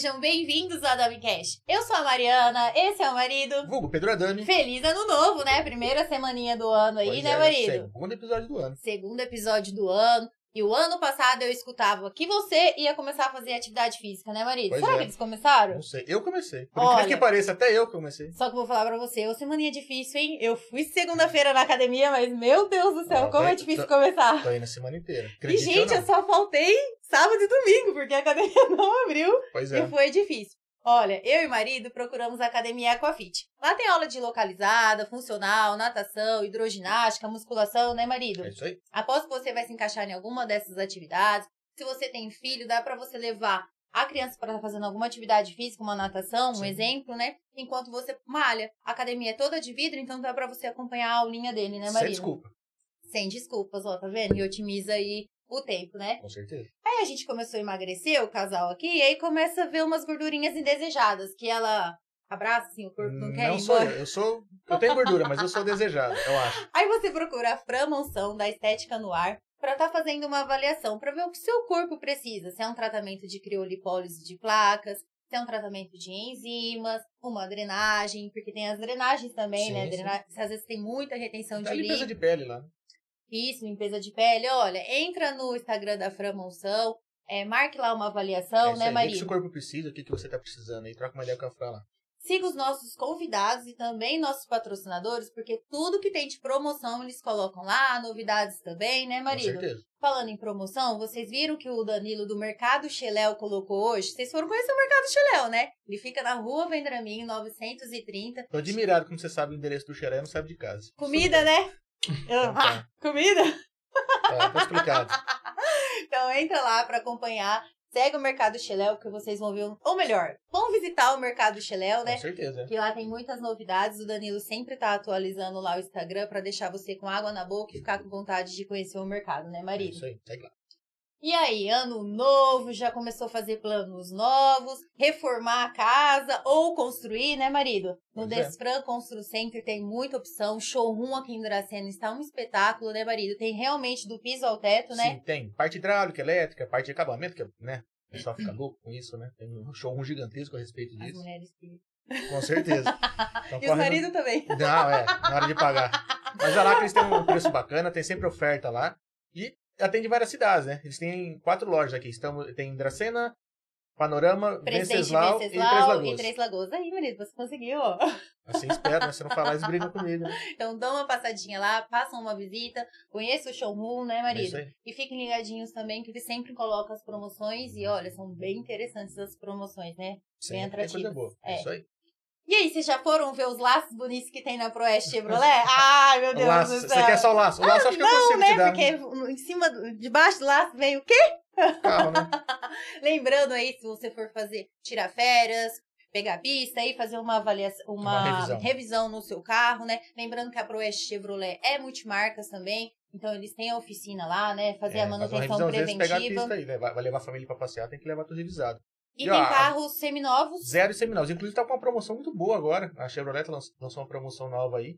Sejam bem-vindos ao Adami Cash. Eu sou a Mariana, esse é o marido. Vulgo Pedro Adami. Feliz ano novo, né? Primeira semaninha do ano aí, Pois né, é, marido? Segundo episódio do ano. Segundo episódio do ano. E o ano passado eu escutava que você ia começar a fazer atividade física, né, marido? Pois Será é. que eles começaram? Não sei. Eu comecei. Por Olha. que pareça, até eu comecei. Só que eu vou falar pra você, ô semaninha difícil, hein? Eu fui segunda-feira na academia, mas meu Deus do céu, Não, como é vai- difícil tô- começar. Tô aí na semana inteira. E, Acredite ou gente, eu só faltei sábado e domingo, porque a academia não abriu. Pois é. E foi difícil. Olha, eu e marido procuramos a Academia Aquafit. Lá tem aula de localizada, funcional, natação, hidroginástica, musculação, né, marido? É isso aí. Após que você vai se encaixar em alguma dessas atividades, se você tem filho, dá pra você levar a criança para estar fazendo alguma atividade física, uma natação, um Sim. exemplo, né? Enquanto você malha. A academia é toda de vidro, então dá pra você acompanhar a aulinha dele, né, Sem marido? desculpa. Sem desculpas, ó, tá vendo? E otimiza aí o tempo, né? Com certeza. Aí a gente começou a emagrecer, o casal aqui, e aí começa a ver umas gordurinhas indesejadas, que ela abraça assim, o corpo não quer não ir sou embora. eu. Eu sou. Eu tenho gordura, mas eu sou desejado, eu acho. Aí você procura a Fran Monção da Estética no Ar pra estar fazendo uma avaliação, pra ver o que seu corpo precisa. Se é um tratamento de criolipólise de placas, se é um tratamento de enzimas, uma drenagem, porque tem as drenagens também, Sim, né? sim. Drena... Às vezes tem muita retenção Tá de limpeza líquido. de pele lá. Isso, limpeza de pele. Olha, entra no Instagram da Fran Monção, é, marque lá uma avaliação, é né, aí. Vê o que seu corpo precisa, o que, que você tá precisando aí. Troca uma ideia com a Fran lá. Siga os nossos convidados e também nossos patrocinadores, porque tudo que tem de promoção eles colocam lá, novidades também, né, Com marido? certeza. Falando em promoção, vocês viram que o Danilo do Mercado Xeléu colocou hoje? Vocês foram conhecer o Mercado Xeléu, né? Ele fica na rua Vendramin, 930. Tô admirado como você sabe o endereço do xeré e não sabe de casa. Comida, né? Eu- Então tá. comida? Tá, tá explicado. Então entra lá pra acompanhar. Segue o Mercado Xeléu, que vocês vão ver. Ou melhor, vão visitar o Mercado Xeléu, né? Com certeza. Que lá tem muitas novidades. O Danilo sempre tá atualizando lá o Instagram pra deixar você com água na boca e ficar com vontade de conhecer o mercado, né, É marido? isso aí. Segue lá. E aí, ano novo, já começou a fazer planos novos, reformar a casa ou construir, né, marido? No Pois é. Despran Constru Center tem muita opção. Showroom aqui em Dracena está um espetáculo, né, marido? Tem realmente do piso ao teto, né? Sim, tem parte hidráulica, elétrica, parte de acabamento, que, né? O pessoal fica louco com isso, né? Tem um showroom gigantesco a respeito As disso. mulheres que... Com certeza. Então, E os no- maridos também. Não, é, na hora de pagar. Mas olha lá que eles têm um preço bacana, tem sempre oferta lá. Atende várias cidades, né? Eles têm quatro lojas aqui. Estamos, tem Dracena, Panorama, Presidente Venceslau, e Três Lagoas. e Três Lagoas. Aí, marido, você conseguiu, ó. Assim espero, né? Se não falar, eles brigam comigo, né? Então dá uma passadinha lá, façam uma visita, conheça o showroom, né, É marido? aí. E fiquem ligadinhos também, que ele sempre coloca as promoções. E olha, são bem interessantes as promoções, né? Sim, Bem é coisa atrativas. boa. É. É. isso aí. E aí, vocês já foram ver os laços bonitos que tem na Proeste Chevrolet? Ai, meu Deus laço, do você céu. quer só o laço? O laço acho que eu Não, consigo né? te dar. Porque em cima, debaixo do laço vem o quê? carro, né? Lembrando aí, se você for fazer, tirar férias, pegar a pista e fazer uma avaliação, uma, Uma revisão. revisão no seu carro, né? Lembrando que a Proeste Chevrolet é multimarcas também, então eles têm a oficina lá, né? Fazer É, a faz manutenção revisão, às vezes pegar a preventiva. pista aí, levar- vai levar a família pra passear, tem que levar tudo revisado. E tem carros seminovos. Zero e seminovos. Inclusive tá com uma promoção muito boa agora. A Chevrolet lanç- lançou uma promoção nova aí.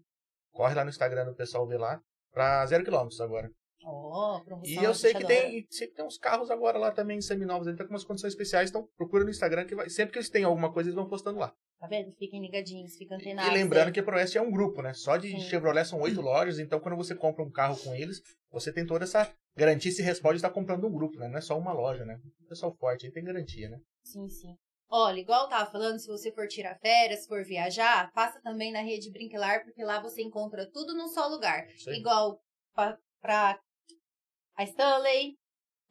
Corre lá no Instagram do pessoal ver lá. Pra zero quilômetros agora. Ó, promoção. E eu sei que tem, sei que tem uns carros agora lá também seminovos. Ele tá com umas condições especiais. Então procura no Instagram que vai, sempre que eles têm alguma coisa eles vão postando lá. Tá vendo? Fiquem ligadinhos, fiquem E antenados. lembrando aí. que a Proeste é um grupo, né? Só de Sim. Chevrolet são oito lojas. Então quando você compra um carro com eles, você tem toda essa garantia e se responde estar comprando um grupo, né? Não é só uma loja, né? O pessoal forte aí tem garantia, né? Sim, sim. Olha, igual eu tava falando, se você for tirar férias, for viajar, passa também na rede Brinquelar, porque lá você encontra tudo num só lugar. Aí. Igual pra, pra a Stanley,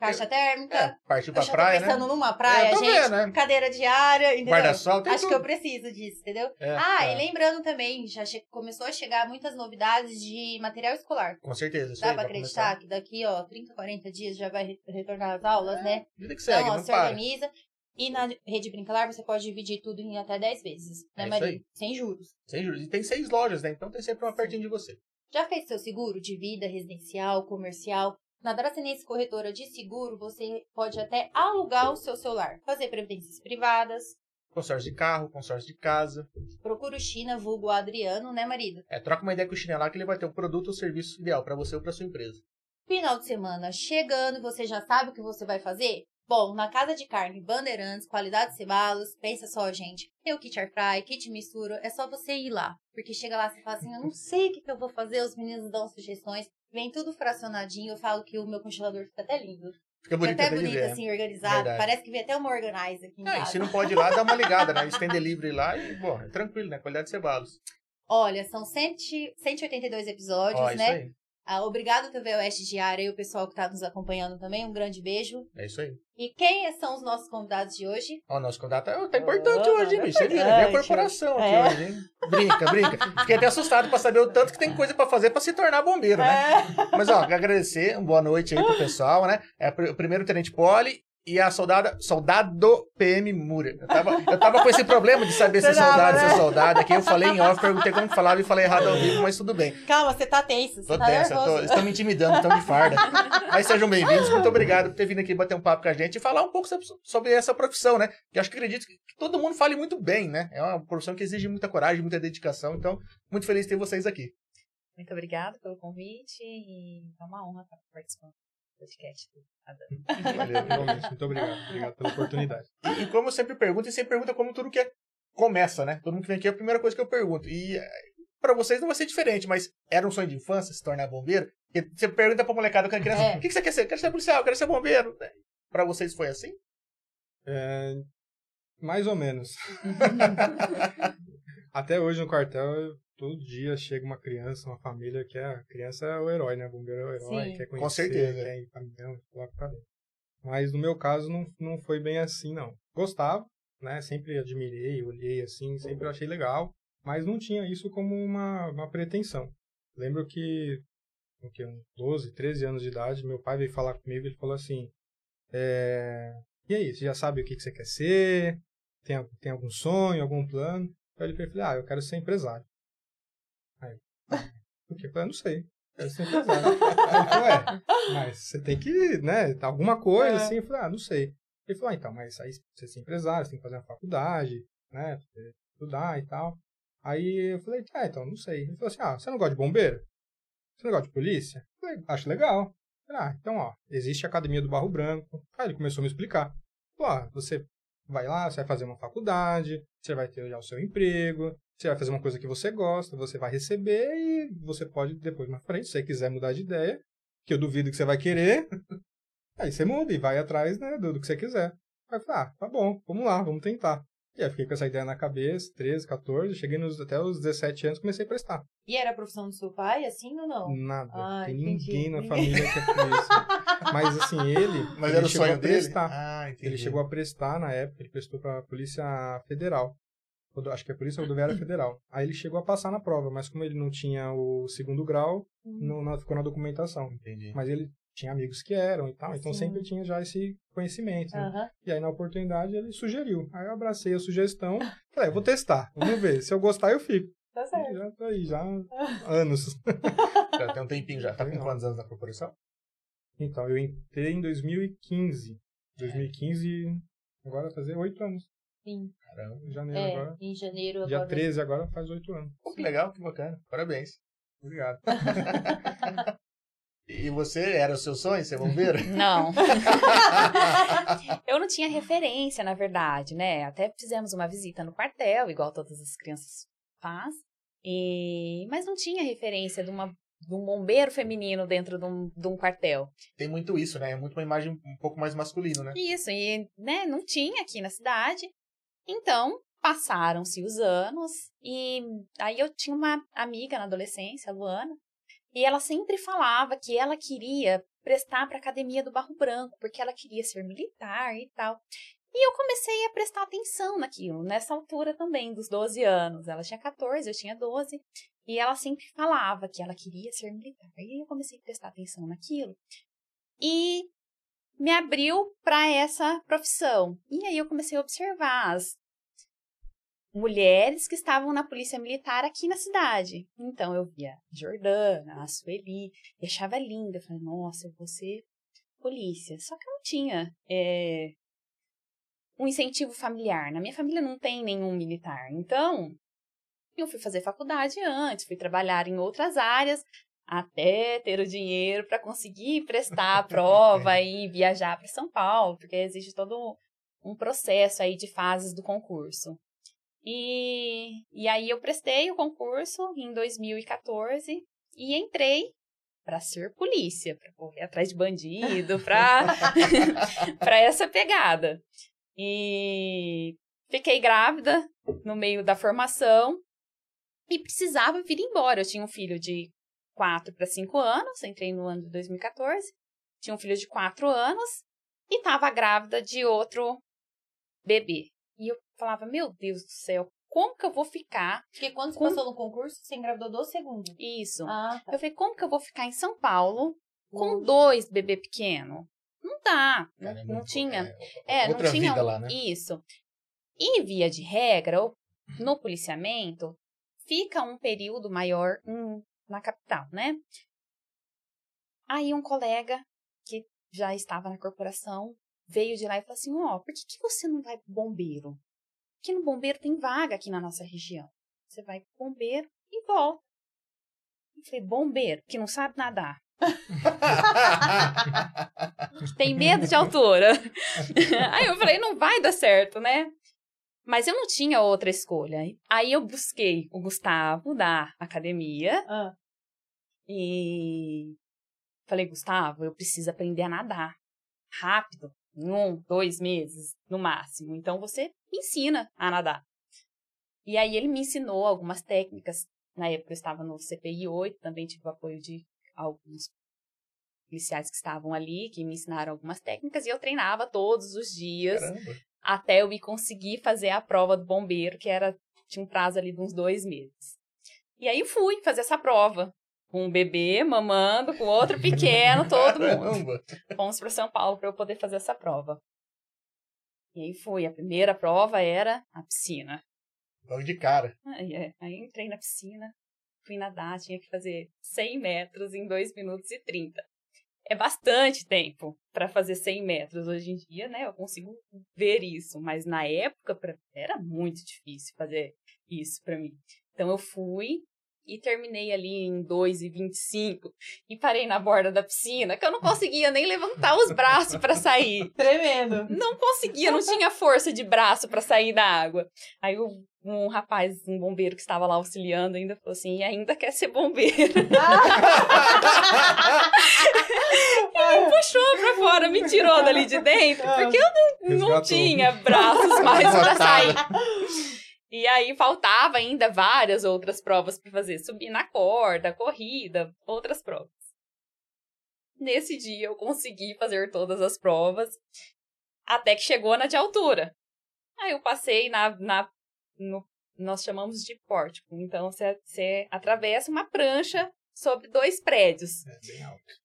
caixa térmica. É, partiu eu pra já praia, tô né? pensando numa praia, É, eu gente. vendo, né? Cadeira diária, entendeu? Guarda-sol, tem Acho que tudo. eu preciso disso, entendeu? É, ah, é. e lembrando também, já che- começou a chegar muitas novidades de material escolar. Com certeza. Isso Dá aí, pra acreditar começar. que daqui, ó, 30, 40 dias já vai re- retornar às aulas, né? Vida que segue, então, ó, não se para. organiza. E na rede Brincalar você pode dividir tudo em até 10 vezes, né, É Maria? Sem juros. Sem juros. E tem seis lojas, né? Então tem sempre uma pertinho de você. Já fez seu seguro de vida, residencial, comercial? Na Dracenense Corretora de Seguro, você pode até alugar o seu celular, fazer previdências privadas. Consórcio de carro, consórcio de casa. Procura o China, vulgo Adriano, né, marido? É, troca uma ideia com o China lá que ele vai ter o produto ou serviço ideal pra você ou pra sua empresa. Final de semana chegando, você já sabe o que você vai fazer? Bom, na Casa de Carne Bandeirantes, qualidade cebalos, pensa só, gente. Tem o kit air fry, kit mistura, é só você ir lá. Porque chega lá, você fala assim, eu não sei o que, que eu vou fazer, os meninos dão sugestões. Vem tudo fracionadinho, eu falo que o meu congelador fica até lindo. Fica Fica bonito até até de bonito, ver. assim, organizado. Verdade. Parece que vem até uma organizer aqui em e casa. se não pode ir lá, dá uma ligada, né? Eles têm delivery lá e, bom, é tranquilo, né? Qualidade de cebalos. Olha, são 100, 182 episódios, Ó, isso né? Ah, obrigado, TV Oeste Diária e o pessoal que está nos acompanhando também. Um grande beijo. É isso aí. E quem são os nossos convidados de hoje? Ó, nosso contato tá, tá importante Oh, hoje, hein, bicho? Você viu, né? A corporação aqui É. hoje, hein? Brinca, brinca. Fiquei até assustado pra saber o tanto que tem coisa pra fazer pra se tornar bombeiro, né? É. Mas, ó, agradecer, uma boa noite aí pro pessoal, né? É o primeiro tenente Poli e a soldada, soldado PM Mura. Eu tava, eu tava com esse problema de saber se é Você tava, soldado, se é né? soldado. Aqui eu falei em off, perguntei como que falava e falei errado ao vivo, mas tudo bem. Calma, você tá tenso. Você Tô tá tenso, tô, estão me intimidando, estão de farda. Mas sejam bem-vindos, muito obrigado por ter vindo aqui bater um papo com a gente e falar um pouco sobre, essa profissão, né? Que eu acho que acredito que todo mundo fale muito bem, né? É uma profissão que exige muita coragem, muita dedicação, então muito feliz de ter vocês aqui. Muito obrigada pelo convite e é uma honra estar participando do podcast do Adão. Valeu. Realmente, muito obrigado. Obrigado pela oportunidade. E, e como eu sempre pergunto, e sempre pergunta como tudo que é- começa, né? Todo mundo que vem aqui é a primeira coisa que eu pergunto. E eh, pra vocês não vai ser diferente, mas era um sonho de infância se tornar bombeiro? Porque você pergunta pra molecada quando é criança, É. o que, que você quer ser? Quero ser policial, quero ser bombeiro. Pra vocês foi assim? É, mais ou menos. Até hoje no quartel, eu- todo dia chega uma criança, uma família que é, a criança é o herói, né? O bombeiro é o herói, Sim. quer Com conhecer, certeza. quer ir pra caminhão, coloca pra dentro. Mas no meu caso não, não foi bem assim, não. Gostava, né? Sempre admirei, olhei assim, sempre achei legal, mas não tinha isso como uma, uma pretensão. Lembro que, com que, uns 12, 13 anos de idade, meu pai veio falar comigo e ele falou assim, é, e aí, você já sabe o que, que você quer ser? Tem, tem algum sonho, algum plano? Aí ele falou, ah, eu quero ser empresário. Aí, "Ah, por quê? Eu falei, "Eu não sei, quero ser empresário. Aí é, mas você tem que, né, alguma coisa É. assim. Eu falei, ah, não sei. Ele falou, ah, então, mas aí você ser empresário, você tem que fazer uma faculdade, né, estudar e tal. Aí eu falei, ah, então, não sei. Ele falou assim, ah, você não gosta de bombeiro? Você não gosta de polícia? Eu falei, acho legal. Eu falei, ah, então, ó, existe a Academia do Barro Branco. Aí ele começou a me explicar. Falou, ah, você vai lá, você vai fazer uma faculdade, você vai ter já o seu emprego, você vai fazer uma coisa que você gosta, você vai receber e você pode depois na frente, se você quiser mudar de ideia, que eu duvido que você vai querer, aí você muda e vai atrás, né, do, do que você quiser. Aí eu falei, ah, tá bom, vamos lá, vamos tentar. E aí fiquei com essa ideia na cabeça, 13, 14, cheguei nos, até os 17 anos comecei a prestar. E era a profissão do seu pai, assim ou não? Nada. Ah, tem entendi. ninguém na família que é polícia. Mas assim, ele, Mas ele era o chegou sonho a dele? prestar. Ah, entendi. Ele chegou a prestar na época, ele prestou para a Polícia Federal. Rodo- Acho que é a Polícia Rodoviária Federal. Aí ele chegou a passar na prova, mas como ele não tinha o segundo grau, Hum. não, não ficou na documentação. Entendi. Mas ele tinha amigos que eram e tal, então Sim. sempre tinha já esse conhecimento. né? Aham. E aí, na oportunidade, ele sugeriu. Aí eu abracei a sugestão, falei, eu vou testar, vamos ver. Se eu gostar, eu fico. Tá certo. Já tô aí, já há anos. Já tem um tempinho já. Tá com quantos anos na corporação? Então, eu entrei em 2015. 2015, agora vai fazer oito anos. Sim. Caramba. Em janeiro É, agora. em janeiro Dia agora. 13 agora faz oito anos. Pô, que legal, que bacana. Parabéns. Obrigado. E você, era o seu sonho ser bombeiro? Não. eu não tinha referência, na verdade, né? Até fizemos uma visita no quartel, igual todas as crianças faz. E... Mas não tinha referência de, uma, de um bombeiro feminino dentro de um, de um quartel. Tem muito isso, né? É muito uma imagem um pouco mais masculina, né? Isso, e né, não tinha aqui na cidade. Então, passaram-se os anos e aí eu tinha uma amiga na adolescência, a Luana, e ela sempre falava que ela queria prestar para a Academia do Barro Branco, porque ela queria ser militar e tal. E eu comecei a prestar atenção naquilo, nessa altura também, dos 12 anos. Ela tinha 14, eu tinha 12. E ela sempre falava que ela queria ser militar. E eu comecei a prestar atenção naquilo. E me abriu para essa profissão. E aí eu comecei a observar as mulheres que estavam na polícia militar aqui na cidade. Então eu via a Jordana, a Sueli, e achava linda. Eu falei, nossa, eu vou ser polícia. Só que eu não tinha é, um incentivo familiar. Na minha família não tem nenhum militar. Então, eu fui fazer faculdade antes, fui trabalhar em outras áreas, até ter o dinheiro para conseguir prestar a prova e viajar para São Paulo, porque existe todo um processo aí de fases do concurso. E, e aí eu prestei o concurso em 2014 e entrei para ser polícia, para correr atrás de bandido, para para essa pegada. E fiquei grávida no meio da formação e precisava vir embora. Eu tinha um filho de 4 para 5 anos, entrei no ano de 2014. Tinha um filho de 4 anos e estava grávida de outro bebê. E eu falava, meu Deus do céu, como que eu vou ficar? Porque quando você Com- passou no concurso, você engravidou do segundo. Isso. Ah, tá. Eu falei, como que eu vou ficar em São Paulo com Longe. dois bebê pequeno? Não dá. Não, é não muito- tinha. é, É, outra não tinha vida um- lá, né? isso. E via de regra, o- no policiamento, fica um período maior na capital, né? Aí um colega que já estava na corporação veio de lá e falou assim: Ó, por que, que você não vai pro bombeiro? Porque no bombeiro tem vaga aqui na nossa região. Você vai pro bombeiro e volta. Eu falei, bombeiro, que não sabe nadar. que tem medo de altura. Aí eu falei, não vai dar certo, né? Mas eu não tinha outra escolha. Aí eu busquei o Gustavo da academia Ah, e falei, Gustavo, eu preciso aprender a nadar rápido, em um, dois meses no máximo. Então você me ensina a nadar. E aí ele me ensinou algumas técnicas. Na época eu estava no CPI 8, também tive o apoio de alguns policiais que estavam ali, que me ensinaram algumas técnicas, e eu treinava todos os dias Caramba. até eu ir conseguir fazer a prova do bombeiro, que era tinha um prazo ali de uns dois meses. E aí fui fazer essa prova. Com um bebê mamando, com outro pequeno, todo mundo. Fomos para São Paulo para eu poder fazer essa prova. E aí fui. A primeira prova era a piscina. Logo de cara. Aí, é, aí entrei na piscina, fui nadar, tinha que fazer 100 metros em 2 minutos e 30. É bastante tempo para fazer 100 metros. Hoje em dia, né, eu consigo ver isso, mas na época pra- era muito difícil fazer isso para mim. Então eu fui e terminei ali em 2,25 e parei na borda da piscina, que eu não conseguia nem levantar os braços para sair tremendo. não conseguia, não tinha força de braço pra sair da água. Aí um rapaz, um bombeiro que estava lá auxiliando, ainda falou assim: e ainda quer ser bombeiro. me puxou pra fora, me tirou dali de dentro, porque eu não, não tinha braços mais pra sair. E aí faltava ainda várias outras provas para fazer, subir na corda, corrida, outras provas. Nesse dia eu consegui fazer todas as provas, até que chegou na de altura. Aí eu passei na, na no, nós chamamos de pórtico. Então você, você atravessa uma prancha sobre dois prédios. É bem alto.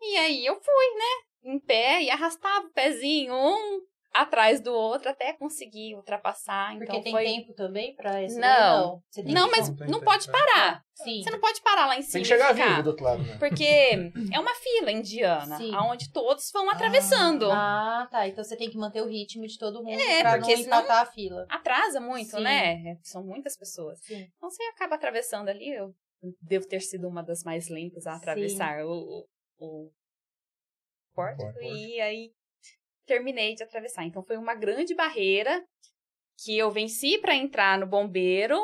E aí eu fui, né? Em pé e arrastava o pezinho um atrás do outro até conseguir ultrapassar. Porque Então tem foi. tempo também pra isso? Não. Não, Você tem Não, que- mas Não não pode parar. Sim. Você não pode parar lá em cima. Tem que chegar ficar. vivo do outro lado, né? Porque é uma fila indiana, Sim. onde todos vão atravessando. Ah, tá. Então você tem que manter o ritmo de todo mundo É, pra porque não senão- empatar a fila. Atrasa muito, Sim. né? São muitas pessoas. Sim. Então você acaba atravessando ali. Eu devo ter sido uma das mais lentas a atravessar o, o, o. Pórtico. E aí terminei de atravessar. Então foi uma grande barreira que eu venci para entrar no bombeiro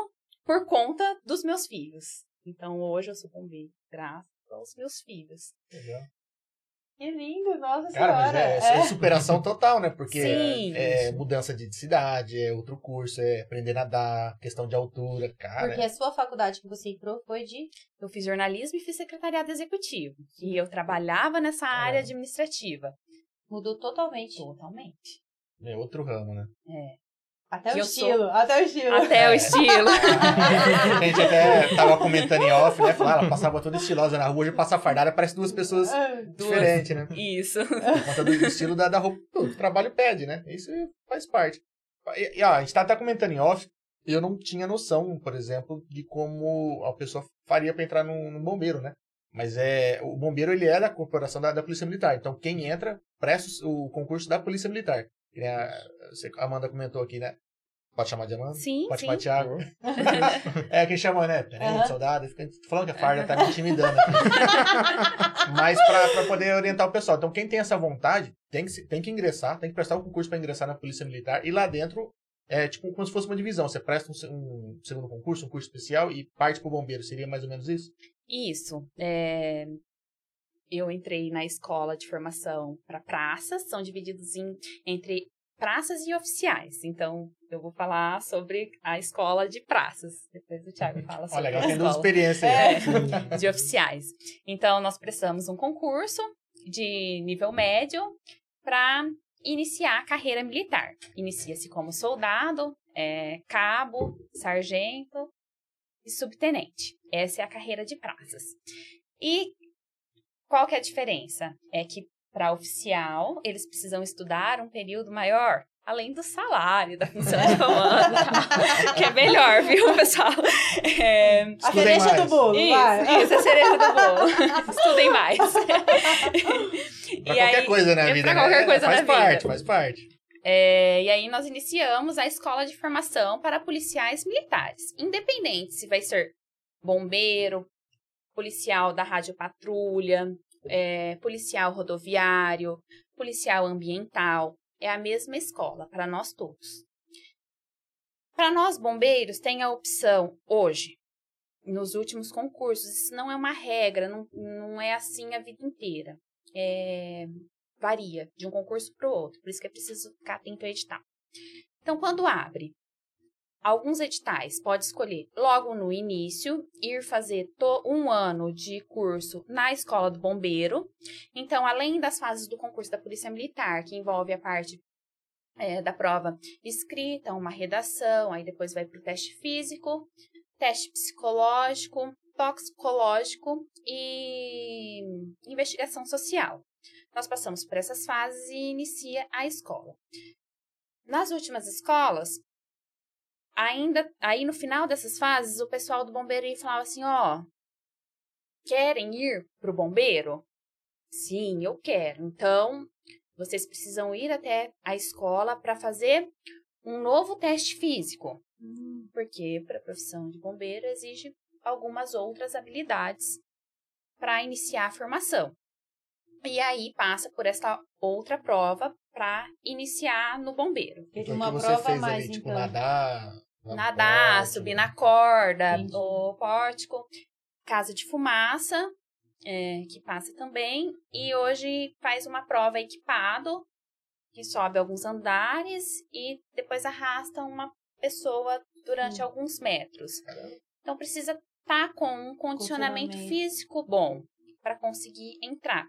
por conta dos meus filhos. Então hoje eu sou bombeiro, graças aos meus filhos. Legal. Que lindo, nossa Cara, mas senhora. é, é superação total, né? Porque Sim. é, é mudança de cidade, é outro curso, é aprender a nadar, questão de altura, cara. Porque a sua faculdade que você entrou foi de. Eu fiz jornalismo e fiz secretariado executivo. E eu trabalhava nessa área É. administrativa. Mudou totalmente. Totalmente. É outro ramo, né? É. Até o estilo, sou- até o estilo. Até o estilo. A gente até tava comentando em off, né? Falar, ela passava toda estilosa na rua, hoje passa fardada, parece duas pessoas Ah, diferentes, né? Isso. Por conta do estilo da, da roupa. O trabalho pede, né? Isso faz parte. E, e, ó, a gente tá até comentando em off, eu não tinha noção, por exemplo, de como a pessoa faria para entrar no, no bombeiro, né? Mas é o bombeiro ele é da corporação da, da Polícia Militar. Então quem entra presta o concurso da Polícia Militar. A, você- a Amanda comentou aqui, né? Pode chamar de Amanda? Sim, Pode sim. chamar de Thiago. É, quem chama, né? Tenente, Aham. soldado, fica falando que a farda tá me intimidando. aqui. Mas pra, pra poder orientar o pessoal. Então, quem tem essa vontade, tem que, tem que ingressar, tem que prestar o concurso para ingressar na Polícia Militar. E lá dentro, é tipo como se fosse uma divisão. Você presta um, um segundo concurso, um curso especial e parte pro bombeiro. Seria mais ou menos isso? Isso. É, Eu entrei na escola de formação para praças, são divididos em, entre praças e oficiais. Então, eu vou falar sobre a escola de praças. Depois o Thiago fala sobre Olha, a escola experiências. aí. é, de oficiais. Então, nós prestamos um concurso de nível médio para iniciar a carreira militar. Inicia-se como soldado, é, cabo, sargento e subtenente. Essa é a carreira de praças. E qual que é a diferença? É que para oficial, eles precisam estudar um período maior, além do salário, da função e tal, que é melhor, viu, pessoal? É, A cereja mais. do bolo, vai. isso, isso é cereja do bolo. Estudem mais. Pra E qualquer aí- coisa na é vida, pra qualquer né? coisa faz na parte, vida. faz parte. É, e aí nós iniciamos a escola de formação para policiais militares, independente se vai ser bombeiro, policial da rádio patrulha, é, policial rodoviário, policial ambiental. É a mesma escola para nós todos. Para nós bombeiros tem a opção hoje, nos últimos concursos, isso não é uma regra, não, não é assim a vida inteira. É, varia de um concurso para o outro, por isso que é preciso ficar atento ao edital. Então, quando abre alguns editais, pode escolher logo no início ir fazer um ano de curso na escola do bombeiro. Então, além das fases do concurso da Polícia Militar, que envolve a parte é, da prova escrita, uma redação, aí depois vai para o teste físico, teste psicológico, toxicológico e investigação social. Nós passamos por essas fases e inicia a escola. Nas últimas escolas, ainda aí no final dessas fases, o pessoal do bombeiro ia falar assim, ó, querem ir pro bombeiro? Sim, eu quero. Então, vocês precisam ir até a escola para fazer um novo teste físico. Porque para a profissão de bombeiro exige algumas outras habilidades para iniciar a formação. E aí passa por essa outra prova para iniciar no bombeiro. Teve Então, uma que você prova fez mais, ali, tipo, então. nadar... na Nadar, bote, subir na corda, Entendi. o pórtico, casa de fumaça, é, que passa também. E hoje faz uma prova equipado, que sobe alguns andares e depois arrasta uma pessoa durante Hum. alguns metros. Caramba. Então precisa estar com um condicionamento físico bom para conseguir entrar.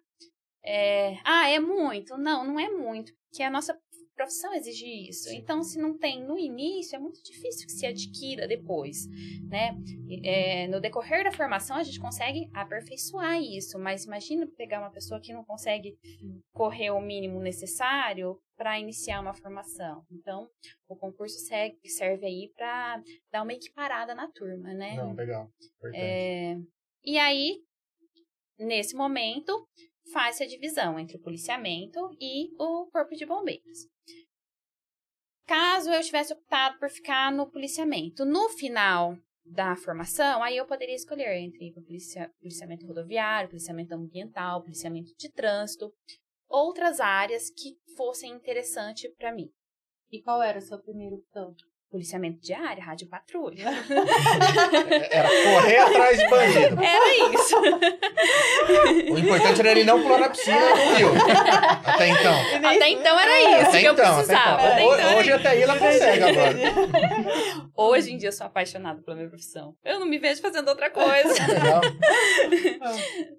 É, ah, é muito? Não, não é muito, porque a nossa profissão exige isso. Então, se não tem no início, é muito difícil que se adquira depois, né? É, no decorrer da formação, a gente consegue aperfeiçoar isso, mas imagina pegar uma pessoa que não consegue correr o mínimo necessário para iniciar uma formação. Então, o concurso segue, serve aí para dar uma equiparada na turma, né? Não, legal. É, e aí, nesse momento, faz a divisão entre o policiamento e o corpo de bombeiros. Caso eu tivesse optado por ficar no policiamento, no final da formação, aí eu poderia escolher entre policia- policiamento rodoviário, policiamento ambiental, policiamento de trânsito, outras áreas que fossem interessantes para mim. E qual era a sua primeira opção? Policiamento de área, rádio patrulha. Era correr atrás de bandido. Era isso. O importante era ele não pular na piscina do rio. Até então. Até então era isso Até que eu então, até precisava. então. Até então Hoje até aí ela consegue agora. Hoje em dia eu sou apaixonada pela minha profissão. Eu não me vejo fazendo outra coisa. Legal.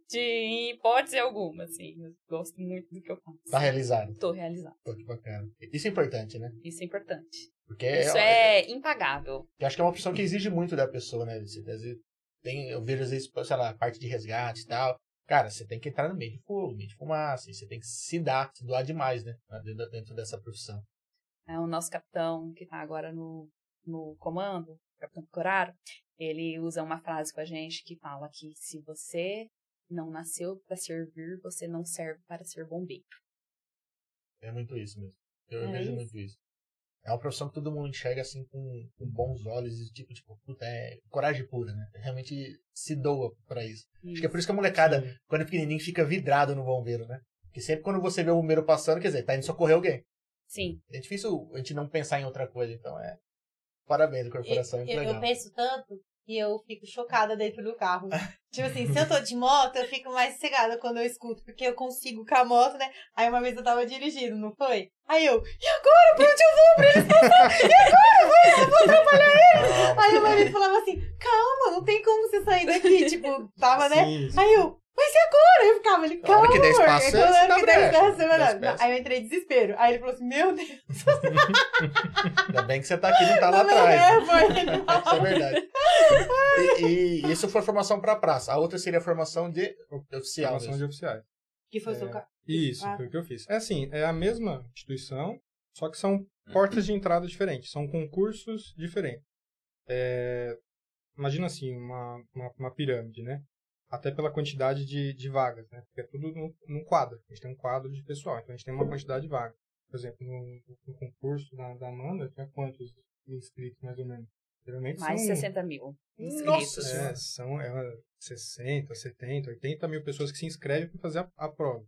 de em hipótese alguma, assim. Eu gosto muito do que eu faço. Tá realizado. Tô realizada. Pô, que bacana. Isso é importante, né? Isso é importante. Porque Isso é impagável. Eu acho que é uma profissão que exige muito da pessoa, né? Você, às vezes, tem, eu vejo, às vezes, sei lá, parte de resgate e tal. Cara, você tem que entrar no meio de fogo, no meio de fumaça. Você tem que se dar, se doar demais, né? Dentro, dentro dessa profissão. É, o nosso capitão, que tá agora no, no comando, o capitão Coraro, ele usa uma frase com a gente que fala que se você não nasceu para servir, você não serve para ser bombeiro. É muito isso mesmo. Eu, eu É vejo isso. muito isso. É uma profissão que todo mundo enxerga assim com, com bons olhos e tipo, tipo, puta, é coragem pura, né? Realmente se doa pra isso. Acho que é por isso que a molecada, Sim. quando é pequenininho, fica vidrado no bombeiro, né? Porque sempre quando você vê o bombeiro passando, quer dizer, tá indo socorrer alguém. Sim. É difícil a gente não pensar em outra coisa, então é. Parabéns, Eu, corporação, muito eu, legal. eu penso tanto que eu fico chocada dentro do carro. tipo assim, se eu tô de moto, eu fico mais sossegada quando eu escuto, porque eu consigo com a moto, né? Aí uma vez eu tava dirigindo, não foi? Aí eu, e agora? Pra onde eu vou? Pra eles passar? E agora? Vai, eu vou atrapalhar ele? Aí o marido falava assim, calma, não tem como você sair daqui. Tipo, tava, né? Sim, sim. Aí eu, mas e agora? Eu ficava ali, calma. que der amor." espaço, você dá eu que der espaço, você Dá espaço. Aí eu entrei em desespero. Aí ele falou assim, meu Deus, Ainda bem que você tá aqui não tá lá não me atrás. leva. Isso é verdade. E, e isso foi formação pra praça. A outra seria a formação de oficial. Formação mesmo. de oficiais. Que foi o seu É. carro. Isso, Ah. foi o que eu fiz. É assim, é a mesma instituição, só que são portas de entrada diferentes, são concursos diferentes. É, imagina assim, uma, uma, uma pirâmide, né? Até pela quantidade de, de vagas, né? Porque é tudo num, num quadro. A gente tem um quadro de pessoal, então a gente tem uma quantidade de vagas. Por exemplo, no, no concurso da, da Amanda, tinha quantos inscritos, mais ou menos? Geralmente Mais de são, 60 mil inscritos. Nossa é, são é, 60, 70, 80 mil pessoas que se inscrevem para fazer a, a prova.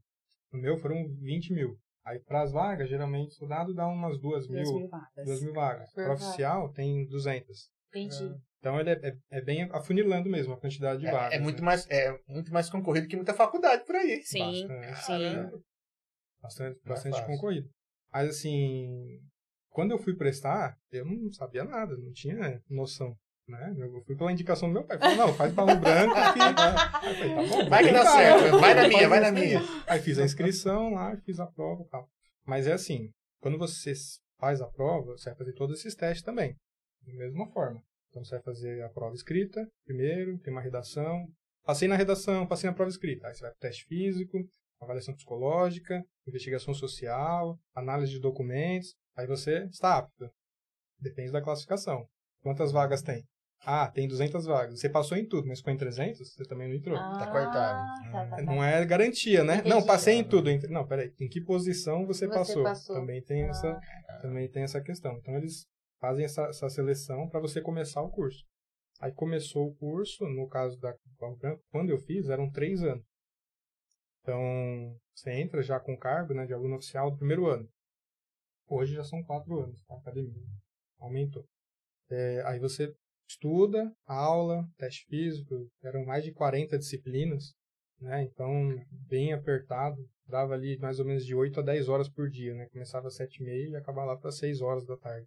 No meu foram 20 mil. Aí para as vagas, geralmente o soldado dá umas 2 Duas mil, mil vagas. 2 mil vagas. Para oficial tem 200. Entendi. Então ele é, é, é bem afunilando mesmo a quantidade de É, vagas. é muito né? mais, é muito mais concorrido que muita faculdade por aí. Sim, Bastante. sim. Bastante, é bastante concorrido. Mas assim, quando eu fui prestar, eu não sabia nada, não tinha noção. Né? Eu fui pela indicação do meu pai. Falei, não, faz balão branco que. Aí eu falei, tá bom, Vai que dá certo, né? vai na minha, vai na minha. Aí fiz a inscrição lá, fiz a prova e tal. Mas é assim, quando você faz a prova, você vai fazer todos esses testes também. Da mesma forma. Então você vai fazer a prova escrita primeiro, tem uma redação. Passei na redação, passei na prova escrita. Aí você vai pro teste físico, avaliação psicológica, investigação social, análise de documentos. Aí você está apto. Depende da classificação. Quantas vagas tem? Ah, tem 200 vagas. Você passou em tudo, mas ficou em 300, você também não entrou. Tá cortado. Ah, tá, tá, tá. Não é garantia, né? Entendi. Não, passei em tudo. Entre- Não, peraí. Em que posição você, Você passou? passou. Também tem Ah. essa, também tem essa questão. Então eles fazem essa, essa seleção para você começar o curso. Aí começou o curso, no caso da Pau Branco, quando eu fiz, eram três anos. Então, você entra já com cargo né, de aluno oficial do primeiro ano. Hoje já são quatro anos, a academia aumentou. É, aí você estuda, aula, teste físico, eram mais de 40 disciplinas, né? Então, bem apertado, dava ali mais ou menos de 8 a 10 horas por dia, né? Começava às 7 e meia e acabava lá para 6 horas da tarde.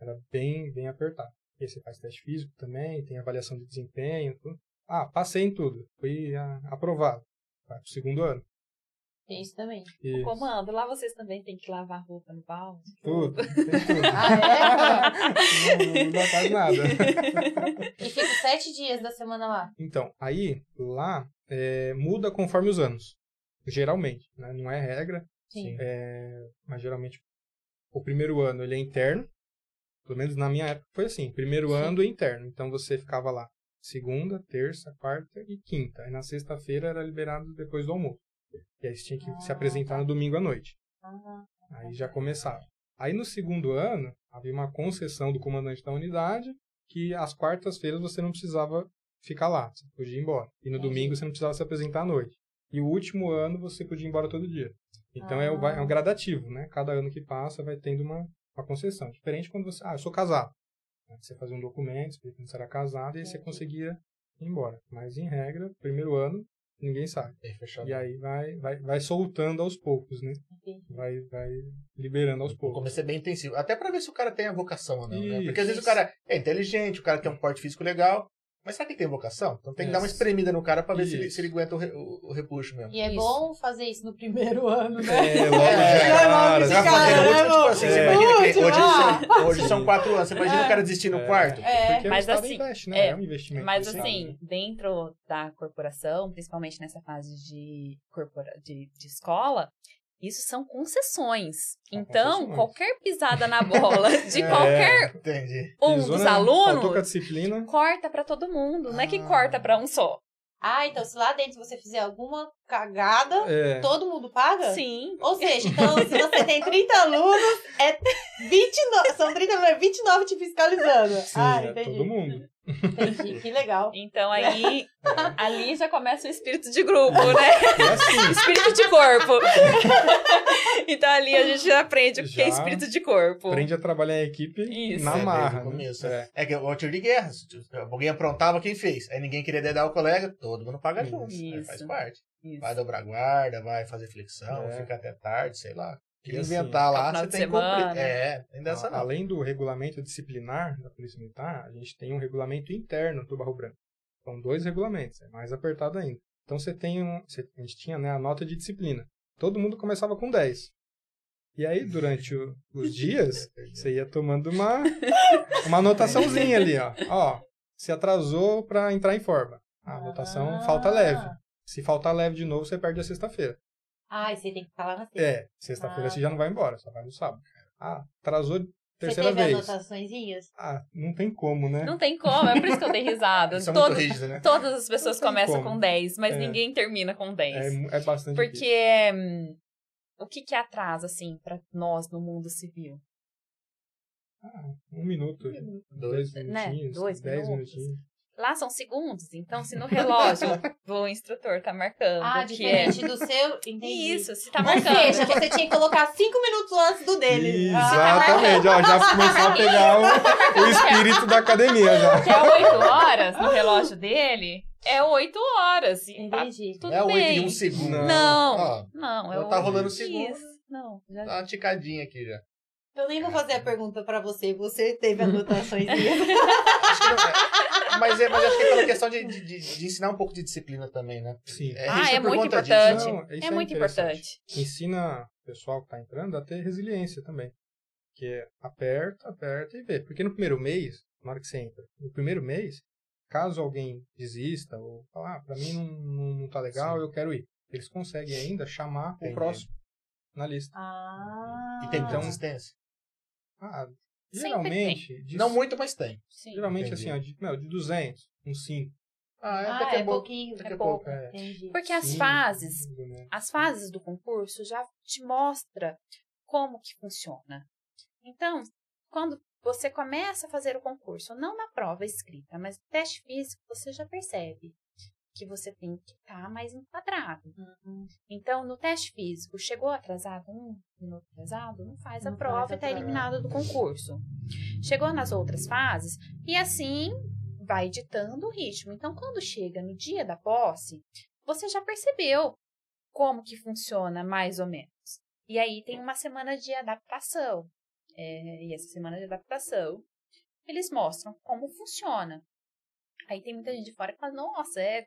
Era bem, bem apertado. E aí você faz teste físico também, tem avaliação de desempenho, tudo. Ah, passei em tudo, fui ah, aprovado. Vai pro segundo ano. Tem isso também. E Comando, lá vocês também têm que lavar roupa no balde. tudo, tem tudo. Ah, não, não dá quase nada. é? E fico sete dias da semana lá. Então, aí, lá, é, muda conforme os anos. Geralmente, né? Não é regra, Sim. é, mas geralmente o primeiro ano ele é interno. Pelo menos na minha época foi assim. Primeiro Sim. ano é interno. Então você ficava lá segunda, terça, quarta e quinta. Aí na sexta-feira era liberado depois do almoço. E aí você tinha que se Ah, apresentar no domingo à noite. Ah, Aí já começava. Aí no segundo ano, havia uma concessão do comandante da unidade que às quartas-feiras você não precisava ficar lá, você podia ir embora. E no domingo você não precisava se apresentar à noite. E o último ano você podia ir embora todo dia. Então é, o- vai- é um Ah. gradativo, né? Cada ano que passa vai tendo uma, uma concessão. Diferente quando você... Ah, eu sou casado. Aí Você fazia um documento, explicando que você era casado, e aí você conseguia ir embora. Mas em regra, primeiro ano, ninguém sabe. Fechado. E aí vai, vai, vai soltando aos poucos, né? vai, vai liberando aos poucos. começo é bem intensivo. Até pra ver se o cara tem a vocação ou não, né? Porque às vezes o cara é inteligente, o cara tem um porte físico legal, Mas será que ele tem vocação? Então tem que dar uma espremida no cara pra ver se ele, se ele aguenta o, re- o- o repuxo mesmo. E é Isso. bom fazer isso no primeiro ano, né? É, logo É, de é, cara. Cara, né, tipo assim, É. você imagina que Último, hoje, são, hoje são quatro anos, você imagina É. o cara desistir no É. quarto? É. Porque Mas assim, investe, né? é, É, um investimento. Mas assim, né? dentro da corporação, principalmente nessa fase de, corpora... de, de escola, isso são concessões. São então, concessões. qualquer pisada na bola de É. qualquer Entendi. um Pisou, dos né? Faltou com a alunos, disciplina. corta pra todo mundo. Não é que Ah. corta pra um só. Ah, então se lá dentro você fizer alguma cagada, É. todo mundo paga? Sim. Ou seja, então, se você tem 30 alunos, é 29, são 30 alunos, 29 te fiscalizando. Sim, ah, é entendi. todo mundo. Entendi, que legal. Então aí, ali já começa o espírito de grupo, né? E assim, Espírito de corpo. então ali a gente já aprende o que é Já espírito de corpo. aprende a trabalhar em equipe Isso. na É, marra. né? começo. É. É que é o tiro de guerra. Alguém aprontava, quem fez? Aí ninguém queria dedar o colega, todo mundo paga junto. Aí Isso. faz parte. Isso. Vai dobrar guarda, vai fazer flexão, É. fica até tarde, sei lá. Queria inventar lá, você tem que cumprir. É, tem dessa não. Além do regulamento disciplinar da Polícia Militar, a gente tem um regulamento interno do Barro Branco. São dois regulamentos, é mais apertado ainda. Então você tem um. você- a gente tinha né, a nota de disciplina. Todo mundo começava com 10. E aí, durante o- os dias, você ia tomando uma, uma anotaçãozinha ali, ó. Ó, se atrasou para entrar em forma. A anotação Ah. falta leve. Se faltar leve de novo, você perde a sexta-feira. Ah, e você tem que falar na sexta. É, sexta-feira Ah. você já não vai embora, só vai no sábado. Ah, atrasou Você terceira teve vez. anotaçõezinhas? Ah, não tem como, né? Não tem como, é por isso que eu dei risada. Isso é muito Todas, rígido, né? todas as pessoas começam como. com 10, mas É. ninguém termina com 10. É, é bastante Porque difícil. hum, o que que atrasa, assim, pra nós no mundo civil? Ah, um minuto, Dois. dois Né? minutinhos, Dois dez minutos. minutinhos. Lá são segundos, então se no relógio o instrutor tá marcando Ah, que é... diferente do seu? Entendi. Isso, se tá Ou marcando seja, que- você tinha que colocar 5 minutos antes do dele. Ah, Exatamente, ó, já começou a pegar o, o espírito da academia já. que é 8 horas no relógio dele, é 8 horas. E tá entendi. tudo Não é oito bem. em um segundo. Não. Não, não, é tá oito rolando o dias. segundo. Não, já Dá uma ticadinha aqui já. Eu nem vou fazer a pergunta pra você. Você teve anotações. Acho que não- é- mas, é, mas acho que é pela questão de, de, de- ensinar um pouco de disciplina também, né? Sim. É, Ah, é por muito conta disso. importante. Não, é muito importante. Ensina o pessoal que está entrando a ter resiliência também. Que é aperta, aperta e vê. Porque no primeiro mês, na hora que você entra, no primeiro mês, caso alguém desista ou falar, ah, pra mim não, não, não tá legal, Sim. eu quero ir. Eles conseguem ainda chamar Entendi. o próximo na lista. Ah. E tem muita Então, resistência? Ah, geralmente, de- Não muito, mas tem. Sim. geralmente Entendi. assim, ó, de, meu, de 200, uns 5. Ah, é Ah, é é pouquinho. Daqui É a pouco. É. Porque as Sim, fases, né? as fases do concurso já te mostra como que funciona. Então, quando você começa a fazer o concurso, não na prova escrita, mas no teste físico, você já percebe que você tem que estar mais enquadrado. Uhum. Então, no teste físico, chegou atrasado, um minuto atrasado, não faz a Não prova faz a e está prova. eliminado do concurso. Chegou nas outras fases, e assim vai ditando o ritmo. Então, quando chega no dia da posse, você já percebeu como que funciona mais ou menos. E aí tem uma semana de adaptação. É, e essa semana de adaptação, eles mostram como funciona. Aí tem muita gente de fora que fala, nossa, é,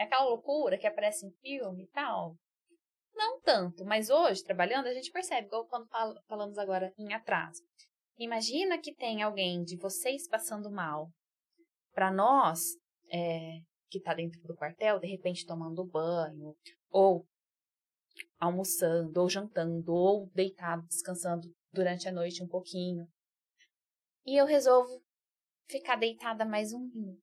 é aquela loucura que aparece em filme e tal. Não tanto, mas hoje, trabalhando, a gente percebe, igual quando fal- falamos agora em atraso. Imagina que tem alguém de vocês passando mal. Para nós, é, que está dentro do quartel, de repente tomando banho, ou almoçando, ou jantando, ou deitado, descansando durante a noite um pouquinho. E eu resolvo ficar deitada mais um minuto.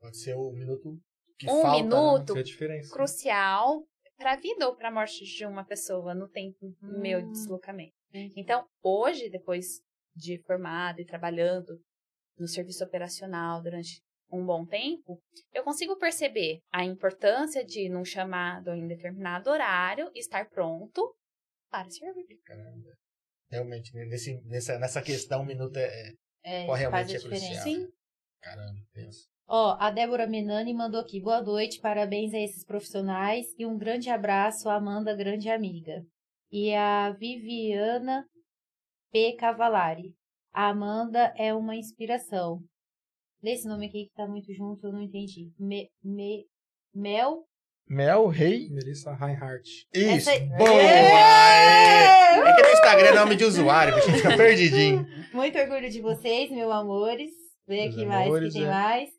Pode ser o minuto que Um falta. minuto. Essa é. Crucial para a vida ou para a morte de uma pessoa no tempo meu de Hum. deslocamento. Entendi. Então, hoje, depois de formada e trabalhando no serviço operacional durante um bom tempo, eu consigo perceber a importância de, num chamado em determinado horário, estar pronto para servir. Né? Caramba. Realmente, né, nesse, nessa, nessa questão, um minuto é. é- É, Pô, realmente é crucial. diferença. Sim. Caramba, penso. Ó, a Débora Menani mandou aqui. Boa noite, parabéns a esses profissionais e um grande abraço à Amanda, grande amiga. E a Viviana P. Cavalari. A Amanda é uma inspiração. Nesse nome aqui que tá muito junto, eu não entendi. Me, me, mel? Mel, rei. Melissa Reinhardt. Isso. Essa- Boa! É! é que no Instagram é nome de usuário, a gente fica perdidinho. Muito orgulho de vocês, meus amores. Vê aqui mais amores, que tem é. mais.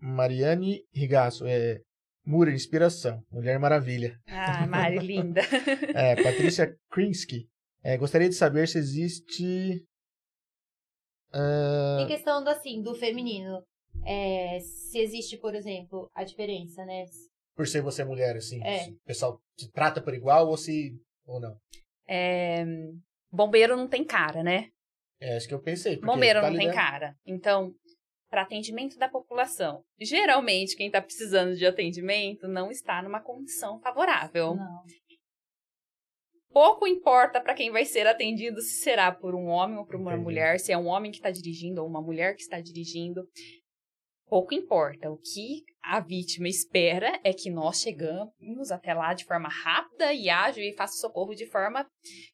Mariane Rigaço, é. Mura, inspiração. Mulher Maravilha. Ah, Mari, linda. É, Patrícia Krinsky. É, gostaria de saber se existe. ah, Em questão do assim, do feminino, é, se existe, por exemplo, a diferença, né? por ser você mulher, assim. É. se o pessoal te trata por igual ou se. ou não. É, bombeiro não tem cara, né? É isso que eu pensei. Bombeiro tá não tem cara. Então, para atendimento da população, geralmente quem está precisando de atendimento não está numa condição favorável. Não. Pouco importa para quem vai ser atendido se será por um homem ou por uma Entendi. mulher, se é um homem que está dirigindo ou uma mulher que está dirigindo. Pouco importa. O que a vítima espera é que nós chegamos até lá de forma rápida e ágil e faça o socorro de forma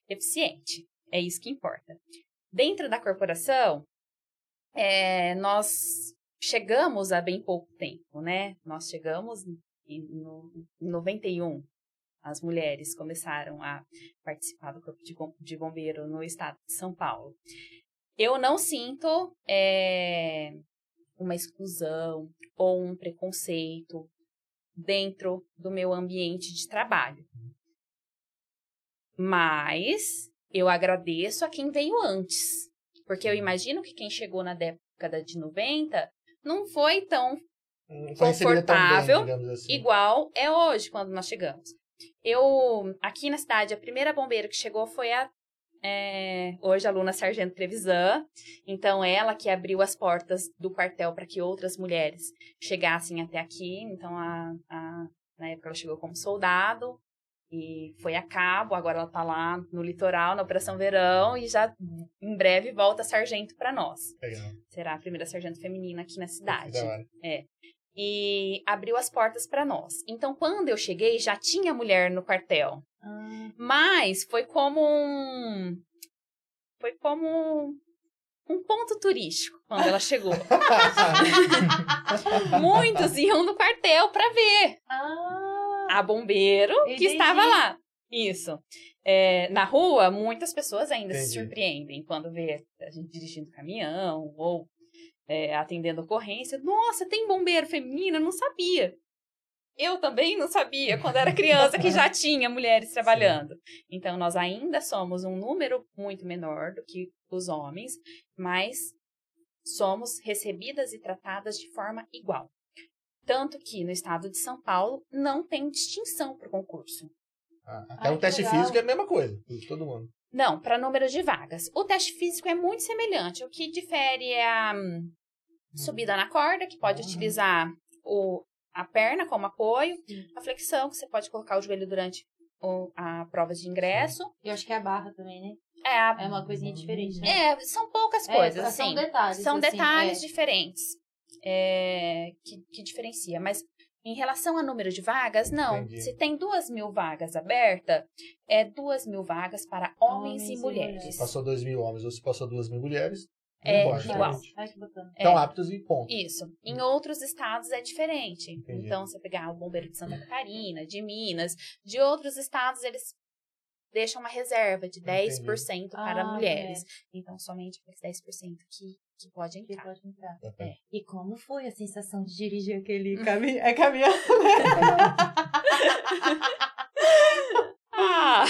eficiente. É isso que importa. Dentro da corporação, é, nós chegamos há bem pouco tempo, né? Nós chegamos em no, em 91. As mulheres começaram a participar do corpo de, de bombeiro no estado de São Paulo. Eu não sinto é, uma exclusão ou um preconceito dentro do meu ambiente de trabalho. Mas eu agradeço a quem veio antes. Porque eu imagino que quem chegou na década de 90 não foi tão Não foi bem, confortável, digamos assim. igual é hoje quando nós chegamos. Eu, aqui na cidade, a primeira bombeira que chegou foi a é, hoje a aluna Sargento Trevisan. Então, ela que abriu as portas do quartel para que outras mulheres chegassem até aqui. Então, a, a- na época ela chegou como soldado e foi a cabo. Agora ela está lá no litoral, na Operação Verão, e já em breve volta sargento para nós. Legal. Será a primeira sargento feminina aqui na cidade da hora. e abriu as portas para nós. Então, quando eu cheguei, já tinha mulher no quartel. Ah, Mas foi como um. Foi como um ponto turístico quando ela chegou. Muitos iam no quartel para ver ah, a bombeiro que Entendi. estava lá. Isso. É, na rua, muitas pessoas ainda se Entendi. surpreendem quando vê a gente dirigindo caminhão ou é, atendendo ocorrência. Nossa, tem bombeiro feminina? Eu Não sabia. Eu também não sabia quando era criança que já tinha mulheres trabalhando. Então, nós ainda somos um número muito menor do que os homens, mas somos recebidas e tratadas de forma igual. Tanto que no estado de São Paulo não tem distinção para o concurso. Ah, Até Ai, o teste legal. físico é a mesma coisa. de Todo mundo. Não, para número de vagas. O teste físico é muito semelhante. O que difere é a hum, subida na corda, que pode Uhum. utilizar o, a perna como apoio, a flexão, que você pode colocar o joelho durante o- a prova de ingresso. eu acho que é a barra também, né? É, a- É uma coisinha diferente, né? é, são poucas É, coisas, são assim. detalhes. São assim, detalhes é. diferentes é, que, que diferencia. Mas em relação ao número de vagas, não. Entendi. Se tem duas mil vagas abertas, é duas mil vagas para homens, Homens e e mulheres. mulheres. Passou dois mil homens ou se passou duas mil mulheres, não É, importa. igual. Ai. Estão É. aptos e ponto. Isso. Em outros estados é diferente. Entendi. Então, você pegar o bombeiro de Santa Catarina, de Minas, de outros estados, eles deixam uma reserva de 10% para Ah, mulheres. Então, somente aqueles 10% que, que pode Que entrar. pode entrar. É. E como foi a sensação de dirigir aquele caminhão? É caminhão? Ah!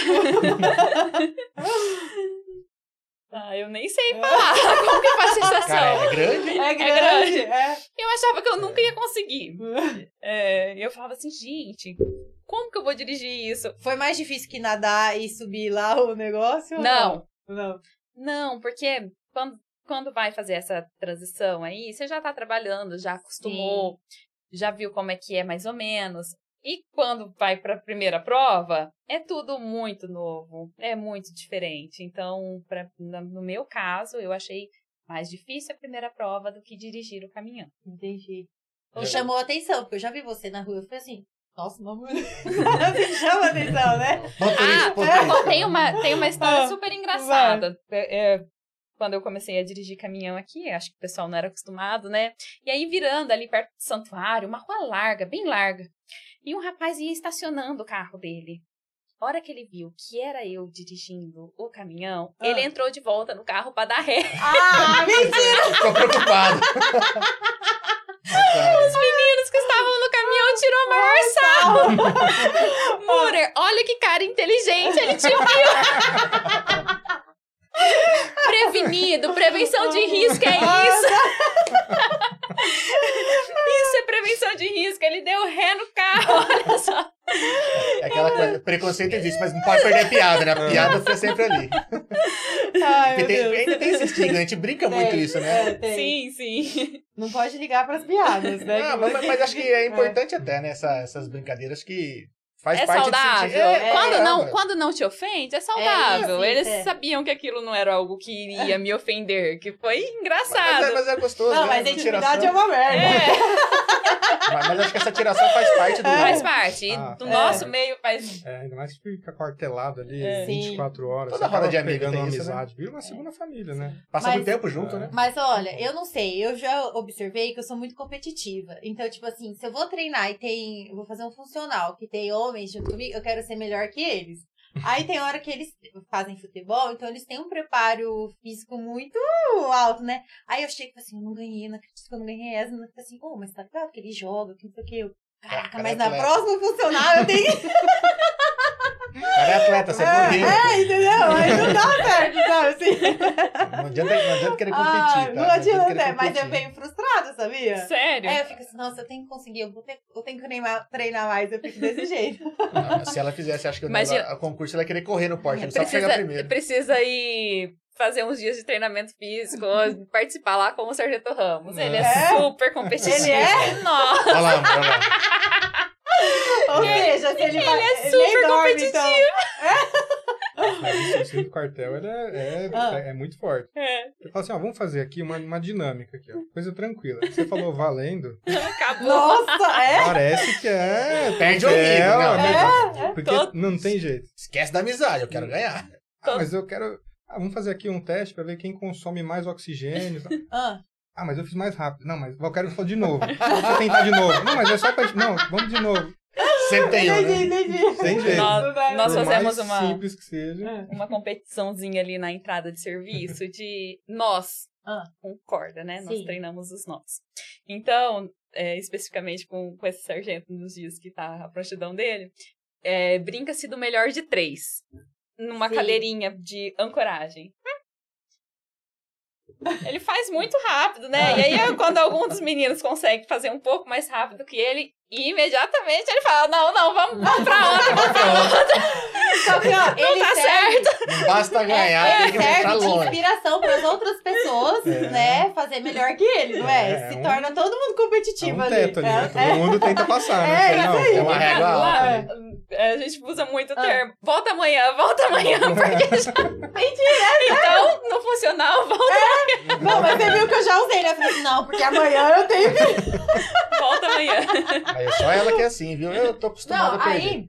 ah, eu nem sei falar como que faz a sensação. Cara, é grande? É grande. É. Eu achava que eu nunca ia conseguir. É, eu falava assim, gente, como que eu vou dirigir isso? Foi mais difícil que nadar e subir lá o negócio? Não, Não. Não, porque quando, quando vai fazer essa transição aí, você já tá trabalhando, já acostumou, já viu como é que é mais ou menos. E quando vai para a primeira prova, é tudo muito novo, é muito diferente. Então, pra, no meu caso, eu achei mais difícil a primeira prova do que dirigir o caminhão. Entendi. Me chamou a atenção, porque eu já vi você na rua. Eu falei assim, nossa, uma mulher. Assim, chama a atenção, né? Ah, tem uma, tem uma história Ah, super engraçada. É, é, quando eu comecei a dirigir caminhão aqui, acho que o pessoal não era acostumado, né? E aí virando ali perto do santuário, uma rua larga, bem larga. E um rapaz ia estacionando o carro dele. A hora que ele viu que era eu dirigindo o caminhão, Ah. ele entrou de volta no carro para dar ré. Ah, mentira! Ficou preocupado. Os meninos que estavam no caminhão tirou a maior sarro. Murer, olha que cara inteligente, ele te viu. Prevenido, prevenção de risco é isso. Isso é prevenção de risco. Ele deu ré no carro, olha só. É aquela coisa, preconceito existe, mas não pode perder a piada, né? A piada fica sempre ali. Ai, tem- ainda tem esse estigma, a gente brinca muito Tem, isso, né? é, tem. Sim, sim. Não pode ligar pras piadas, né? Ah, Que mas, mas acho que é importante até, né? essa- essas brincadeiras que faz É parte saudável. de sentir. É, quando, caramba. não, quando não te ofende, é saudável. isso, Eles é. sabiam que aquilo não era algo que iria me ofender, que foi Mas, engraçado. é, mas é gostoso, Não, né? mas a intimidade é uma merda. É, Mas, mas acho que essa tiração faz parte do. faz parte. Ah, do é. nosso meio faz. É, ainda mais que fica quartelado ali É. 24 horas. Toda roda de amigo tem né? amizade. Vira uma segunda família, né? Passa Mas- muito tempo junto, né? Mas olha, eu não sei, eu já observei que eu sou muito competitiva. Então, tipo assim, se eu vou treinar e tem. Eu vou fazer um funcional que tem homens junto comigo, eu quero ser melhor que eles. Aí tem hora que eles fazem futebol, então eles têm um preparo físico muito alto, né? Aí eu chego e falo assim, eu não ganhei, não acredito que eu não ganhei essa. Não assim, pô, mas tá ligado que ele joga, que não sei o que. Eu, Caraca, Cara, mas na atleta. próxima funcional eu tenho cara é atleta, você é guerreiro. É, entendeu? Aí não dá certo, sabe? Assim. Não adianta, não adianta querer competir. Ah, tá? não adianta, querer né? Mas eu venho frustrada, sabia? Sério? É, eu fico assim, nossa, eu tenho que conseguir, eu, vou ter, eu tenho que treinar, treinar mais, eu fico desse jeito. Não, se ela fizesse, acho que o a concurso, ela ia querer correr no Porsche, só pra chegar precisa, primeiro. precisa ir fazer uns dias de treinamento físico, participar lá com o Sargento Ramos. Ele é, É? super competitivo. Ele é? Nossa. Olha lá, olha lá. Ou seja, se ele, vai, é ele super nem dorme, competitivo. então. Mas isso, isso do quartel ele é, é, Ah. é muito forte. É, Você fala assim, ó, vamos fazer aqui uma, uma dinâmica aqui, ó. Coisa tranquila. Você falou valendo, acabou. Nossa, é? parece que é. Perde o amigo, não. amigo. Porque Todo- não tem jeito. Esquece da amizade, eu quero ganhar. Ah, mas eu quero. ah, vamos fazer aqui um teste pra ver quem consome mais oxigênio. Ah, Ah, mas eu fiz mais rápido. Não, mas eu quero falar de novo. Deixa eu tentar de novo. Não, mas é só pra. Não, vamos de novo. Sempre tem um, entendi, né? entendi. Tem jeito. Nós, nós fazemos uma, simples que seja. uma competiçãozinha ali na entrada de serviço de nós Ah. com corda, né? Nós Sim. treinamos os nós. Então, é, especificamente com, com esse sargento nos dias que tá a prontidão dele, é, brinca-se do melhor de três. Numa Sim. cadeirinha de ancoragem. Ele faz muito rápido, né? E aí, quando algum dos meninos consegue fazer um pouco mais rápido que ele, imediatamente ele fala: Não, não, vamos, vamos pra outra, vamos pra outra. Só que, ó, ele tá serve, Não basta ganhar, é, tem que deixar serve de longe. inspiração para as outras pessoas, É. né? Fazer melhor que ele, não é? É, Se um- torna todo mundo É competitivo um ali. teto ali, né? É, Todo mundo tenta passar, né? É, não, isso aí. É uma régua alta. Lá, né? é, a gente usa muito o Ah. termo. Volta amanhã, volta amanhã, porque já... Mentira! Então, no funcional, volta, Não, mas você viu que eu já usei, né? Falei, não, porque amanhã eu tenho que. volta amanhã. Aí é só ela que é assim, viu? Eu tô acostumado Não, a perder. aí.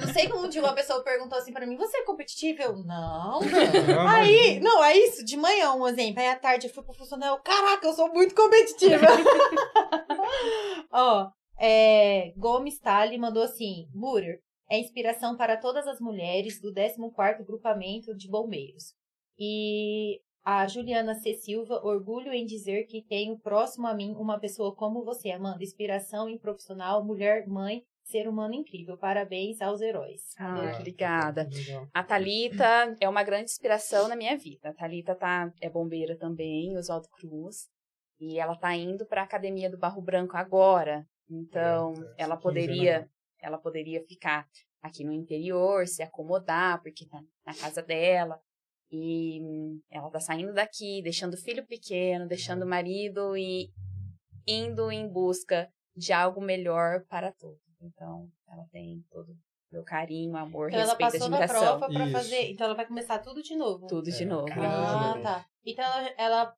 Não sei como um dia uma pessoa perguntou assim pra mim: você é competitivo? Eu, não. Não, Aí, não, é isso, de manhã, um exemplo. Aí à tarde eu fui pro funcionário, caraca, eu sou muito competitiva. Ó, é, Gomes Tali mandou assim: Burer, é inspiração para todas as mulheres do 14 Grupamento de Bombeiros. E a Juliana C. Silva, orgulho em dizer que tenho próximo a mim uma pessoa como você, Amanda. Inspiração em profissional, mulher, mãe, ser humano incrível. Parabéns aos heróis. Ah, obrigada. Legal. A Thalita é uma grande inspiração na minha vida. A Thalita tá, é bombeira também, Oswaldo Cruz. E ela tá indo para a Academia do Barro Branco agora. Então, É, ela 15 poderia, né? ela poderia ficar aqui no interior, se acomodar, porque tá na casa dela. E hum, ela tá saindo daqui, deixando o filho pequeno, deixando o marido e indo em busca de algo melhor para todos. Então, ela tem todo o meu carinho, amor, Então ela respeito, passou na admiração. prova pra Isso. fazer. Então ela vai começar tudo de novo. Tudo de É, novo. cara. Ah, Ah, tá. Então ela, ela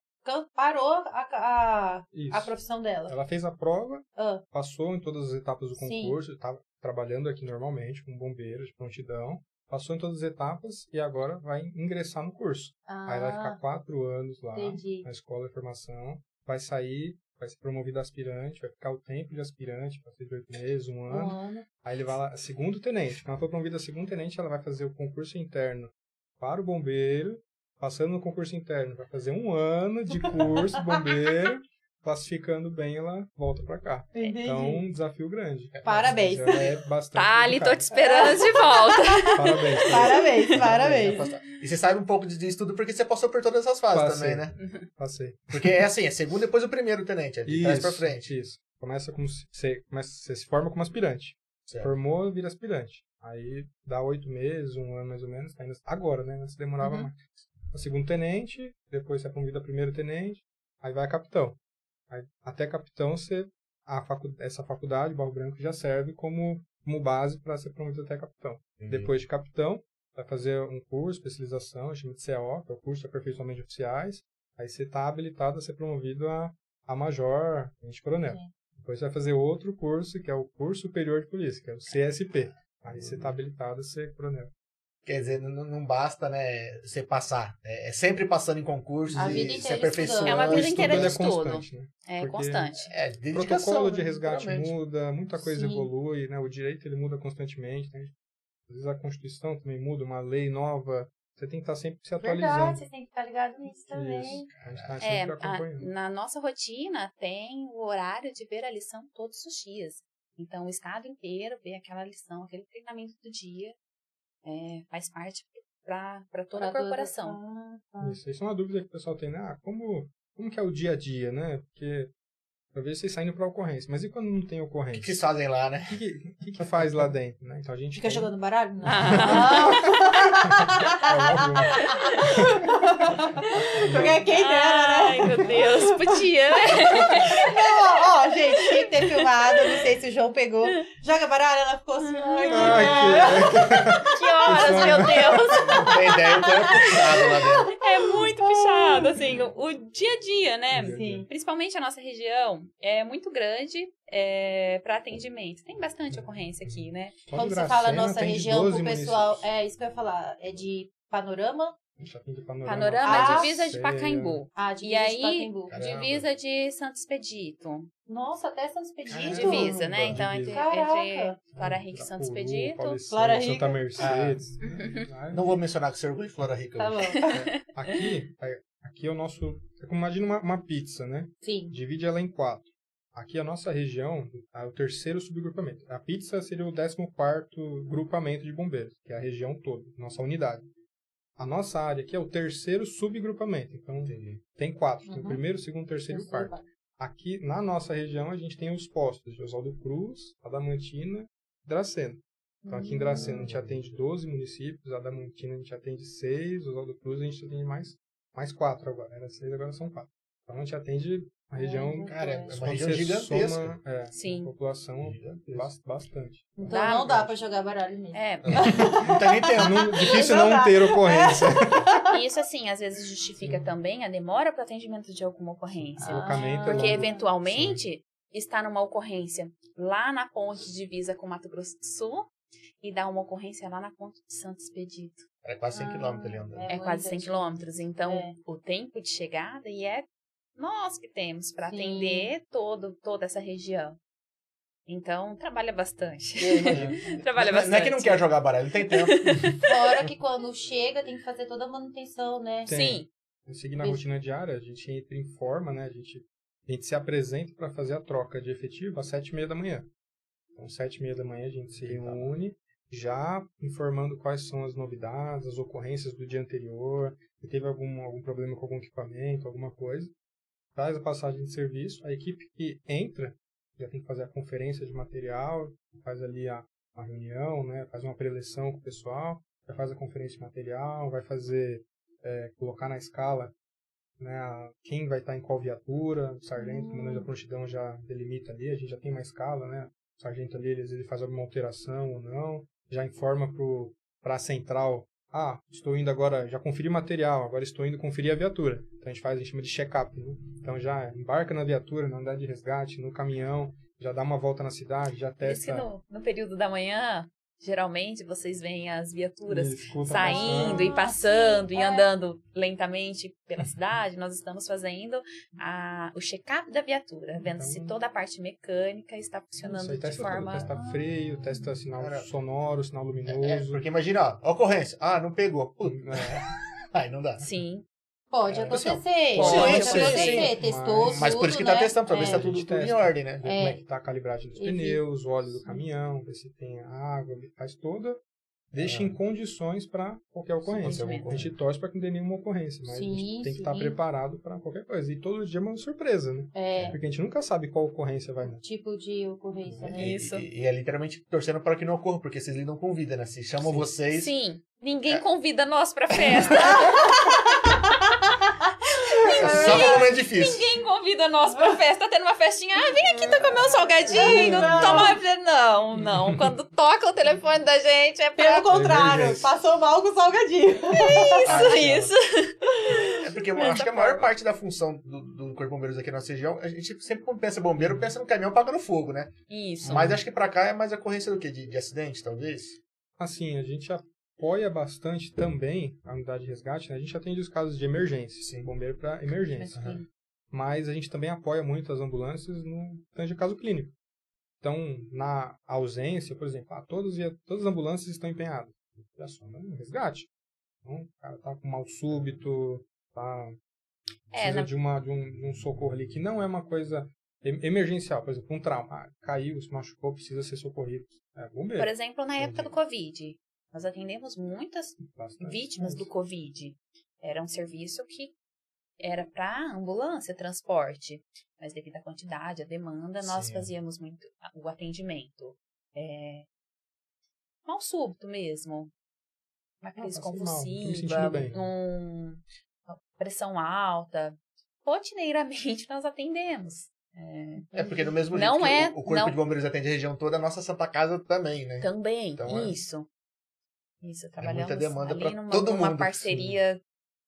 parou a, a, a profissão dela. Ela fez a prova, Ah, passou em todas as etapas do Sim. concurso, estava trabalhando aqui normalmente com bombeiros de prontidão. passou em todas as etapas e agora vai ingressar no curso. Ah, Aí vai ficar quatro anos lá entendi. na escola de formação, vai sair, vai ser promovido a aspirante, vai ficar o tempo de aspirante, vai ser de oito meses, um ano. Um ano. Aí ele vai lá, segundo tenente. Quando ela for promovida a segundo tenente, ela vai fazer o concurso interno para o bombeiro. Passando no concurso interno, vai fazer um ano de curso bombeiro. Classificando bem, ela volta para cá. Entendi. Então, um desafio grande. Parabéns. Mas ela é bastante Tá ali, tô te esperando de volta. Parabéns. Parabéns, parabéns. E você sabe um pouco disso tudo porque você passou por todas essas fases Passei. também, né? Passei. Porque é assim, é segundo depois o primeiro tenente, é de trás pra frente. Isso. Começa como se, você, começa, você se forma como aspirante. Certo. Formou, vira aspirante. Aí dá oito meses, um ano mais ou menos. Ainda, agora, né? Antes demorava Uhum. mais. O segundo tenente, depois você é promovido a primeiro tenente, aí vai a capitão. Até capitão, você, a facu, essa faculdade, Barro Branco, já serve como, como base para ser promovido até capitão. Entendi. Depois de capitão, vai fazer um curso, especialização, chama de CO, que é o curso de aperfeiçoamento de oficiais. Aí você está habilitado a ser promovido a, a major, tenente coronel. Sim. Depois você vai fazer outro curso, que é o curso superior de polícia, que é o CSP. Aí você está habilitado a ser coronel. Quer dizer, não, não basta, né, você passar. É, é sempre passando em concursos A e vida se inteira aperfeiçoando. É uma O vida inteira de é estudo. constante, né? É Porque- constante. É, dedicação, protocolo de né, resgate realmente. muda, muita coisa Sim. evolui, né? O direito ele muda constantemente, né? Às vezes a Constituição também muda, uma lei nova. Você tem que estar sempre se atualizando. Verdade, vocês têm que estar ligados nisso também. Isso. A gente tá É, sempre a- acompanhando. na nossa rotina tem o horário de ver a lição todos os dias. Então, o estado inteiro vê aquela lição, aquele treinamento do dia, é, faz parte para toda a corporação. Ah, tá. Isso, isso é uma dúvida que o pessoal tem, né? Ah, como, como que é o dia a dia, né? Porque vejo vocês saindo para ocorrência, mas e quando não tem O que, ocorrência? que vocês fazem lá, né? O que, que, que que faz lá dentro, né? Então a gente Fica tem- jogando baralho? Não. Porque quem dera, né? Ai, meu Deus, podia, né? Não, ó, ó, gente, tinha que ter filmado, não sei se o João pegou. Joga baralho, ela ficou assim, ai, que que... Que horas, meu Deus! Não tem ideia, o que é puxado lá dentro. É muito puxado, assim, o, o dia a dia, né? Sim. Principalmente a nossa região é muito grande é, para atendimento. Tem bastante ocorrência aqui, né? Só Quando de você fala nossa de região, 12 pro pessoal. municípios. É isso que eu ia falar. É de panorama? Panorama. Panorama Ah, é divisa de. Pacaembu. Ah, de E aí, Pacaembu. Caramba. divisa de Santo Expedito. Nossa, até Santos Expedito. Caramba. Divisa, né? Então, entre, Divisa. entre Caraca. Clara Henrique e Santo Expedito. Clara Rica. Santa Mercedes. Ah, Não vou mencionar que você é orgulho de Flora Rica. Tá bom. Aqui, é- aqui é o nosso. É como imagina uma, uma pizza, né? Sim. Divide ela em quatro. Aqui a nossa região é o terceiro subgrupamento. A pizza seria o 14 grupamento de bombeiros, que é a região toda, nossa unidade. A nossa área aqui é o terceiro subgrupamento. Então Entendi. tem quatro. Tem o Uhum. primeiro, o segundo, o terceiro e o quarto. Aqui na nossa região a gente tem os postos de Oswaldo Cruz, Adamantina e Dracena. Então aqui em Dracena a gente atende 12 municípios, Adamantina a gente atende 6, Oswaldo Cruz a gente atende mais, mais 4 agora. Era 6, agora são 4. Então a gente atende a região. Uhum. Cara, é uma região gigantesca. soma, é, Sim. a população Gigantesca. bas- bastante. Então Dá, não dá pra jogar baralho mesmo. É, Não tem nem tempo. Não- difícil Não não ter ocorrência. e isso, assim, às vezes justifica também a demora para atendimento de alguma ocorrência. É Porque, eventualmente, está numa ocorrência lá na ponte de divisa com Mato Grosso do Sul e dá uma ocorrência lá na ponte de Santo Expedito. É quase 100 Ah, km ali andando. É É, quase 100 gente. quilômetros. Então, É. o tempo de chegada e é nós que temos para atender todo, toda essa região. Então, trabalha bastante. Imagino. trabalha Não é- bastante. Não é que não quer jogar baralho, não tem tempo. Fora que quando chega tem que fazer toda a manutenção, né? Tem. Sim, Seguindo a rotina diária, a gente entra em forma, né? A gente, a gente se apresenta para fazer a troca de efetivo às sete e meia da manhã. Então, sete e meia da manhã a gente se reúne, já informando quais são as novidades, as ocorrências do dia anterior, se teve algum, algum problema com algum equipamento, alguma coisa. Faz a passagem de serviço, a equipe que entra já tem que fazer a conferência de material, faz ali a, a reunião, né? Faz uma preleção com o pessoal, já faz a conferência de material, vai fazer é, colocar na escala né, a- quem vai estar em qual viatura, o sargento, o comandante da prontidão já delimita ali, a gente já tem uma escala, né? O sargento ali, vezes, ele faz alguma alteração ou não, já informa para a central, ah, estou indo agora, já conferi material, agora estou indo conferir a viatura. Então a gente faz, a gente chama de check-up, né? Então já embarca na viatura, na unidade de resgate, no caminhão, já dá uma volta na cidade, já por isso testa... no, no período da manhã geralmente vocês veem as viaturas saindo e passando e é. andando lentamente pela cidade, nós estamos fazendo a, o check-up da viatura, vendo se Então- toda a parte mecânica está Isso funcionando aí de testa, forma. testa freio, testa sinal Cara, sonoro, sinal É, luminoso. porque imagina, ó, ocorrência. Ah, não pegou. Puta, É, aí não dá. Sim, Pode É, acontecer. Pode, pode acontecer. acontecer. Testou Mas- Mas por isso que tá tudo, né? testando, pra ver se tá É. tudo, A tudo em ordem, né? ver É. como é que tá a calibragem dos E pneus, o óleo do caminhão, ver se tem água, faz toda. Deixa em condições para qualquer ocorrência. Sim. A gente torce para que não dê nenhuma ocorrência, mas a Sim, gente tem que estar sim. preparado para qualquer coisa. E todo dia é uma surpresa, né? É, Porque a gente nunca sabe qual ocorrência vai dar. tipo de ocorrência, né? E, Isso. E, e é literalmente torcendo para que não ocorra, porque vocês lidam com vida, né? Se chamam Sim. vocês. sim. Ninguém É. convida nós pra festa. É só no momento difícil. Ninguém convida nós pra festa. Tá tendo uma festinha. Ah, vem aqui comer um salgadinho. Não. Tomar. Não, não. Quando toca o telefone da gente é pra. Pelo contrário, passou mal com o salgadinho. Ah, Isso, isso. É porque eu acho que a maior parte da função do, do Corpo de Bombeiros aqui na nossa região, a gente sempre quando pensa bombeiro, pensa no caminhão pagando fogo, né? Isso. Mas acho que pra cá é mais ocorrência do quê? De, de acidente, talvez? Assim, a gente apoia bastante também a unidade de resgate, né? A gente atende os casos de emergência, Sim. bombeiro para emergência. Aham. Mas a gente também apoia muito as ambulâncias no tanto de caso clínico. Então, na ausência, por exemplo, ah, todas, as- todas as ambulâncias estão empenhadas. Já um resgate. Então, o cara tá com mal súbito, tá É, precisa na- de, uma, de, um, de um socorro ali, que não é uma coisa em- emergencial. Por exemplo, um trauma. Ah, caiu, se machucou, precisa ser socorrido. É bombeiro. Por exemplo, na época do Covid, nós atendemos muitas Bastante. vítimas Mas- do Covid. Era um serviço que era para ambulância, transporte, mas devido à quantidade, à demanda, nós Sim. fazíamos muito o atendimento. É, mal súbito mesmo. Uma crise tô me convulsiva, um, uma pressão alta. Rotineiramente nós atendemos. É porque no mesmo Não jeito que é- o, o Corpo não- de Bombeiros atende a região toda, a nossa Santa Casa também, né? Também, Então, é- isso. Isso, trabalhamos muita demanda ali numa, todo numa mundo. parceria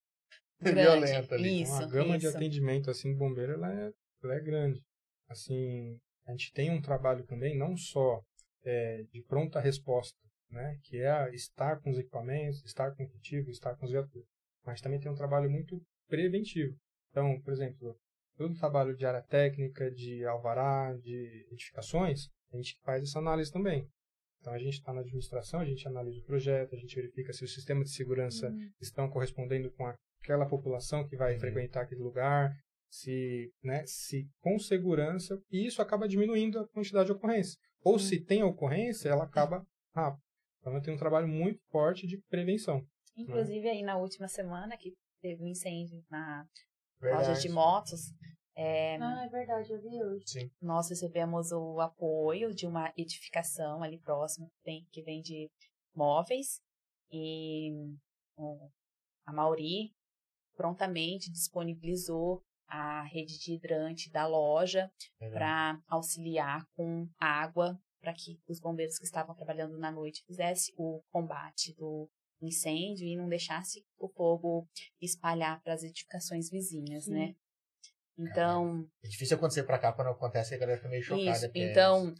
grande. Violenta ali. Isso, Então, a gama de isso. atendimento assim do bombeiro ela é, ela é grande. Assim, a gente tem um trabalho também não só é, de pronta resposta, né, que é estar com os equipamentos, estar com o cultivo, estar com os viaturas, mas também tem um trabalho muito preventivo. Então, por exemplo, todo o trabalho de área técnica, de alvará, de edificações, a gente faz essa análise também. Então, a gente está na administração, a gente analisa o projeto, a gente verifica se o sistema de segurança estão correspondendo com aquela população que vai Uhum. frequentar aquele lugar, se, né, se com segurança, e isso acaba diminuindo a quantidade de ocorrência. Ou se tem ocorrência, ela acaba rápido. Então, eu tenho um trabalho muito forte de prevenção. Inclusive, aí na última semana que teve um incêndio na Verdade. loja de motos, é, Ah, é verdade, eu vi hoje. Sim. nós recebemos o apoio de uma edificação ali próximo que, tem, que vende móveis e o- a Mauri prontamente disponibilizou a rede de hidrante da loja para auxiliar com água para que os bombeiros que estavam trabalhando na noite fizessem o combate do incêndio e não deixasse o fogo espalhar para as edificações vizinhas, Sim. né? Então, É difícil acontecer pra cá, quando acontece a galera fica meio chocada. isso. Então,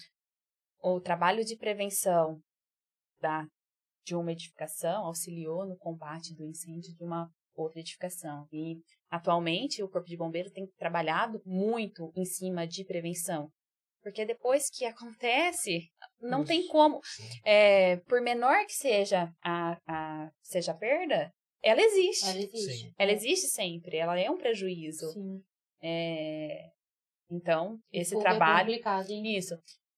o trabalho de prevenção da, de uma edificação auxiliou no combate do incêndio de uma outra edificação. E, atualmente, o Corpo de Bombeiros tem trabalhado muito em cima de prevenção. Porque depois que acontece, não tem Isso. como. É, por menor que seja a, a, seja a perda, ela existe. Ela existe. Sim. Ela existe sempre, ela é um prejuízo. Sim. É, então, esse Fogo trabalho. É? Isso.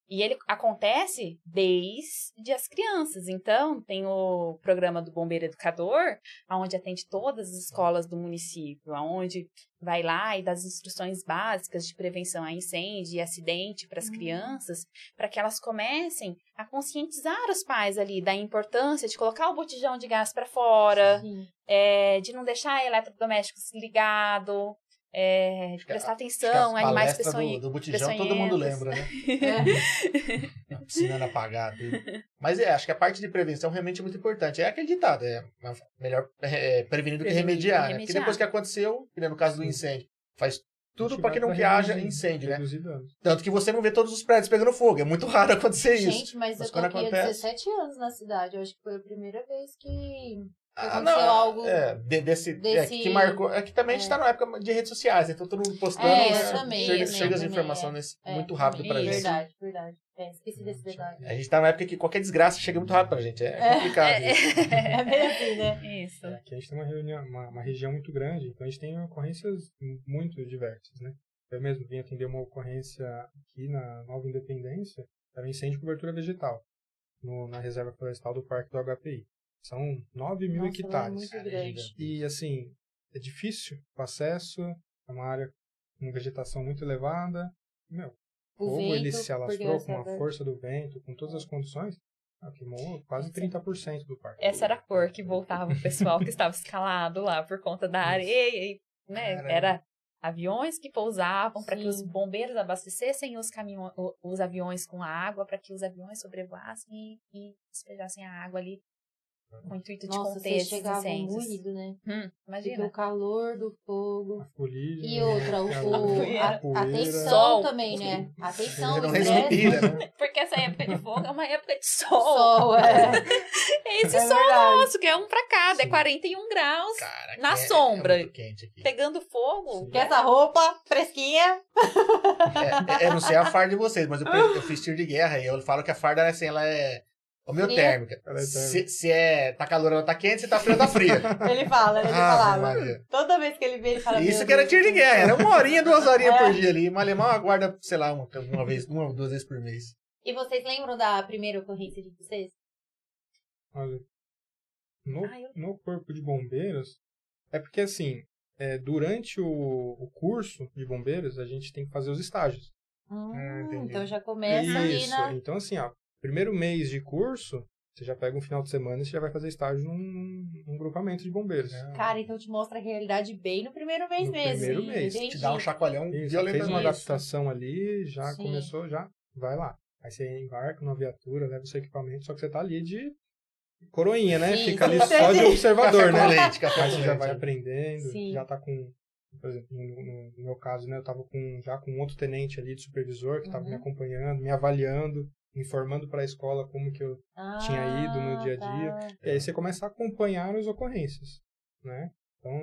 E ele acontece desde as crianças. Então, tem o programa do Bombeiro Educador, onde atende todas as escolas do município, onde vai lá e dá as instruções básicas de prevenção a incêndio e acidente para as Hum. crianças, para que elas comecem a conscientizar os pais ali da importância de colocar o botijão de gás para fora, é, de não deixar eletrodomésticos ligado, é, prestar atenção, as animais palestras peçonhe- do, do botijão todo mundo lembra, né? É. A piscina apagada. tudo. Mas é, acho que a parte de prevenção realmente é muito importante. É aquele ditado, é melhor é, prevenir do que Prevenir do que remediar, né? Porque remediar. depois que aconteceu, que nem no caso do incêndio, faz tudo para que não que haja incêndio, né? Tanto que você não vê todos os prédios pegando fogo. É muito raro acontecer isso. Gente, mas, Mas eu tô quando aqui há acontece- 17 anos na cidade. Eu acho que foi a primeira vez que Ah, aconteceu algo. É, de- desse, desse- É, que marcou. É que também a gente é. tá numa época de redes sociais, então todo mundo postando. É, né? também, chega eu chega as informações é. É, muito rápido pra também. gente. Verdade, verdade. É, esqueci desse detalhe. A gente tá numa época que qualquer desgraça chega muito rápido pra gente. É, É. complicado. isso. É bem assim, né? Isso. É, Aqui a gente tem uma, reunião, uma, uma região muito grande, então a gente tem ocorrências muito diversas, né? Eu mesmo vim atender uma ocorrência aqui na Nova Independência, era um incêndio de cobertura vegetal, no- na reserva florestal do Parque do HPI. São 9 mil Nossa, é hectares. é. E, assim, é difícil o acesso, é uma área com vegetação muito elevada. Meu, O fogo vento, ele se alastrou com a força do vento, com todas as condições, ah, queimou quase 30% do parque. Essa era a cor que voltava o pessoal que estava escalado lá por conta da areia, e, né? Caramba. Era aviões que pousavam para que os bombeiros abastecessem os caminhões, os aviões com água, para que os aviões sobrevoassem e, e despejassem a água ali com o intuito de Nossa, conter vocês esses incêndios. moído, né? Hum, Porque imagina. o calor do fogo. E outra, o, o- a, a Sol. também, né? A tensão, Você o não estresse. respira, né? Porque essa época de fogo é uma época de sol. sol, é. É esse É sol verdade. nosso, que é um pra cada, é Sim. 41 graus, Cara, Na é- sombra. É muito quente aqui. pegando fogo. Que essa roupa fresquinha. É, é, eu não sei a farda de vocês, mas eu, eu fiz tiro de guerra e eu falo que a farda assim, ela é homeotérmica. Ela é Se, se é tá calor, ela tá quente, se tá frio, ela tá fria. Ele fala, ele Ave falava. Maria. Toda vez que ele vê, ele fala. Isso "Meu que era tiro de guerra, era uma horinha, duas horinhas É. por dia ali. Mas alemão aguarda, sei lá, uma, uma vez, uma ou duas vezes por mês. E vocês lembram da primeira ocorrência de vocês? Olha, no, Ah, eu- no corpo de bombeiros, é porque assim, é, durante o, o curso de bombeiros, a gente tem que fazer os estágios. Hum, entendi. então já começa ali Isso, na. então assim, ó, primeiro mês de curso, você já pega um final de semana e você já vai fazer estágio num, num grupamento de bombeiros. Cara, então te mostra a realidade bem no primeiro mês No mesmo. primeiro mês. entendi. Te dá um chacoalhão Isso, violento. fez uma adaptação ali, já Sim. começou, já vai lá. Aí você embarca numa viatura, leva o seu equipamento, só que você tá ali de coroinha, né? Sim, Fica ali só de observador, né? leite, café Aí você já vai aprendendo, Sim. já tá com, por exemplo, no, no- no meu caso, né, eu tava com, já com outro tenente ali de supervisor que tava Uhum. me acompanhando, me avaliando, me informando para a escola como que eu... Ah, tinha ido no dia a dia. tá. E aí você começa a acompanhar as ocorrências, né? Então,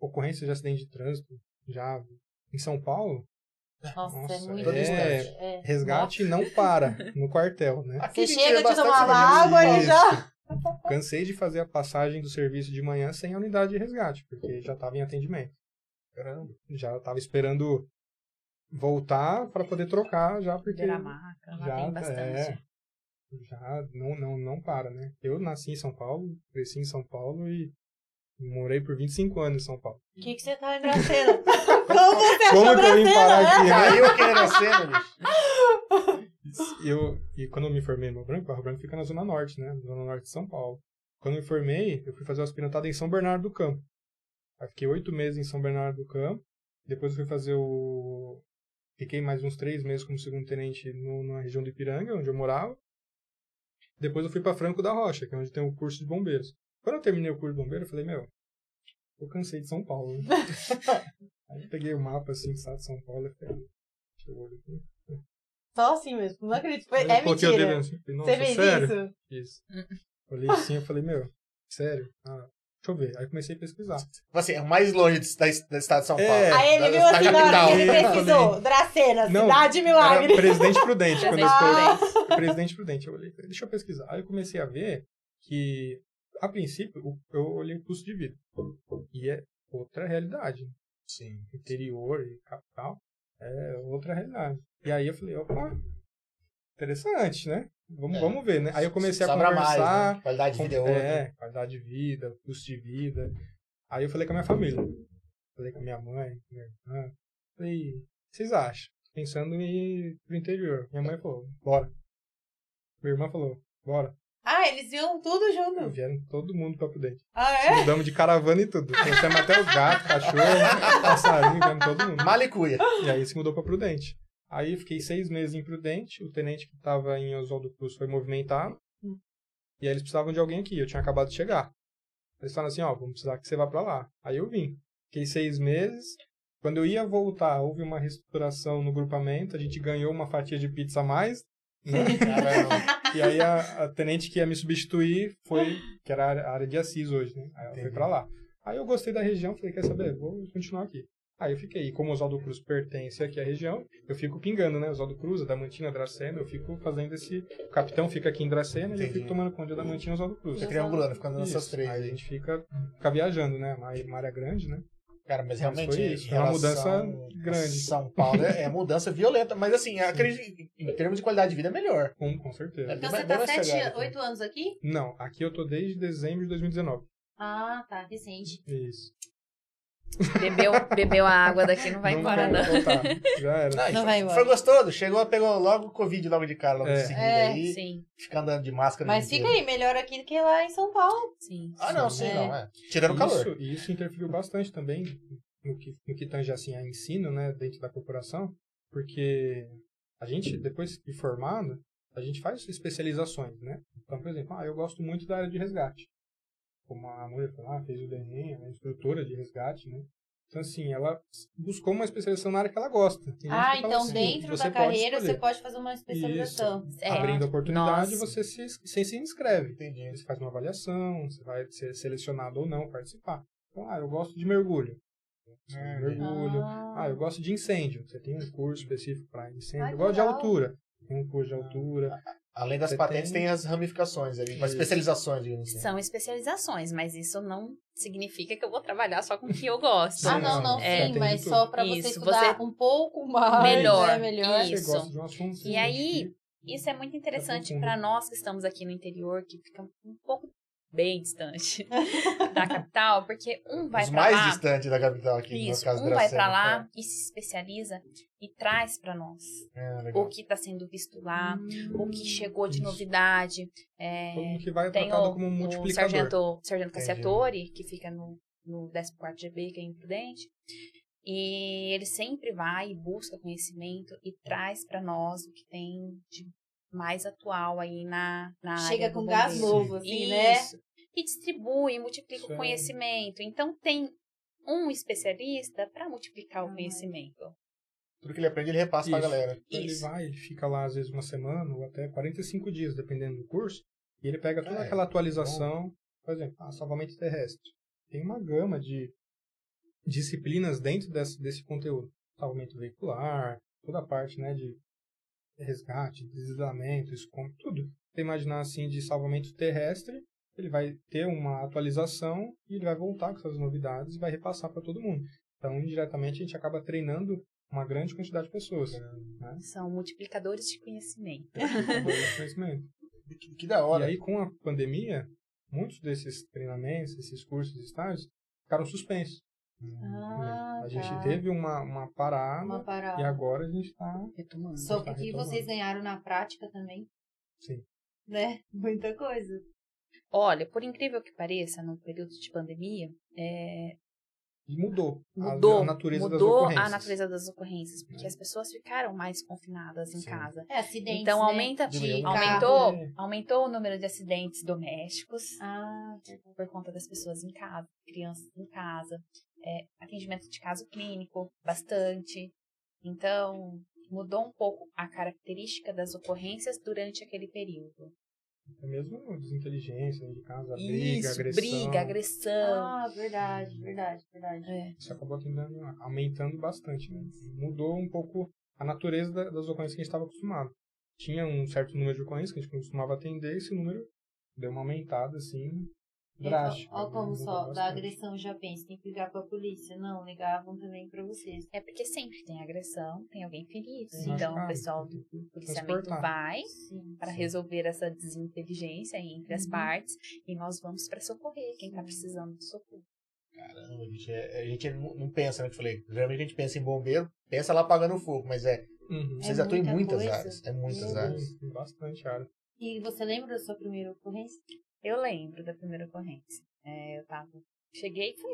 ocorrências de acidente de trânsito, já em São Paulo, Nossa, Nossa, é muito é, é. resgate não para no quartel, né? Aqui Você chega bastante tomar uma água e já. Cansei de fazer a passagem do serviço de manhã sem a unidade de resgate, porque já estava em atendimento. Caramba. Já estava esperando voltar para poder trocar, já porque Ver a maca, lá já tem bastante. é, já não, não, não para, né? Eu nasci em São Paulo, cresci em São Paulo e morei por 25 anos em São Paulo. O que, que você tá engraçando? Como você achou Como que eu vim parar né? aqui, né? Caiu aqui na cena, bicho. E, eu, e quando eu me formei no Barro Branco, Barro Branco fica na Zona Norte, né? Zona Norte de São Paulo. Quando eu me formei, eu fui fazer o aspirantado em São Bernardo do Campo. Aí fiquei oito meses em São Bernardo do Campo. Depois eu fui fazer o... Fiquei mais uns três meses como segundo tenente no, na região do Ipiranga, onde eu morava. Depois eu fui para Franco da Rocha, que é onde tem o curso de bombeiros. Quando eu terminei o curso de bombeiro, eu falei, meu, eu cansei de São Paulo. né? Aí eu peguei o mapa assim, estado de São Paulo e falei, deixa eu olhar aqui. Só assim mesmo. Não acredito. Foi... É eu mentira. assim, falei, Você fez sério? isso? Isso. Olhei assim e falei, meu, sério? Ah, deixa eu ver. Aí comecei a pesquisar. Assim, é o mais longe do, da, do estado de São É. Paulo. Aí ele Da- viu assim na hora que ele falei- Dracena, Não, cidade milagre. Era Presidente Prudente. quando eu. Prudente. Presidente Prudente. Eu olhei, falei, deixa eu pesquisar. Aí eu comecei a ver que, a princípio, eu olhei o custo de vida. E é outra realidade. Sim. Interior e capital é outra realidade. E aí eu falei, opa, interessante, né? Vamos, É. vamos ver, né? Aí eu comecei a Sobra conversar. mais, né? Qualidade de vida é outra. É, qualidade de vida, custo de vida. Aí eu falei com a minha família. Falei com a minha mãe, com a minha irmã. Falei, o que vocês acham? Pensando em ir pro interior. Minha mãe falou, bora. Minha irmã falou, bora. Ah, eles viam tudo junto. Vieram todo mundo pra Prudente. Ah, é? Mudamos de caravana e tudo. Trouxemos até o gato, cachorro, passarinho, vemos todo mundo. Malicuia. E aí se mudou pra Prudente. Aí eu fiquei seis meses em Prudente. O tenente que estava em Oswaldo Cruz foi movimentado. Hum. E aí eles precisavam de alguém aqui. Eu tinha acabado de chegar. Eles falaram assim, ó, vamos precisar que você vá pra lá. Aí eu vim. Fiquei seis meses. Quando eu ia voltar, houve uma reestruturação no grupamento, a gente ganhou uma fatia de pizza a mais, né? E aí a, a tenente que ia me substituir foi, que era a área- de Assis hoje, né? Aí ela foi Entendi. pra lá. Aí eu gostei da região, falei, quer saber? Vou continuar aqui. Aí eu fiquei. E como o Oswaldo Cruz pertence aqui à região, eu fico pingando, né? Oswaldo Cruz, Adamantina, Dracena, eu fico fazendo esse... O capitão fica aqui em Dracena e eu fico tomando conta de Adamantina e Oswaldo Cruz. Você triangulando, ficando nessas Isso. três Aí a gente fica, fica viajando, né? Uma, uma área grande, né? Cara, mas Mas realmente. foi foi uma mudança grande. São Paulo é, é mudança violenta. Mas assim, acredito em termos de qualidade de vida é melhor. Com, com certeza. É Então você tá mais sete, pegada, oito anos aqui? Não, aqui eu tô desde dezembro de 2019. Ah, tá, recente. Isso. Bebeu, bebeu a água daqui, não vai embora, vai não. voltar. Já era. Não, Não foi, vai embora. foi gostoso. Chegou, pegou logo o Covid logo de cara, logo É. de seguida É, aí. Sim, Fica andando de máscara. Mas fica inteiro. aí, melhor aqui do que lá em São Paulo. sim. Ah, não, Sim, sim, é. não. É. Tirando o calor. Isso, e isso interferiu bastante também no que, no que tange assim, a ensino, né, dentro da corporação, porque a gente, depois de formado, a gente faz especializações, né? Então, por exemplo, ah, eu gosto muito da área de resgate. Como a mulher falou, ah, fez o ela é instrutora de resgate, né? Então, assim, ela buscou uma especialização na área que ela gosta. Ah, então assim, dentro da carreira escolher. você pode fazer uma especialização. É. Abrindo a oportunidade, Nossa. você se, você se inscreve. Entendi. Você faz uma avaliação, você vai ser selecionado ou não participar. Então, ah, eu gosto de mergulho. Ah, mergulho. Ah. Ah, eu gosto de incêndio. Você tem um curso específico para incêndio. Ai, eu gosto de legal. altura. Tem um curso de altura. Além das Você patentes, tem... tem as ramificações ali, as Isso. especializações, digamos assim. São especializações, mas isso não significa que eu vou trabalhar só com o que eu gosto. Ah, não, não, sim, é. sim, mas só pra você Isso, estudar você- um pouco mais. Melhor, né, melhor. Isso. Você gosta de um E aí. Isso é muito interessante para nós que estamos aqui no interior, que fica um pouco bem distante da capital, porque um vai para mais lá, distantes da capital aqui, no isso, caso um vai para lá e se especializa e traz para nós É, o que está sendo visto lá, o que chegou de Isso. novidade. É, Todo que vai é tem o, como um o multiplicador. sargento, sargento Entendi. Cassiatori, que fica no, no 14 GB, que é imprudente. E ele sempre vai e busca conhecimento e traz para nós o que tem de mais atual aí na, na Chega com gás novo, assim, né? Isso. E distribui, multiplica Sim. o conhecimento. Então tem um especialista para multiplicar o Ah. conhecimento. Tudo que ele aprende, ele repassa pra Isso. galera. Então ele vai, ele fica lá às vezes uma semana ou até 45 dias, dependendo do curso, e ele pega toda é. aquela atualização, por exemplo, ah, salvamento terrestre. Tem uma gama de disciplinas dentro desse, desse conteúdo. Salvamento veicular, toda a parte né, de resgate, deslizamento, escombro, tudo. Você imaginar assim de salvamento terrestre, ele vai ter uma atualização e ele vai voltar com essas novidades e vai repassar para todo mundo. Então, indiretamente, a gente acaba treinando uma grande quantidade de pessoas. Né? São multiplicadores de conhecimento. Desenvolver conhecimento. Que, que da hora. E aí, com a pandemia, muitos desses treinamentos, esses cursos e estágios, ficaram suspensos. Ah, a gente tá. teve uma, uma parada Uma parada. e agora a gente está... Retomando. Só tá porque retomando. vocês ganharam na prática também. Sim. Né? Muita coisa. Olha, por incrível que pareça, no período de pandemia, é, E mudou, a- mudou, a, natureza das mudou ocorrências. a natureza das ocorrências, porque as pessoas ficaram mais confinadas em Sim. casa. É, acidentes, Então né? aumenta, Diminuiu. aumentou, carro. aumentou o número de acidentes domésticos Ah, por conta das pessoas em casa, crianças em casa, é, atendimento de caso clínico bastante. Então mudou um pouco a característica das ocorrências durante aquele período. É mesmo desinteligência de casa, briga, Isso, agressão. briga, agressão. ah, verdade, verdade, verdade. É. Isso acabou tendendo, aumentando bastante. Né? Mudou um pouco a natureza da- das ocorrências que a gente estava acostumado. Tinha um certo número de ocorrências que a gente costumava atender, esse número deu uma aumentada, assim, drástica. Olha como só, da agressão já pensa, tem que ligar pra polícia. Não, ligavam também pra vocês. É porque sempre tem agressão, tem alguém ferido. Tem então o pessoal do policiamento transportar. vai Sim. para resolver essa desinteligência entre as Uhum. partes e nós vamos para socorrer quem está precisando de socorro. Caramba, a gente, é- a gente não não pensa, né? Eu falei, geralmente a gente pensa em bombeiro, pensa lá apagando fogo, mas é, Uhum. vocês É atuam em muita muitas coisa. áreas. É muitas Meu áreas. Bastante área. E você lembra da sua primeira ocorrência? Eu lembro da primeira ocorrência. É, eu tava. Cheguei, fui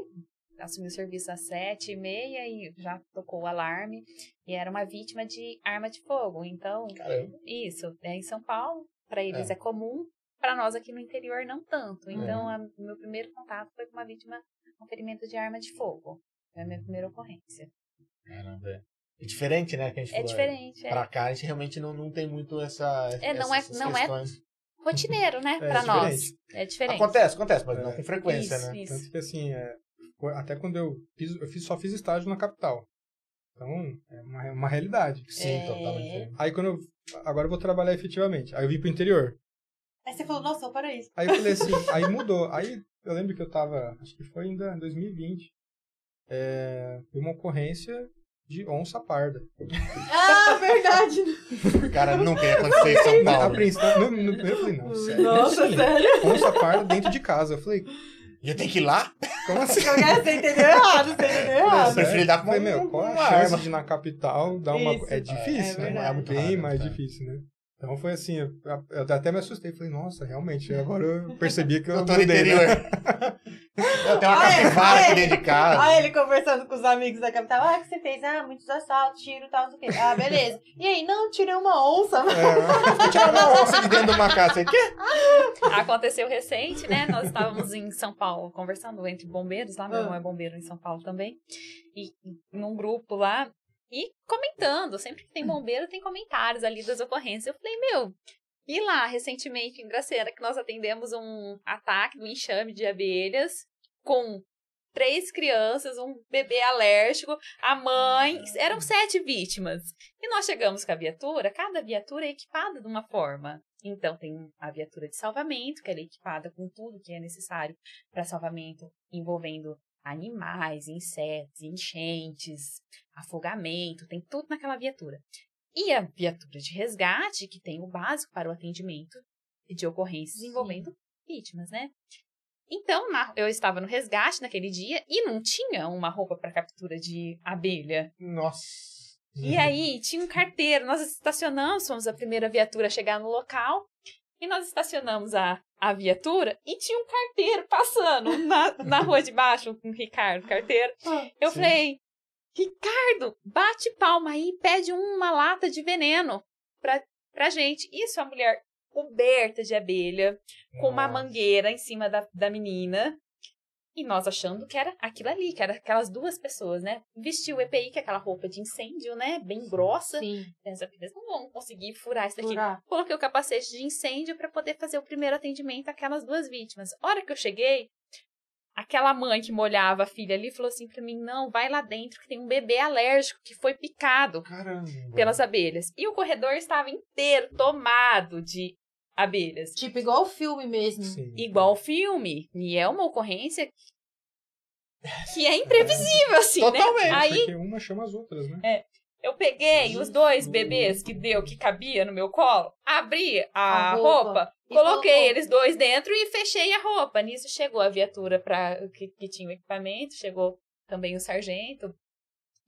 assumi o serviço às sete e meia e já tocou o alarme. E era uma vítima de arma de fogo. Então, Caramba. isso, é em São Paulo, para eles É. é, comum, para nós aqui no interior não tanto. Então, a- meu primeiro contato foi com uma vítima com ferimento de arma de fogo. Foi a minha primeira ocorrência. Caramba, é. É diferente, né? Que a gente É falou, diferente, é. Pra cá, a gente realmente não, não tem muito essa. É, não é- não é. Rotineiro, né? É pra nós. diferente. É diferente. Acontece, acontece, mas É. não com frequência, isso, né? isso. Tanto que assim, é, foi- até quando eu fiz, eu fiz, só fiz estágio na capital. Então, é uma, é uma realidade. Sim, É. totalmente. Aí quando eu. Agora eu vou trabalhar efetivamente. Aí eu vim pro interior. Aí você falou, nossa, para isso. Aí eu falei assim, aí mudou. Aí eu lembro que eu tava, acho que foi ainda em 2020. É, foi uma ocorrência de onça parda. Ah, verdade. Cara, nunca ia acontecer em São Na, a Paulo. princípio, no, no, eu falei, não, sério. Nossa, Sim, sério. Onça parda dentro de casa. Eu falei, E eu tenho que ir lá? como assim? Você entendeu errado, você entendeu errado. prefiro dar com falei, meu, qual a chance arma? de ir na capital dar uma. Isso. É difícil, É né? verdade. É muito Bem raro, mais cara. difícil, né? Então foi assim, eu, eu até me assustei. Falei, nossa, realmente, agora eu percebi que eu Eu tô no né? interior. Eu tenho uma Ah, capivara ah, aqui dentro de casa. Aí ele conversando com os amigos da capital. Ah, o que você fez? Ah, muitos assaltos, tiro e tal, não sei o quê. Ah, beleza. E aí? Não, tirei uma onça. É, tirar uma onça de dentro de uma casa. Quer? Aconteceu recente, né? Nós estávamos em São Paulo conversando entre bombeiros, lá meu Ah. irmão é bombeiro em São Paulo também. E num grupo lá, e comentando. Sempre que tem bombeiro, tem comentários ali das ocorrências. Eu falei, meu, e lá, recentemente, em Gracena, que nós atendemos um ataque do enxame de abelhas com três crianças, um bebê alérgico, a mãe. Eram sete vítimas. E nós chegamos com a viatura, cada viatura é equipada de uma forma. Então, tem a viatura de salvamento, que ela é equipada com tudo que é necessário para salvamento, envolvendo animais, insetos, enchentes, afogamento, tem tudo naquela viatura. E a viatura de resgate, que tem o básico para o atendimento de ocorrências Sim. envolvendo vítimas, né? Então, na- eu estava no resgate naquele dia e não tinha uma roupa para captura de abelha. Nossa. E aí, tinha um carteiro. Nós estacionamos, fomos a primeira viatura a chegar no local. E nós estacionamos a, a viatura e tinha um carteiro passando na, na rua de baixo, com o Ricardo, carteiro. Eu Sim. falei, Ricardo, bate palma aí e pede uma lata de veneno pra, pra gente. Isso, a mulher coberta de abelha, com uma Nossa. mangueira em cima da, da menina. E nós achando que era aquilo ali, que era aquelas duas pessoas, né? Vestiu o EPI, que é aquela roupa de incêndio, né? Bem grossa. Sim. Pensa, eles não vão conseguir furar isso daqui. Furar. Coloquei o capacete de incêndio para poder fazer o primeiro atendimento àquelas duas vítimas. A hora que eu cheguei, aquela mãe que molhava a filha ali falou assim para mim: não, vai lá dentro que tem um bebê alérgico que foi picado Caramba. pelas abelhas. E o corredor estava inteiro tomado de abelhas. Tipo, igual o filme mesmo. Sim. Igual o filme. E é uma ocorrência que é imprevisível, assim, Totalmente, né? Aí Porque uma chama as outras, né? eu peguei os dois bebês que deu, que cabia no meu colo, abri a, A roupa, roupa. Coloquei colocou. eles dois dentro e fechei a roupa. Nisso chegou a viatura pra, que, que tinha o equipamento, chegou também o sargento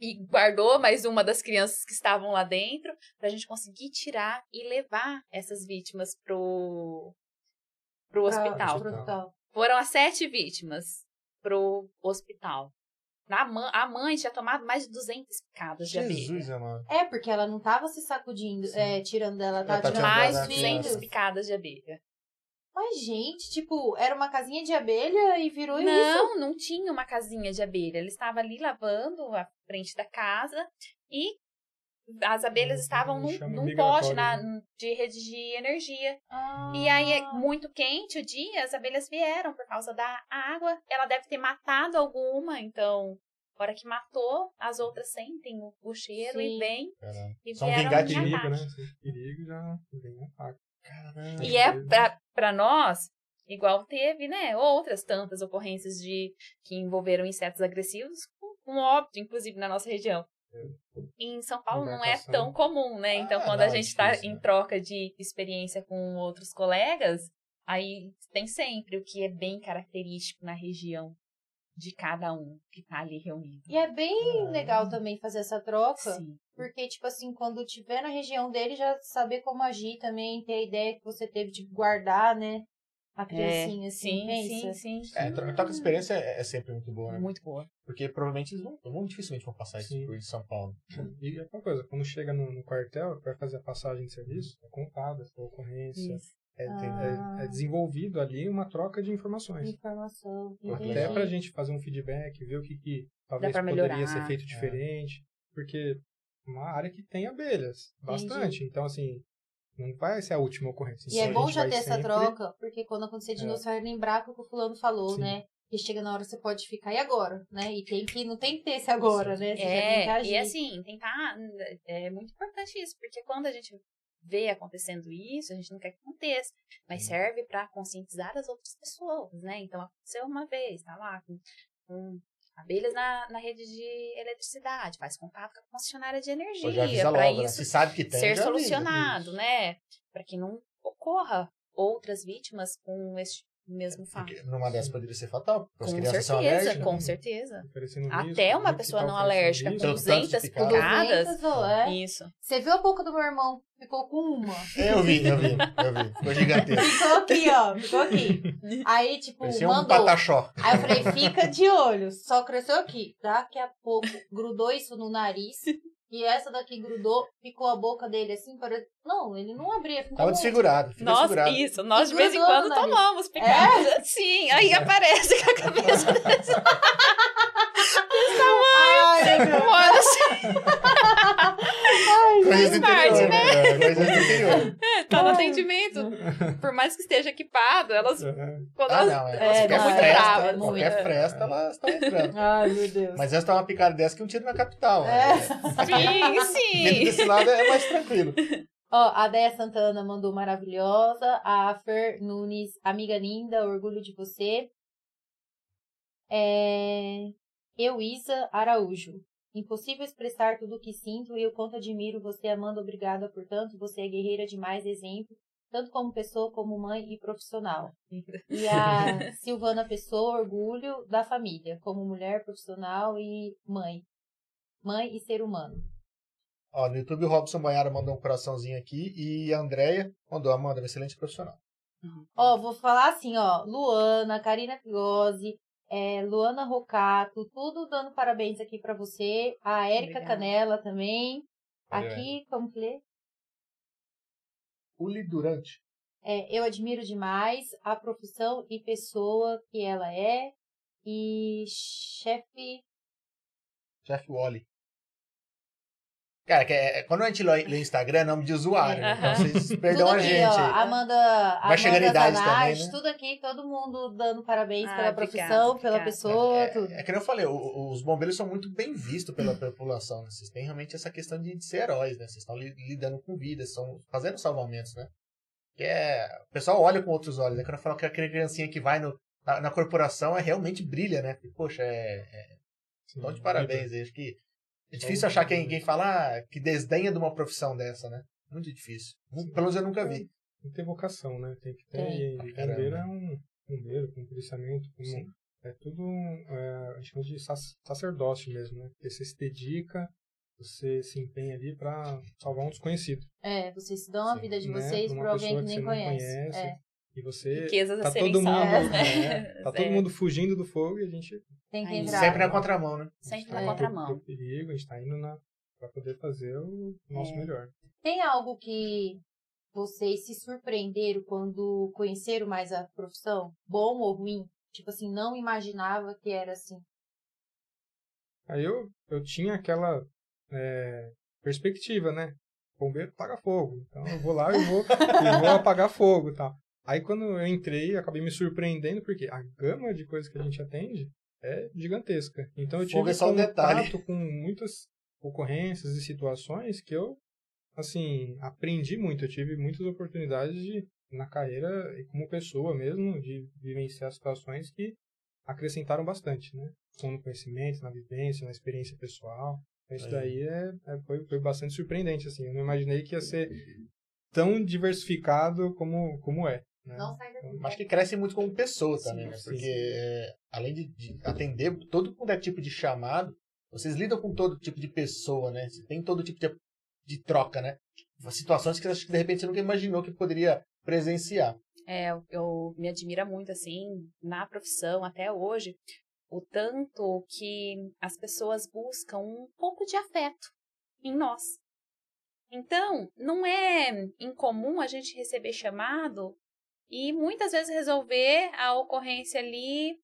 e guardou mais uma das crianças que estavam lá dentro pra gente conseguir tirar e levar essas vítimas pro, pro hospital. pro hospital. Foram as sete vítimas pro hospital. Na mãe, a mãe tinha tomado mais de 200 picadas de abelha. Amado. É, porque ela não tava se sacudindo, é, tirando dela, ela tava tá tirando Mais de da 200 criança. picadas de abelha. Mas, gente, tipo, era uma casinha de abelha e virou isso. Não, não tinha uma casinha de abelha. Ele estava ali lavando a frente da casa e as abelhas estavam num, num pote na, de rede de energia. Ah. E aí, é muito quente o dia, as abelhas vieram por causa da água. Ela deve ter matado alguma, então, na hora que matou, as outras sentem o, o cheiro Sim. e vêm e São vieram Perigo, né? Esse perigo já vem um ataque. Caramba. E é pra, pra nós, igual teve, né, outras tantas ocorrências de que envolveram insetos agressivos, com, com óbito, inclusive, na nossa região. Em São Paulo não é tão comum, né? Então, Ah, quando não, a é gente está difícil, em né? troca de experiência com outros colegas, aí tem sempre o que é bem característico na região de cada um que tá ali reunido. E é bem legal também fazer essa troca. Sim. Porque, tipo assim, quando tiver na região dele, já saber como agir também, ter a ideia que você teve de guardar, né? A criancinha, assim, sim, pensa. sim, sim. É, tro- troca de experiência é, é sempre muito boa, né? Muito boa. Porque provavelmente eles vão, vão dificilmente vão passar isso Sim. por São Paulo. E é uma coisa, quando chega no, no quartel, vai fazer a passagem de serviço, é contada essa ocorrência, Isso. é, tem- Ah. é- é desenvolvido ali uma troca de informações. Informação. Até legal. pra gente fazer um feedback, ver o que, que talvez poderia ser feito É. diferente. porque é uma área que tem abelhas, bastante. Então, assim, não vai ser a última ocorrência. E Então, é bom já ter essa sempre- troca, porque quando acontecer de É. novo, você vai lembrar o que o fulano falou, Sim. né? E chega na hora você pode ficar, e agora? Né? E tem que, não tem que ter esse agora, né? Você já tem que É, agir. e assim, tentar. É muito importante isso, porque quando a gente vê acontecendo isso, a gente não quer que aconteça, mas serve para conscientizar as outras pessoas, né? Então aconteceu uma vez, tá lá com, com abelhas na, na rede de eletricidade, faz contato com a concessionária de energia para né? isso Se sabe que tem, ser avisa. solucionado, né? Para que não ocorra outras vítimas com este mesmo fato. Porque numa dessas poderia ser fatal. Com certeza, alérgicas. com certeza. oferecendo Até risco, uma muito pessoa não alérgica risco. com Tanto- tanto 200 de Com picadas. 200, ó, é. Isso. Você viu a boca do meu irmão? Ficou com uma. Eu vi, eu vi, eu vi. Ficou gigantesco. Ficou aqui, ó. Ficou aqui. Aí, tipo, Parecia um mandou. pataxó. Aí eu falei, fica de olho. Só cresceu aqui. Daqui a pouco grudou isso no nariz. E essa daqui grudou, ficou a boca dele assim, parece. Não, ele não abria. Ficou Tava desfigurado. Fica Nós, desfigurado. isso, nós de vez em quando tomamos picadas. Sim, aí aparece com a cabeça desse Ai, meu Deus. Coisas do parte, né? É, tá no atendimento. Por mais que esteja equipado, elas. Quando Ah, elas não. É, É, qualquer não, é brava, é qualquer muito. fresta, elas estão entrando. Ai, meu Deus. Mas essa tá uma picada dessa que um tiro na capital. É. Sim, sim. desse lado é mais tranquilo. Ó, a Deia Santana mandou maravilhosa. A Fer Nunes, amiga linda, orgulho de você. É... Eu, Isa Araújo. Impossível expressar tudo o que sinto e o quanto admiro você, Amanda. Obrigada por tanto. Você é guerreira demais, exemplo, tanto como pessoa, como mãe e profissional. E a Silvana Pessoa, orgulho da família, como mulher, profissional e mãe. Mãe e ser humano. Ó, no YouTube o Robson Banhara mandou um coraçãozinho aqui e a Andrea mandou, Amanda, uma excelente profissional. Ó, vou falar assim, ó. Luana, Karina Pigosi, é, Luana Rocato, tudo dando parabéns aqui pra você. A Érica. Canela também. Valeu, Aqui, como que lê? Uli Durante. É, eu admiro demais a profissão e pessoa que ela é. E chefe. Jeff Wally. Cara, que é- quando a gente lê lê Instagram, é nome de usuário. né? Então vocês Tudo perdão a aqui, gente. ó. Amanda, Vai Amanda chegando idade Zanardi, também, né? tudo aqui, todo mundo dando parabéns Ah, pela obrigada, profissão, pela pessoa, tudo. É, é que nem eu falei, o- o- os bombeiros são muito bem vistos pela população. Né? Vocês têm realmente essa questão de, de ser heróis, né? Vocês estão li- lidando com vidas, estão fazendo salvamentos, né? Que é, o pessoal olha com outros olhos, né? Quando eu falo que aquela criancinha que vai no, na, na corporação é realmente brilha, né? Porque, poxa, é, é Sim, Então, de parabéns. aí. Acho que é difícil achar quem, quem fala ah, que desdenha de uma profissão dessa, né? Muito difícil. Nu- Pelo menos eu nunca vi. Tem que ter vocação, né? Tem que ter. Tem. E bombeiro é um bombeiro, com policiamento, como Sim. é tudo um, é, a gente chama de sac- sacerdócio mesmo, né? Porque você se dedica, você se empenha ali pra salvar um desconhecido. É, vocês dão a Sim, vida de né? vocês Pra pra uma alguém que pessoa nem você não conhece. É, E você Riquezas tá todo mundo, né? né? Tá todo mundo fugindo do fogo e a gente tem que entrar. Sempre na contramão, né? Sempre tá na indo contramão. pro perigo, a gente tá indo na para poder fazer o nosso É. melhor. Tem algo que vocês se surpreenderam quando conheceram mais a profissão? Bom ou ruim? Tipo assim, não imaginava que era assim. Aí eu, eu tinha aquela é, perspectiva, né? Bombeiro paga fogo. Então eu vou lá e vou, e vou apagar fogo e tal. Aí quando eu entrei, eu acabei me surpreendendo, porque a gama de coisas que a gente atende é gigantesca. Então eu tive é só um detalhe. contato com muitas ocorrências e situações que eu, assim, aprendi muito. Eu tive muitas oportunidades de, na carreira e como pessoa mesmo, de vivenciar situações que acrescentaram bastante, né? No conhecimento, na vivência, na experiência pessoal. Então, Isso É. daí é, é- foi, foi bastante surpreendente, assim. Eu não imaginei que ia ser tão diversificado como, como é. Né? Não sai daqui. Acho que cresce muito como pessoa também, né? sim. Porque é, além de, de atender todo quanto é tipo de chamado, vocês lidam com todo tipo de pessoa, né? Você tem todo tipo de, de troca, né? Situações que acho que de repente você nunca imaginou que poderia presenciar. É, eu, eu me admira muito, assim, na profissão até hoje, o tanto que as pessoas buscam um pouco de afeto em nós. Então, não é incomum a gente receber chamado e muitas vezes resolver a ocorrência ali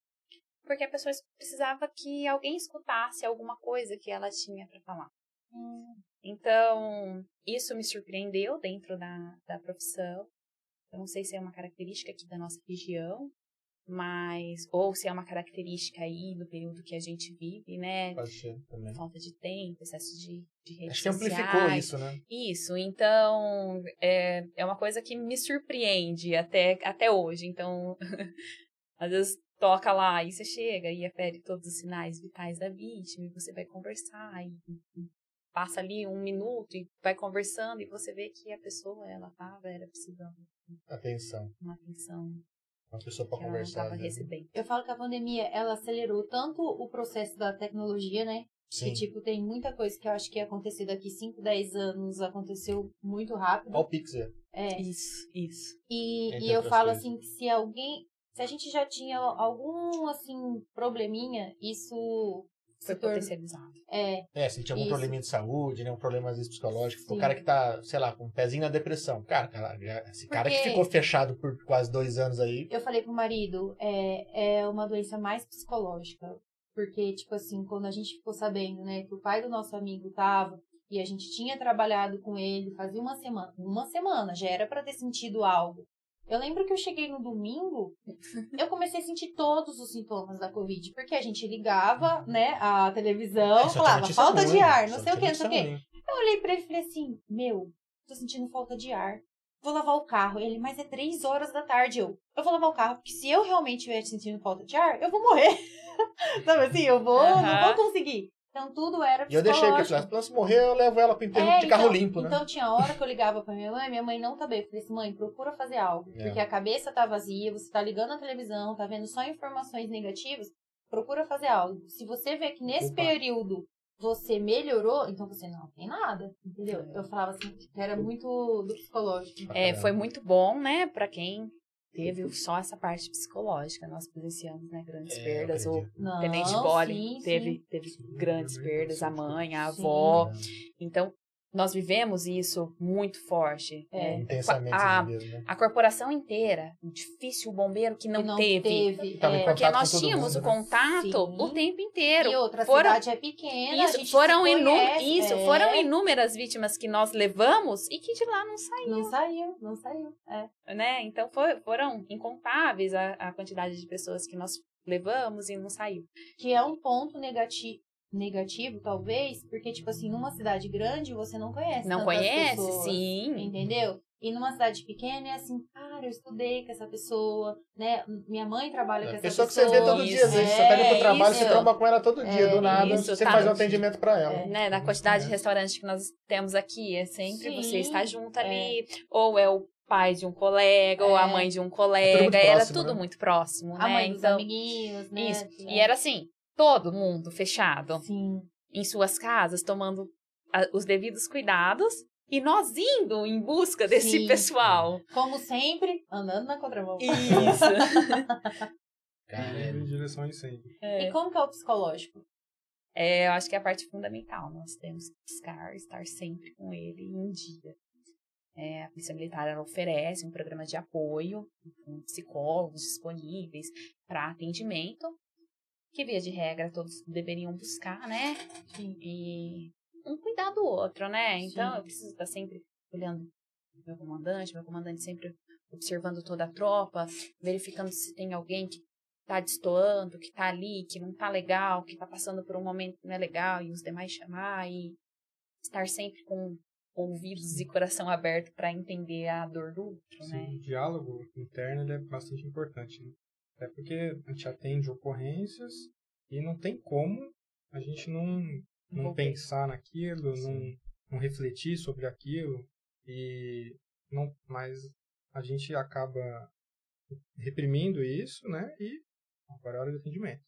porque a pessoa precisava que alguém escutasse alguma coisa que ela tinha para falar. Então, isso me surpreendeu dentro da, da profissão. Eu não sei se é uma característica aqui da nossa região, mas ou se é uma característica aí do período que a gente vive, né? Pode ser também. Falta de tempo, excesso de, de redes Acho que amplificou sociais. isso, né? Isso, então é, é uma coisa que me surpreende até, até hoje. Então, às vezes toca lá e você chega e afere todos os sinais vitais da vítima e você vai conversar e, passa ali um minuto e vai conversando e você vê que a pessoa ela tava era precisando Atenção. uma atenção Uma pessoa não conversar. estava né? recebendo. Eu falo que a pandemia, ela acelerou tanto o processo da tecnologia, né? Sim. Que, tipo, tem muita coisa que eu acho que ia acontecer daqui 5, 10 anos, aconteceu muito rápido. Olha o Pixel. É. Isso, isso. E, Entre e eu falo coisas. assim que se alguém. Se a gente já tinha algum, assim, probleminha, isso Foi torna- potencializado. É, É, se tinha algum Isso. probleminha de saúde, né? Um problema às vezes psicológico. O Sim. cara que tá, sei lá, com um pezinho na depressão. Cara, esse cara que Porque- ficou fechado por quase dois anos aí. eu falei pro marido, é, é uma doença mais psicológica. Porque, tipo assim, quando a gente ficou sabendo, né, que o pai do nosso amigo tava, e a gente tinha trabalhado com ele fazia uma semana, uma semana, já era pra ter sentido algo. Eu lembro que eu cheguei no domingo, eu comecei a sentir todos os sintomas da Covid, porque a gente ligava, né, a televisão, É, falava falta ruim, de ar, não sei o que, não sei o que. Eu olhei pra ele e falei assim, meu, tô sentindo falta de ar. Vou lavar o carro. Ele, mas é três horas da tarde. Eu, eu vou lavar o carro, porque se eu realmente estiver sentindo falta de ar, eu vou morrer. Sabe assim, eu vou, não Aham. vou conseguir. Então tudo era E eu deixei, porque eu falei, se morrer, eu levo ela pro enterro É, de carro então, limpo, né? Então tinha hora que eu ligava pra minha mãe, minha mãe não tá bem. Eu falei assim, mãe, procura fazer algo. É. Porque a cabeça tá vazia, você tá ligando a televisão, tá vendo só informações negativas, procura fazer algo. Se você vê que nesse Opa. período você melhorou, então você não tem nada, entendeu? É. Eu falava assim, era muito do psicológico. É, foi muito bom, né, pra quem teve só essa parte psicológica. Nós presenciamos, né, grandes É, perdas. O. Não, Tenente Bolle teve, teve Sim, grandes também perdas, a mãe, a Sim. avó. Então, nós vivemos isso muito forte. É. né? Intensamente, a, mesmo, né? a corporação inteira, difícil o bombeiro que não, Que não teve. Tava em é. Porque nós tínhamos mundo, o né? contato Sim. o tempo inteiro. E outra foram, cidade é pequena, a isso, gente foram, inú- conhece, isso é. foram inúmeras vítimas que nós levamos e que de lá não Não saiu, não saiu. É. né? Então foi- foram incontáveis a, a quantidade de pessoas que nós levamos e não saiu. Que é um ponto negativo, negativo, talvez, porque, tipo assim, numa cidade grande você não conhece. Não tantas conhece? pessoas, Sim. Entendeu? E numa cidade pequena é assim, cara, eu estudei com essa pessoa, né? Minha mãe trabalha com É, essa pessoa pessoa. que você vê todo dia, às vezes. Você tá indo pro trabalho, isso. você tromba com ela todo dia, É, do nada, isso, você tá. faz um atendimento pra ela. É. Né, na quantidade de restaurantes que nós temos aqui, é sempre Sim, você estar junto é. ali, ou é o pai de um colega, ou a É. mãe de um muito colega, era próximo, tudo né? muito próximo, A né? mãe dos então, amiguinhos, né? isso. E é- era assim, todo mundo fechado Sim. em suas casas, tomando a- os devidos cuidados, e nós indo em busca desse Sim. pessoal. Como sempre, andando na contramão. Isso. Cara, Indo em direção ao incêndio. E como que é o psicológico? É, eu acho que é a parte fundamental. Nós temos que buscar estar sempre com ele em dia. É, a Polícia Militar ela oferece um programa de apoio com psicólogos disponíveis para atendimento, que via de regra todos deveriam buscar, né? Sim. E um cuidar do outro, né? Então Sim. eu preciso estar sempre olhando o meu comandante, meu comandante sempre observando toda a tropa, verificando se tem alguém que tá destoando, que tá ali, que não tá legal, que tá passando por um momento que não é legal, e os demais chamar e estar sempre com ouvidos e coração aberto para entender a dor do outro, Sim, né? o diálogo interno ele é bastante importante. Né? Até porque a gente atende ocorrências e não tem como a gente não, não pensar naquilo, não, não refletir sobre aquilo. E não, mas a gente acaba reprimindo isso, né? E agora é hora de atendimento.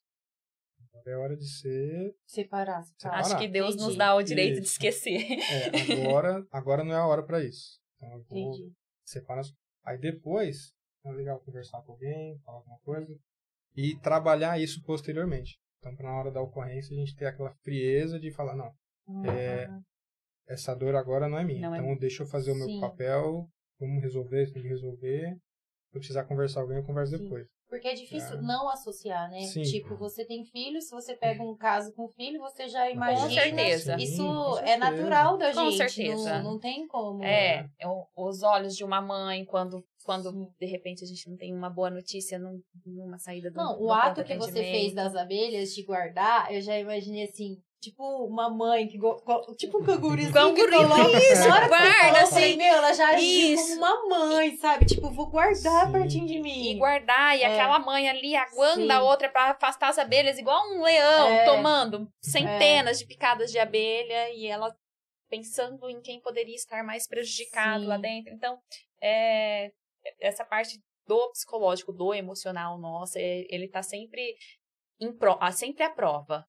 Agora é hora de ser. Separar. separar. Acho que Deus nos Entendi. dá o direito de esquecer. É, agora, agora não é a hora para isso. Então eu vou separar. as- Aí depois é legal conversar com alguém, falar alguma coisa e trabalhar isso posteriormente. Então, para na hora da ocorrência, a gente ter aquela frieza de falar: não, É, Uhum. essa dor agora não é minha. Não é então, deixa eu fazer o meu Sim. papel, vamos resolver, tem que resolver. Se eu precisar conversar com alguém, eu converso Sim. depois. Porque é difícil É. não associar, né? Sim. Tipo, você tem filho, se você pega um caso com filho, você já imagina. certeza. Isso Sim, com é certeza. natural da Com gente. certeza. Não, não tem como. É, os olhos de uma mãe quando, quando de repente a gente não tem uma boa notícia num, numa saída do Não, o ato que você fez das abelhas de guardar, eu já imaginei assim, tipo uma mãe que go- tipo um canguruzinho que Canguruzinho, coloca, isso, na hora que você guarda, falei, assim. meu, ela já agiu como uma mãe, sabe? Tipo, vou guardar Sim. pertinho de mim. E guardar, e É. aquela mãe ali aguando Sim. a outra pra afastar as abelhas, igual um leão, É. tomando centenas de picadas de abelha, e ela pensando em quem poderia estar mais prejudicado Sim. lá dentro. Então, é, essa parte do psicológico, do emocional nosso, é- ele tá sempre, em pro, ah, sempre à prova.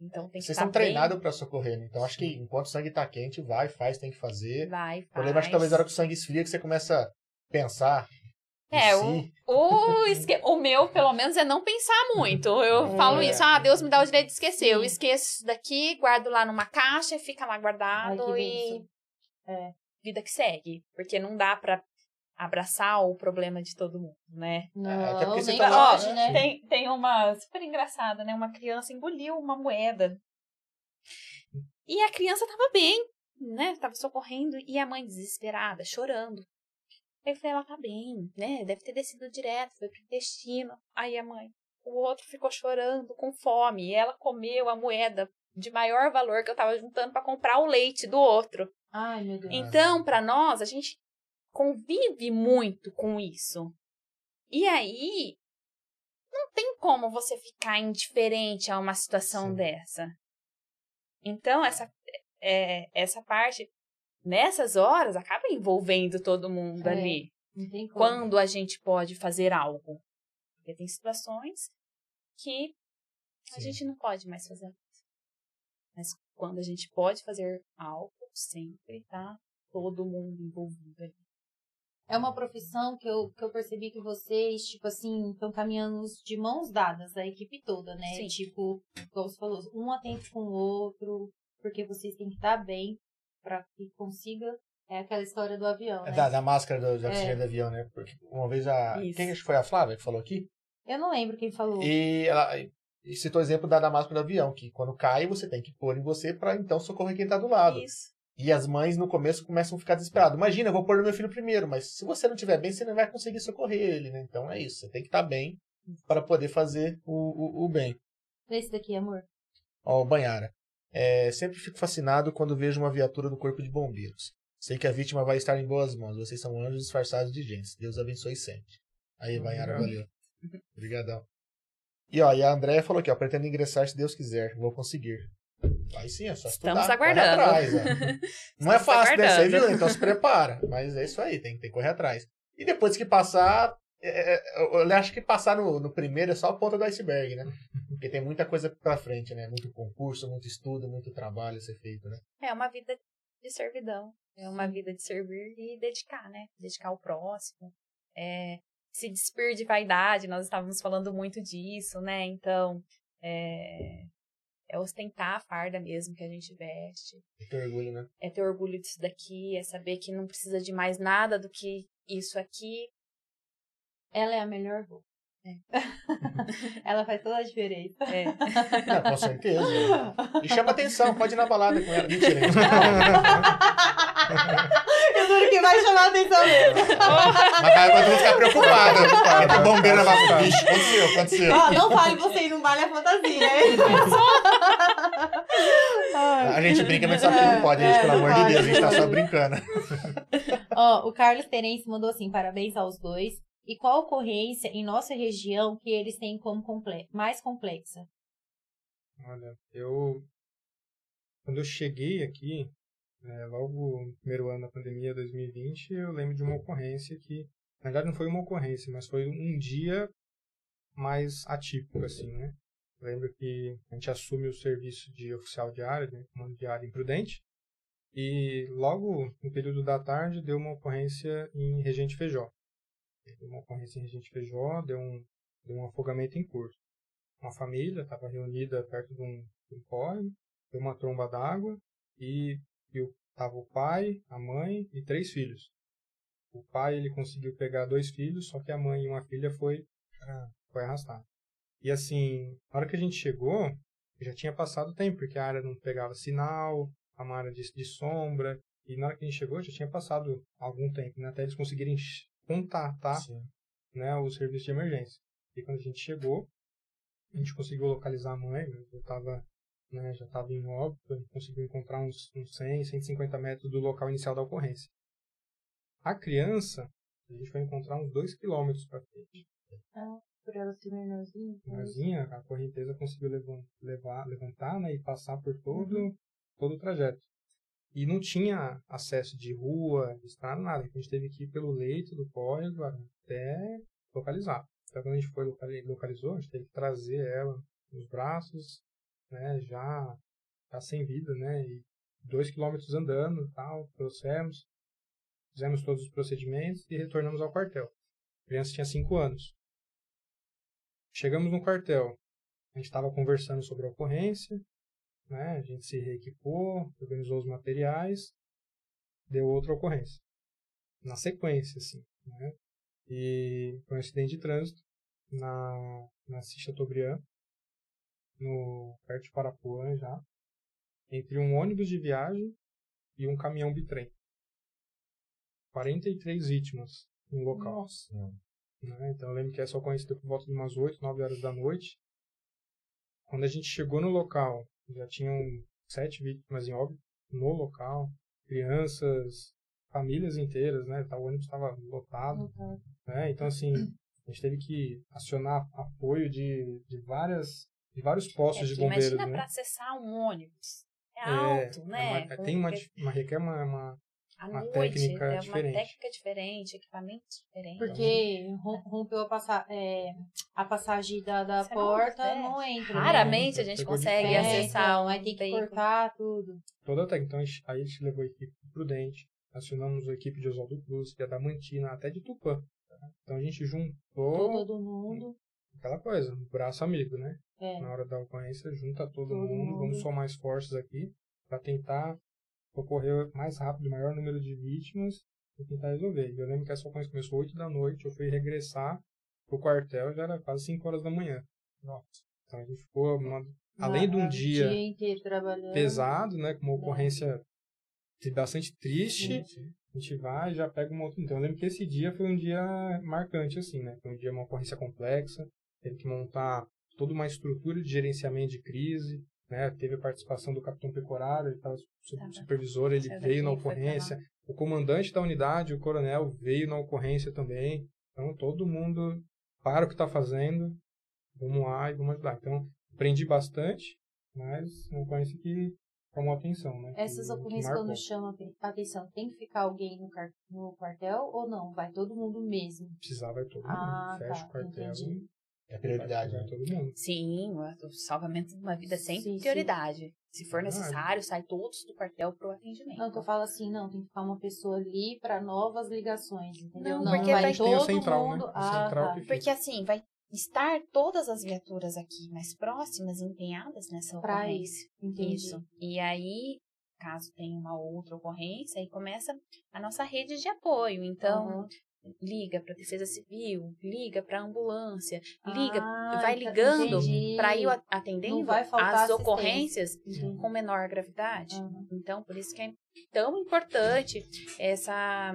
Então tem que Vocês estar estão treinados pra socorrer, né? Então acho que enquanto o sangue tá quente, vai, faz, tem que fazer. Vai, O problema é que talvez faz. na hora que o sangue esfria que você começa a pensar. É, si. O, esque... o meu, pelo menos, é não pensar muito. Eu É. falo isso, ah, Deus me dá o direito de esquecer. Eu Sim. esqueço isso daqui, guardo lá numa caixa, fica lá Ai, guardado que e. É. vida que segue. Porque não dá pra abraçar o problema de todo mundo, né? Não, até porque você nem tá né? né? Tem, tem uma super engraçada, né? Uma criança engoliu uma moeda. E a criança tava bem, né? Tava socorrendo e a mãe desesperada, chorando. Aí eu falei, ela tá bem, né? Deve ter descido direto, foi pro intestino. Aí a mãe, o outro ficou chorando com fome e ela comeu a moeda de maior valor que eu tava juntando pra comprar o leite do outro. Ai, meu Deus. Então, para nós, a gente convive muito com isso. E aí, não tem como você ficar indiferente a uma situação Sim. dessa. Então, essa, é, essa parte, nessas horas, acaba envolvendo todo mundo É. ali. Quando a gente pode fazer algo. Porque tem situações que a Sim. gente não pode mais fazer. Mas quando a gente pode fazer algo, sempre tá todo mundo envolvido ali. É uma profissão que eu, que eu percebi que vocês, tipo assim, estão caminhando de mãos dadas, a equipe toda, né? Sim. Tipo, como você falou, um atento com o outro, porque vocês têm que estar bem para que consiga. É aquela história do avião, É né? da, da máscara do, de É. oxigênio do avião, né? Porque uma vez a. Isso. Quem acho que foi a Flávia que falou aqui? Eu não lembro quem falou. E ela e citou o exemplo da, da máscara do avião, que quando cai, você tem que pôr em você pra então socorrer quem tá do lado. Isso. E as mães no começo começam a ficar desesperadas. Imagina, eu vou pôr meu filho primeiro, mas se você não estiver bem, você não vai conseguir socorrer ele, né? Então é isso, você tem que estar bem para poder fazer o, o, o bem. Esse daqui, amor. Ó, o Banhara. É, sempre fico fascinado quando vejo uma viatura do corpo de bombeiros. Sei que a vítima vai estar em boas mãos. Vocês são anjos disfarçados de gente. Deus abençoe sempre. Aí, Banhara, valeu. Obrigadão. E ó, e a Andréia falou aqui, ó, pretendo ingressar se Deus quiser. Vou conseguir. Aí sim, é só Estamos estudar, correr aguardando. atrás, ó. Não é Estamos fácil, né? Você aguardando. viu? Então se prepara. Mas é isso aí, tem, tem que correr atrás. E depois que passar, é, é, eu acho que passar no, no primeiro é só a ponta do iceberg, né? Porque tem muita coisa pra frente, né? Muito concurso, muito estudo, muito trabalho a ser feito, né? É uma vida de servidão. É uma vida de servir e dedicar, né? Dedicar ao próximo. É, se despir de vaidade, nós estávamos falando muito disso, né? Então, é, é ostentar a farda mesmo que a gente veste. Muito orgulho, né? É ter orgulho disso daqui, é saber que não precisa de mais nada do que isso aqui. Ela é a melhor roupa. É. ela faz toda a diferença. É. Não, com certeza. E chama atenção, pode ir na balada com ela. Mentira? Eu juro que vai chamar a atenção mesmo. Mas vai vai ficar preocupada. Porque tem bombeiro na balada. Vixe, aconteceu, aconteceu. Ó, não fale vocês não vale a fantasia, hein? A gente brinca, mas sabe que não pode, gente, É, pelo amor de pode, Deus, a gente tá só brincando. Ó, o Carlos Terence mandou assim: parabéns aos dois. E qual ocorrência em nossa região que eles têm como comple mais complexa? Olha, eu. Quando eu cheguei aqui, né, logo no primeiro ano da pandemia, 2020, eu lembro de uma ocorrência que, na verdade, não foi uma ocorrência, mas foi um dia mais atípico, assim, né? Eu lembro que a gente assume o serviço de oficial de área, né, comando de área imprudente, e logo no período da tarde deu uma ocorrência em Regente Feijó. Deu uma ocorrência em Regente Feijó, deu um, deu um afogamento em curso uma família estava reunida perto de um, de um córrego, deu uma tromba d'água e estava o pai, a mãe e três filhos. O pai ele conseguiu pegar dois filhos, só que a mãe e uma filha foi foi arrastado. E assim, na hora que a gente chegou, já tinha passado tempo, porque a área não pegava sinal, a área de, de sombra, e na hora que a gente chegou, já tinha passado algum tempo, né? Até eles conseguirem contatar né, o serviço de emergência. E quando a gente chegou, a gente conseguiu localizar a mãe, né, já estava né, já estava em óbito, a gente conseguiu encontrar uns, uns 100, 150 metros do local inicial da ocorrência. A criança, a gente vai encontrar uns 2 quilômetros para frente. Ah, por ela ser menorzinha. Menorzinha, a correnteza conseguiu levar, levantar né, e passar por todo, Uhum. todo o trajeto. E não tinha acesso de rua, de estrada, nada. A gente teve que ir pelo leito do córrego até localizar. Então quando a gente foi locali- localizou, a gente teve que trazer ela nos braços, né, já, já sem vida, né, e dois quilômetros andando, tal, trouxemos, fizemos todos os procedimentos e retornamos ao quartel. A criança tinha cinco anos. Chegamos no quartel, a gente estava conversando sobre a ocorrência, né, a gente se reequipou, organizou os materiais, deu outra ocorrência. Na sequência, assim, né, e foi um acidente de trânsito na, na Assis Chateaubriand, no, perto de Parapuã já, entre um ônibus de viagem e um caminhão bitrem. 43 vítimas no local. Nossa. né? Então eu lembro que essa ocorrência deu por volta de umas 8, 9 horas da noite. Quando a gente chegou no local, já tinham sete vítimas em óbito no local, crianças, famílias inteiras, né? O ônibus estava lotado, né? Então assim, a gente teve que acionar apoio de, de várias de vários postos É de bombeiros, imagina né? para acessar um ônibus. É É, alto, é né? uma- tem uma, uma requer uma, uma à uma noite técnica é uma diferente. técnica diferente, equipamento diferente. Porque rom- rompeu a, passa é, a passagem da, da Você não- porta, é. não, entra. né? Raramente a gente consegue acessar então, um aí tem que veículo. cortar tudo. toda a técnica. Então a gente- aí a gente levou a equipe prudente, acionamos a equipe de Oswaldo Cruz, de Adamantina, até de Tupã. tá? Então a gente juntou Todo mundo. Aquela coisa, um braço amigo, né? É. Na hora da ocorrência, junta todo, Todo mundo, mundo. vamos somar esforços aqui para tentar socorrer mais rápido o maior número de vítimas e tentar resolver. Eu lembro que essa ocorrência começou 8 da noite, eu fui regressar pro quartel, já era quase 5 horas da manhã. Nossa. Então a gente ficou, uma- além de um dia dia pesado, né, com uma ocorrência bastante triste, Sim. a gente vai e já pega uma outra. Então, eu lembro que esse dia foi um dia marcante, assim, né? Foi um dia, uma ocorrência complexa, teve que montar toda uma estrutura de gerenciamento de crise, né? Teve a participação do capitão Pecoraro, ele estava Tava. supervisor, ele veio na ocorrência. O comandante da unidade, o coronel, veio na ocorrência também. Então, todo mundo para o que está fazendo, vamos lá e vamos ajudar. Então, aprendi bastante, mas uma ocorrência que chamou atenção, né? Essas Que- ocorrências, quando chama a atenção, tem que ficar alguém no, no quartel ou não? Vai todo mundo mesmo? precisar vai todo mundo. Ah, Fecha tá, o quartel entendi. É prioridade, vai né? todo mundo. Sim, o salvamento de uma vida é sempre Sim, sim. prioridade. Se for necessário, sai todos do quartel pro atendimento. Não, que eu falo assim, não, tem que ficar uma pessoa ali para novas ligações, entendeu? Não, Não, porque vai vai- todo Tem o central, mundo. né? O Ah, central tá. Porque assim, vai estar todas as viaturas aqui mais próximas, empenhadas nessa Pra ocorrência. Entendi. Isso. E aí, caso tenha uma outra ocorrência, aí começa a nossa rede de apoio. Então, Aham. Liga para Defesa Civil, liga para ambulância, liga, Ah, vai ligando para ir a- atendendo as ocorrências Entendi. com menor gravidade. Aham. Então, por isso que é tão importante essa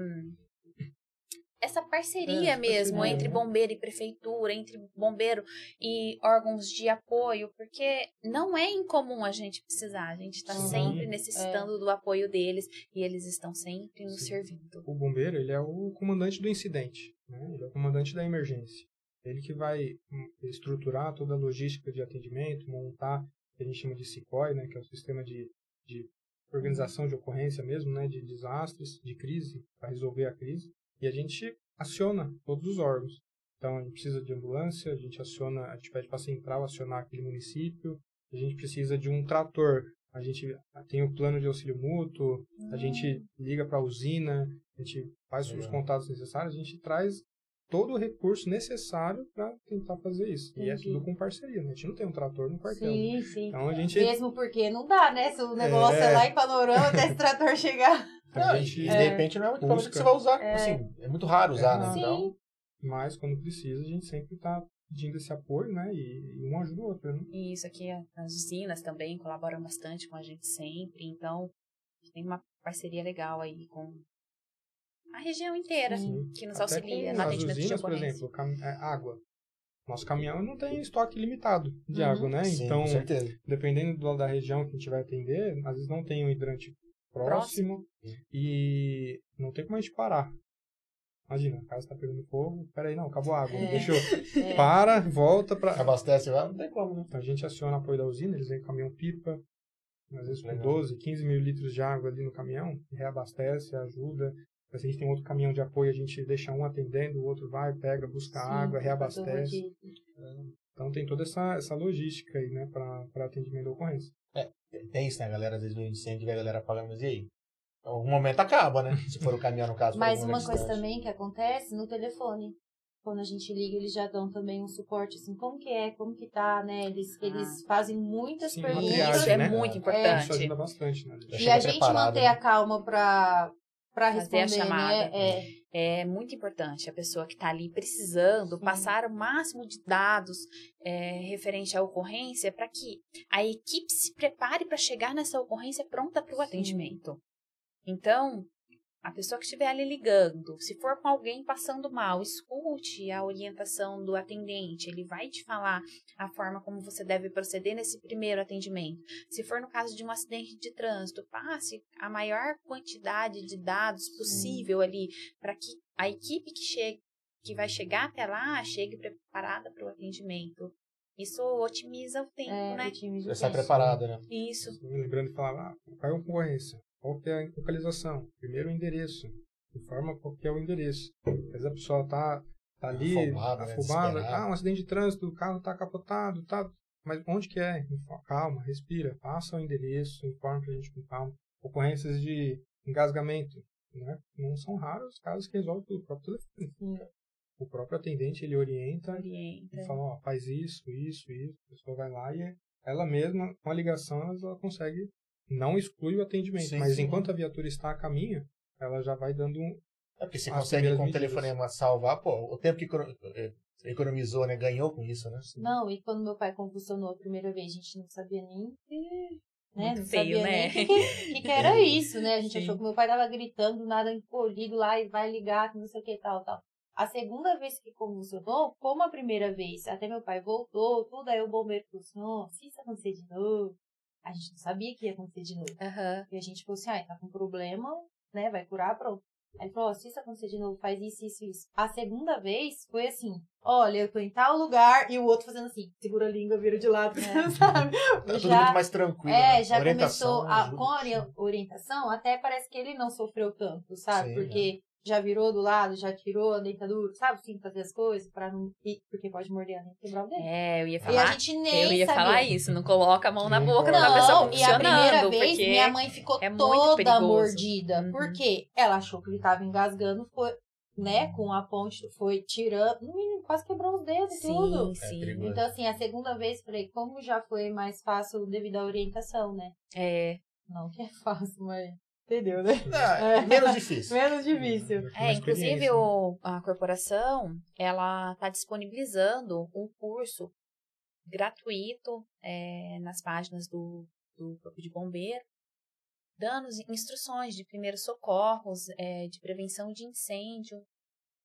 essa parceria É, mesmo parceria, entre né? bombeiro e prefeitura, entre bombeiro e órgãos de apoio, porque não é incomum a gente precisar, a gente está Uhum. sempre necessitando do apoio deles e eles estão sempre nos servindo. O bombeiro, ele é o comandante do incidente, né? Ele é o comandante da emergência. Ele que vai hum, estruturar toda a logística de atendimento, montar o que a gente chama de SICOI, né? Que é o sistema de, de organização de ocorrência mesmo, né? De desastres, de crise, para resolver a crise. E a gente aciona todos os órgãos. Então, a gente precisa de ambulância, a gente aciona, a gente pede para a central acionar aquele município, a gente precisa de um trator, a gente tem o plano de auxílio mútuo, a gente liga para a usina, a gente faz os Legal. contatos necessários, a gente traz todo o recurso necessário para tentar fazer isso. E é Entendi. tudo com parceria, né? A gente não tem um trator no quartel. né? Sim, sim. Então a gente, Mesmo porque não dá, né? Se o negócio é, É. lá em panorama até esse trator chegar. A Não, gente e de repente não é muito equipamento que você vai usar. É. Assim, é muito raro usar, né? Sim. Então, mas quando precisa, a gente sempre está pedindo esse apoio, né? E, e um ajuda o outro, né? E isso aqui, as usinas também colaboram bastante com a gente sempre, então a gente tem uma parceria legal aí com a região inteira Sim. que nos Até auxilia as atendimento de usinas, por ocorrência. exemplo, é, água. Nosso caminhão não tem estoque limitado de Uhum. água, né? Sim, então, com certeza. dependendo do, da região que a gente vai atender, às vezes não tem um hidrante próximo, e não tem como a gente parar. Imagina, a casa tá pegando fogo, peraí, não, acabou a água, É. deixou. É. Para, volta pra... Abastece lá, não tem como, né? Então a gente aciona apoio da usina, eles vêm com caminhão pipa, às vezes com Legal. 12, 15 mil litros de água ali no caminhão, reabastece, ajuda. Se a gente tem outro caminhão de apoio, a gente deixa um atendendo, o outro vai, pega, busca Sim, água, reabastece. Então tem toda essa, essa logística aí, né, para atendimento da ocorrência. Tem isso, né? A galera, às vezes, no incêndio, vê a galera apagando, mas e aí? Algum momento acaba, né? Se for o caminhão, no caso. Mas uma coisa também que acontece no telefone. Quando a gente liga, eles já dão também um suporte, assim, como que é, como que tá, né? Eles, eles fazem muitas Sim, perguntas. triagem, Isso é né? muito Isso importante. ajuda bastante, né? Já E a gente manter né? a calma pra, pra responder, chamada. né? É, É muito importante a pessoa que está ali precisando Sim. passar o máximo de dados é, referente à ocorrência para que a equipe se prepare para chegar nessa ocorrência pronta para o atendimento. Então, a pessoa que estiver ali ligando, se for com alguém passando mal, escute a orientação do atendente, ele vai te falar a forma como você deve proceder nesse primeiro atendimento. Se for no caso de um acidente de trânsito, passe a maior quantidade de dados possível ali para que a equipe que chegue, que vai chegar até lá chegue preparada para o atendimento. Isso otimiza o tempo, é, né? o time Já preparado, né? Isso. Lembrando de falar, ah, qual é a concorrência? Qual que é a localização? Primeiro o endereço. Informa qual que é o endereço. Às vezes a pessoa tá, tá ali, Afobada, né? afobada, ah, um acidente de trânsito, o carro tá capotado, tá. Mas onde que é? Calma, respira, passa o endereço, informa pra gente com calma. Ocorrências de engasgamento, né? Não são raros os casos que resolvem pelo próprio telefone. O próprio atendente, ele orienta Orienta. e fala, ó, faz isso, isso, isso. A pessoa vai lá e ela mesma, com a ligação, ela consegue, não exclui o atendimento, Sim, mas sim. enquanto a viatura está a caminho, ela já vai dando um... É porque você consegue com o telefonema salvar, pô, o tempo que eh, economizou, né? Ganhou com isso, né? Não, e quando meu pai convulsionou a primeira vez, a gente não sabia nem que. Né? Muito não feio, sabia né? nem que, que, que era isso, né? A gente Sim. achou que meu pai tava gritando, nada encolhido lá e vai ligar, que não sei o que tal, tal. A segunda vez que convulsionou, como a primeira vez, até meu pai voltou, tudo, aí o bombeiro falou assim, ó, se isso acontecer de novo, a gente não sabia que ia acontecer de novo. Aham. E a gente falou assim, ah, tá com problema, né? Vai curar, pronto. Aí ele falou, ó, se isso acontecer de novo, faz isso, isso, isso. A segunda vez foi assim, olha, eu tô em tal lugar, e o outro fazendo assim, segura a língua, vira de lado, sabe? Tá tudo Já- muito mais tranquilo. É, né? já Orientação começou, a, com a ori- orientação, até parece que ele não sofreu tanto, sabe? Sim, Porque já virou do lado, já tirou a dentadura, sabe? Sim, fazer as coisas, pra não... Porque pode morder a dente quebrar o dente. É, eu ia E a falar. gente nem Eu ia sabia. falar isso, não coloca a mão na Não boca pode. da pessoa Não, e a primeira vez minha mãe ficou é toda mordida. Uhum. Porque ela achou que ele tava engasgando, foi, né, com a ponte, foi tirando. Menino, quase quebrou os dedos e tudo. sim, É sim. Então, assim, a segunda vez, falei, como já foi mais fácil devido à orientação, né? É, Não que é fácil, mas. Entendeu, né? Ah, menos difícil. Menos difícil. É, inclusive né? o, a corporação, ela está disponibilizando um curso gratuito é, nas páginas do, do Corpo de Bombeiro, dando as instruções de primeiros socorros, é, de prevenção de incêndio,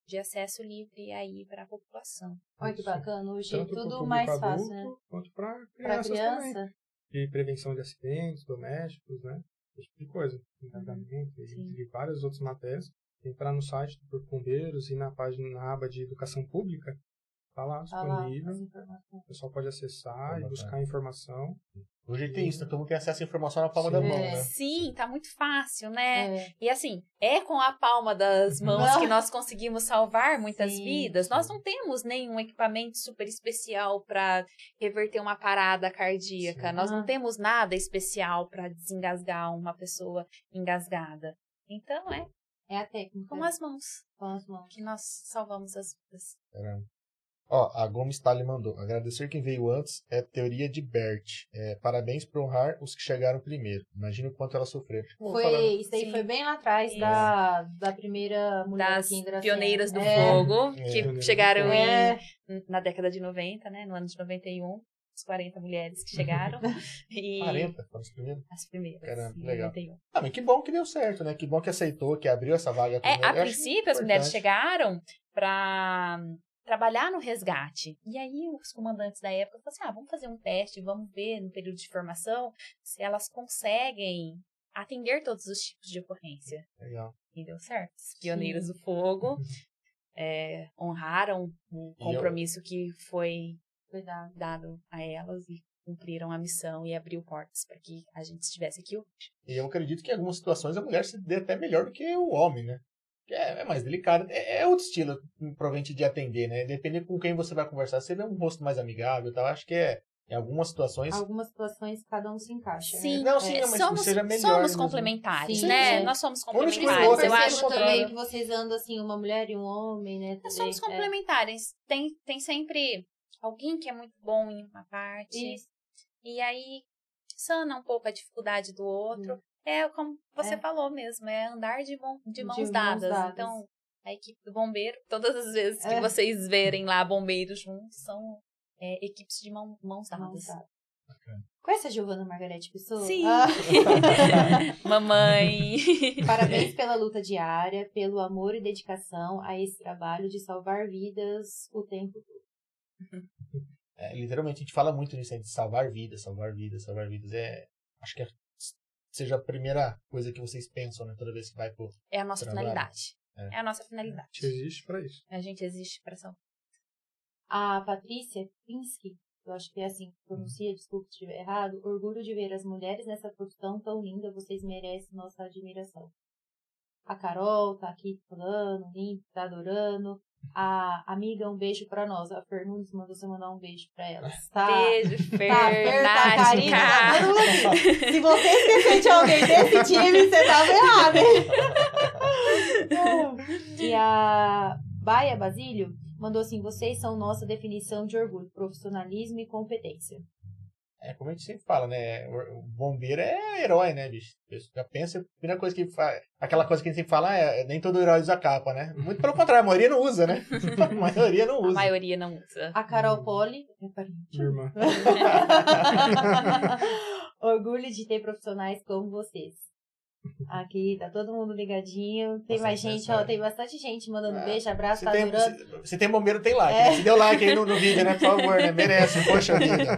de acesso livre aí para a população. Olha que bacana. Hoje é tudo mais adulto, fácil, né? quanto para Pra crianças também. criança. De prevenção de acidentes domésticos, né? Esse tipo de coisa. Engagamento, Uhum. Sim. e várias outras matérias. Entrar no site do Corpo de Bombeiros e na página, na aba de educação pública, tá lá Tá lá, disponível. informações. O pessoal pode acessar e buscar informação. Hoje tem isso, né? todo mundo tem acesso à informação na palma da Sim. mão, É. né? Sim, tá muito fácil, né? É. E assim, é com a palma das mãos Não. que nós conseguimos salvar muitas Sim, vidas. Nós não temos nenhum equipamento super especial para reverter uma parada cardíaca. Sim. Nós não Ah. temos nada especial para desengasgar uma pessoa engasgada. Então é É a técnica. com as mãos Com as mãos. que nós salvamos as vidas. Era- Ó, a Gomes Tali mandou. Agradecer quem veio antes é teoria de Bert. É, parabéns por honrar os que chegaram primeiro. Imagina o quanto ela sofreu. Foi, falar- isso aí Sim. foi bem lá atrás da, da primeira mulher Das Dracena. pioneiras do É, fogo, É. que do chegaram. É. em, na década de 90, né? No ano de 91. As 40 mulheres que chegaram. e 40, foram os primeiros. as primeiras. Caramba, legal. 91. Ah, mas que bom que deu certo, né? Que bom que aceitou, que abriu essa vaga. É, a princípio, as mulheres chegaram para trabalhar no resgate. E aí, os comandantes da época falaram assim: ah, vamos fazer um teste, vamos ver no período de formação se elas conseguem atender todos os tipos de ocorrência. Legal. E deu certo. Os pioneiros do fogo é, honraram o compromisso que foi Verdade. dado a elas e cumpriram a missão e abriu portas para que a gente estivesse aqui hoje. E eu acredito que em algumas situações a mulher se dê até melhor do que o homem, né? É, é mais delicado. É, é outro estilo, provavelmente, de atender, né? Dependendo com quem você vai conversar, você vê um rosto mais amigável e tal. Acho que é, em algumas situações. Algumas situações cada um se encaixa. né? Sim, Não, sim, é, mas somos, seja melhor somos mesmo. complementares, Sim, né? sim. Nós somos complementares. outro, Eu é acho também que vocês andam assim, uma mulher e um homem, né? Nós somos também. É. complementares. Tem, tem sempre alguém que é muito bom em uma parte. Isso. E aí sana um pouco a dificuldade do outro. É como você É. falou mesmo, é andar de, mão, de De mãos mãos dadas. dadas. Então, a equipe do bombeiro, todas as vezes que É. vocês verem lá bombeiros juntos, são é, equipes de mão- mãos dadas. Mãos dadas. Conhece a Giovana Margarete Pessoa? Sim. Ah, Mamãe. parabéns pela luta diária, pelo amor e dedicação a esse trabalho de salvar vidas o tempo todo. É, literalmente, a gente fala muito nisso, aí, de salvar vidas, salvar vidas, salvar vidas. É, acho que é, seja a primeira coisa que vocês pensam, né? Toda vez que vai pro. É a nossa Trabalho. finalidade. É. É a nossa finalidade. A gente existe pra isso. A gente existe para salvar. A Patrícia Pinsky, eu acho que é assim que pronuncia, desculpe se estiver errado, orgulho de ver as mulheres nessa profissão tão linda, vocês merecem nossa admiração. A Carol tá aqui falando, limpo, tá adorando. A amiga, um beijo pra nós. A Fernandes mandou você mandar um beijo pra elas. Tá? Beijo, Fer, Tá, Fer, tá, Karina, tá aqui. Se você esquecer de alguém desse time, você tava errado, hein? e a Baia Basílio mandou assim: vocês são nossa definição de orgulho, profissionalismo e competência. É como a gente sempre fala, né? O bombeiro é herói, né, bicho? Já pensa, a primeira coisa que faz. Aquela coisa que a gente sempre fala é nem todo herói usa capa, né? Muito pelo contrário, a maioria não usa, né? A maioria não A usa. maioria não usa. A Carol Poli. é parente. Minha irmã. Orgulho de ter profissionais como vocês. Aqui tá todo mundo ligadinho. Tem Nossa, mais gente, ó. Tem bastante gente mandando Ah, beijo, abraço, Se tá tem, adorando. se, se tem bombeiro, tem like. É. né? Se deu like aí no, no vídeo, né? Por favor, né? Merece, poxa vida.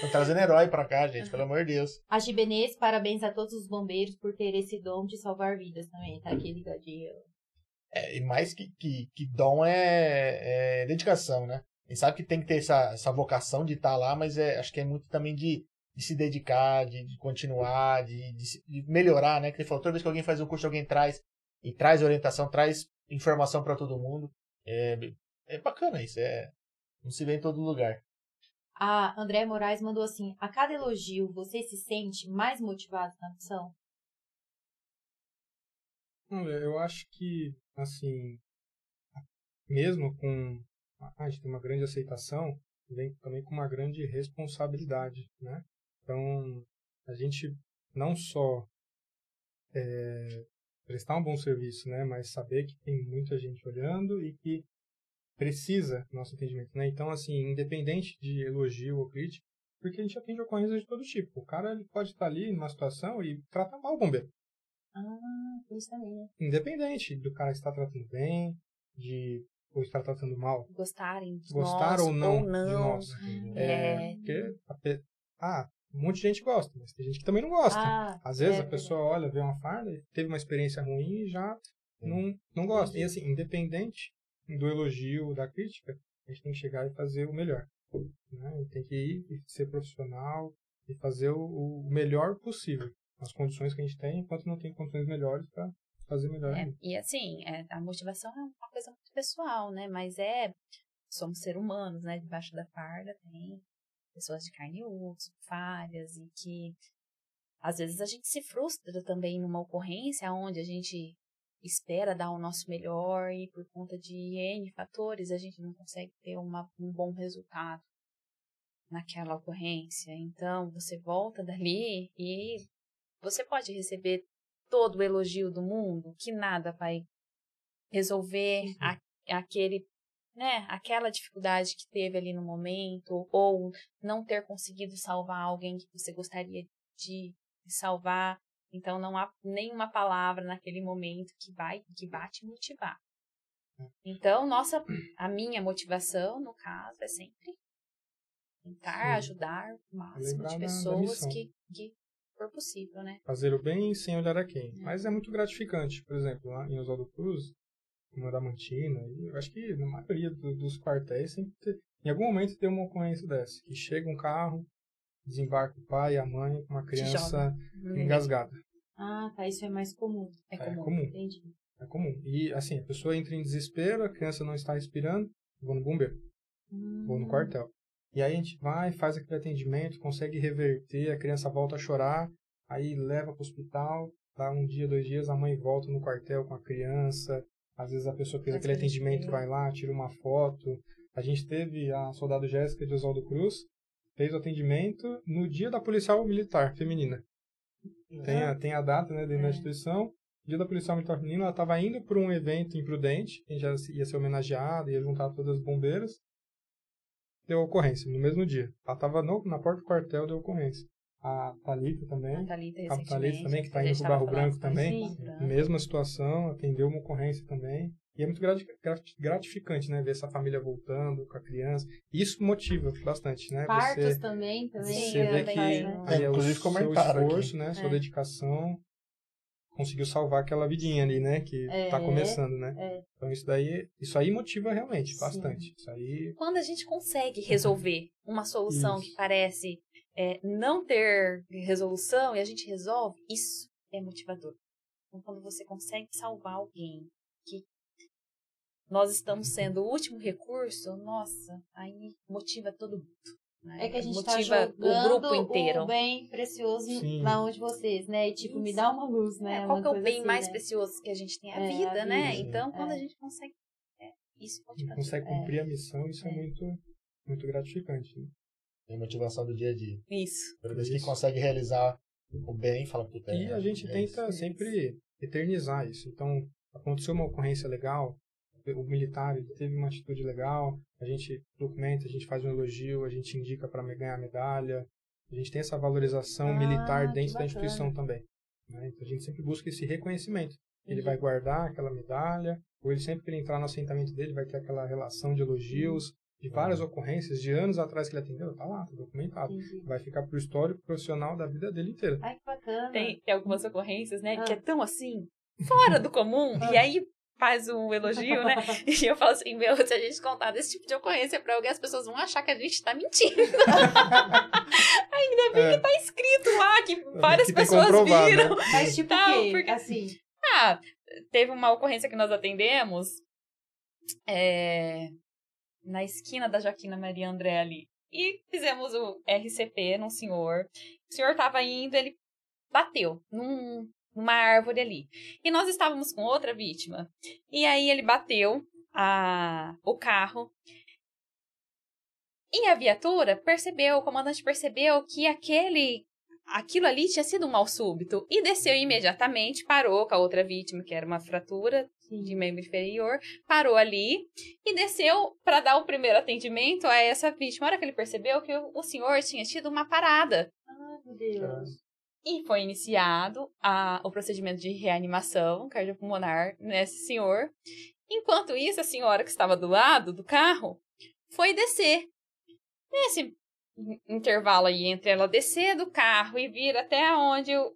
Tô trazendo herói pra cá, gente, pelo amor de Deus. A Gibenez, parabéns a todos os bombeiros por ter esse dom de salvar vidas também. Tá aqui ligadinho. É, e mais que, que, que dom é, é dedicação, né? A gente sabe que tem que ter essa, essa vocação de estar lá, mas é, acho que é muito também de, de se dedicar, de, de continuar, de, de, de melhorar, né? Que ele falou, toda vez que alguém faz um curso, alguém traz e traz orientação, traz informação para todo mundo. É, é bacana isso, é, não se vê em todo lugar. A André Moraes mandou assim: a cada elogio você se sente mais motivado na missão? Olha, eu acho que, assim, mesmo com. A gente tem uma grande aceitação, vem também com uma grande responsabilidade, né? Então, a gente não só é, prestar um bom serviço, né? Mas saber que tem muita gente olhando e que precisa do nosso atendimento, né? Então, assim, independente de elogio ou crítica, porque a gente atende ocorrências de todo tipo. O cara ele pode estar ali numa situação e tratar mal o bombeiro. Ah, isso também, né? Independente do cara estar tratando bem, de ou estar tratando mal, Gostarem de gostar nós, ou não, ou não. de nós. É. É, porque ah, um monte de gente gosta, mas tem gente que também não gosta. Ah, Às vezes é a pessoa olha, vê uma farda, teve uma experiência ruim e já não, não gosta. E assim, independente do elogio, da crítica, a gente tem que chegar e fazer o melhor. Né? Tem que ir e ser profissional e fazer o, o melhor possível. As condições que a gente tem, enquanto não tem condições melhores para fazer melhor. É, e assim, é, a motivação é uma coisa muito pessoal, né? Mas é. Somos seres humanos, né? Debaixo da farda tem pessoas de carne e osso, falhas, e que às vezes a gente se frustra também numa ocorrência onde a gente espera dar o nosso melhor e por conta de N fatores a gente não consegue ter uma, um bom resultado naquela ocorrência. Então, você volta dali e você pode receber todo o elogio do mundo, que nada vai resolver Uhum. a, aquele, né, aquela dificuldade que teve ali no momento, ou não ter conseguido salvar alguém que você gostaria de salvar. Então não há nenhuma palavra naquele momento que vai que vá te motivar. Então, nossa, a minha motivação, no caso, é sempre tentar Sim. ajudar o máximo de da- da pessoas que, que for possível, né? Fazer o bem sem olhar a quem. É. Mas é muito gratificante. Por exemplo, lá em Oswaldo Cruz, em Mandamantina, e eu acho que na maioria do- dos quartéis sempre te- em algum momento tem uma ocorrência dessa. Que chega um carro, desembarca o pai e a mãe com uma criança engasgada. Ah, tá. Isso é mais comum. É É comum. comum. Entendi. É comum. E assim, a pessoa entra em desespero, a criança não está respirando, vou no bombeiro, vou Hum. no quartel. E aí a gente vai, faz aquele atendimento, consegue reverter, a criança volta a chorar, aí leva para o hospital, dá um dia, dois dias, a mãe volta no quartel com a criança. Às vezes a pessoa que fez aquele atendimento vai lá, tira uma foto. A gente teve a soldado Jéssica de Oswaldo Cruz, fez o atendimento no dia da policial militar feminina. Tem a, tem a data, né, dentro da É. instituição. Dia da policial militar feminina, ela estava indo para um evento imprudente, que já ia ser homenageada, ia juntar todas as bombeiras. Deu ocorrência, no mesmo dia. Ela estava na porta do quartel, deu ocorrência. A Thalita também, A Thalita, a Thalita também, que está indo pro tava Barro Branco também, Branco. mesma situação, atendeu uma ocorrência também. E é muito grati- grati- gratificante, né, ver essa família voltando com a criança. Isso motiva bastante, né? Partos Você, também, também. você é, vê que faz, né? aí É, é o seu esforço, né, sua É. dedicação conseguiu salvar aquela vidinha ali, né, que É, tá começando, né? é. Então isso daí, isso aí motiva realmente Sim. bastante. Isso aí Quando a gente consegue resolver uma solução Isso. que parece é, não ter resolução e a gente resolve, isso é motivador. Então, quando você consegue salvar alguém que nós estamos sendo o último recurso, nossa, aí motiva todo mundo. né? É que a gente tá motiva jogando o grupo inteiro. o bem precioso Sim. na onde vocês, né? E tipo, me dá uma luz, né? É, qual que é o bem assim, mais né? precioso que a gente tem? A É, a vida, né? vida, Então, quando é. a gente consegue. É, isso a gente motiva. consegue É. cumprir a missão, isso é, É. muito muito gratificante. né? Tem motivação do dia a dia. Isso. Toda vez que consegue realizar o bem, fala puta. E é, a gente é tenta isso. sempre eternizar isso. Então, aconteceu uma ocorrência legal, o militar ele teve uma atitude legal, a gente documenta, a gente faz um elogio, a gente indica para ganhar a medalha, a gente tem essa valorização Ah, militar dentro da instituição também. né? Então, a gente sempre busca esse reconhecimento. Ele Entendi. vai guardar aquela medalha, ou ele sempre que ele entrar no assentamento dele vai ter aquela relação de elogios, de várias ocorrências de anos atrás que ele atendeu, tá lá, tá documentado. Entendi. Vai ficar pro histórico profissional da vida dele inteira. Ai, que bacana. Tem, tem algumas ocorrências, né? Ah. Que é tão assim, fora do comum. e aí faz um elogio, né? E eu falo assim, meu, se a gente contar desse tipo de ocorrência pra alguém, as pessoas vão achar que a gente tá mentindo. Ainda bem É. que tá escrito lá, que várias que pessoas comprovado, né? viram. Mas tipo Não, quê? porque- Assim. Ah, teve uma ocorrência que nós atendemos é, na esquina da Joaquina Maria André ali. E fizemos o RCP num senhor. O senhor tava indo, ele bateu num, numa árvore ali. E nós estávamos com outra vítima. E aí ele bateu a, o carro. E a viatura percebeu, o comandante percebeu que aquele aquilo ali tinha sido um mal súbito e desceu imediatamente, parou com a outra vítima, que era uma fratura de membro inferior, parou ali e desceu para dar o primeiro atendimento a essa vítima. A hora que ele percebeu que o, senhor tinha tido uma parada Ai, meu Deus. e foi iniciado a, o procedimento de reanimação cardiopulmonar nesse senhor. Enquanto isso, a senhora que estava do lado do carro foi descer. Nesse in- intervalo aí entre ela descer do carro e vir até onde o,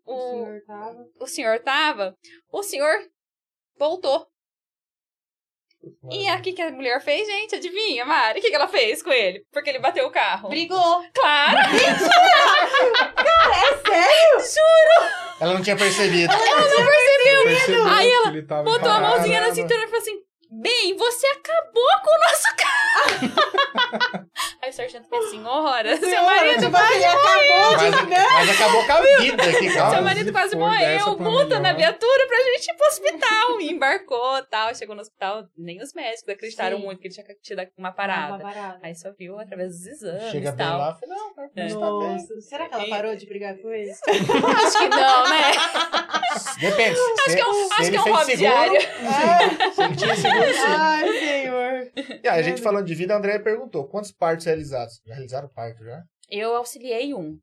o senhor estava, o senhor voltou. E aqui que a mulher fez, gente, adivinha, Mari? O que, que ela fez com ele? Porque ele bateu o carro. Brigou. Claro! É sério? Ela não tinha percebido. Ela não percebeu! Percebeu Aí ela Botou a mãozinha na cintura e falou assim: Bem, você acabou com o nosso carro! Aí o sargento fez senhora, seu marido tipo assim, acabou Mas, de... mas acabou com a vida aqui, Seu marido se quase morreu, multa na viatura pra gente ir pro hospital. E embarcou tal. Chegou no hospital, nem os médicos acreditaram Sim. muito que ele tinha tido uma Uma parada. parada. Aí só viu através dos exames Chega e bem tal. lá, fala, não, tá bem. Nossa, será que ela parou de brigar com ele? Acho que não, né? Depende. se, que é um- acho ele que é um hobby seguro, diário. sim. Se ele tinha seguro, sim. Ai, senhor. E aí, a gente falando de vida, a Andrea perguntou, quantos partos realizados? Já realizaram parto, já? Eu auxiliei um.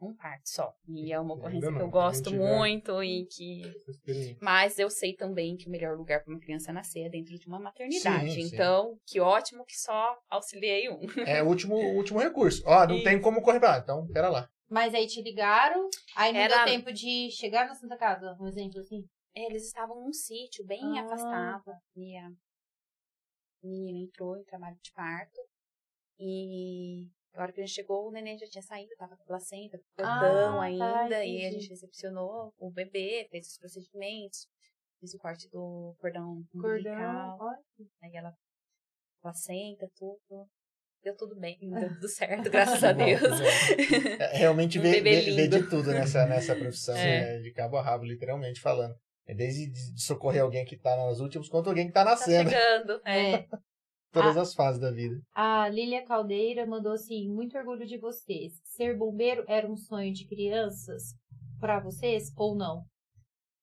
Um parto só. E é uma ocorrência que eu gosto muito e que. Mas eu sei também que o melhor lugar para uma criança nascer é dentro de uma maternidade. Sim, sim. então, que ótimo que só auxiliei um. É o último, o último recurso. Ó, não Isso. tem como correr pra lá, então pera lá. Mas aí te ligaram, aí não Era- deu tempo de chegar na Santa Casa, um exemplo assim. Eles estavam num sítio bem Ah. afastado. E a menina entrou em trabalho de parto. E na hora que a gente chegou, o neném já tinha saído, tava com placenta, com o cordão Ah, tá, ainda. e a gente recepcionou o bebê, fez os procedimentos, fez o corte do cordão Cordão, umbilical. olha. Aí ela, placenta, tudo. Deu tudo bem, deu tudo certo, graças a Deus. É, realmente Um vê, vê- vê de tudo nessa, nessa profissão, É. né? de cabo a rabo, literalmente falando. É desde de socorrer alguém que tá nas últimas, quanto alguém que tá Tá nascendo. chegando. É. É. Todas Ah. as fases da vida. A Lília Caldeira mandou assim: muito orgulho de vocês. Ser bombeiro era um sonho de crianças pra vocês ou não?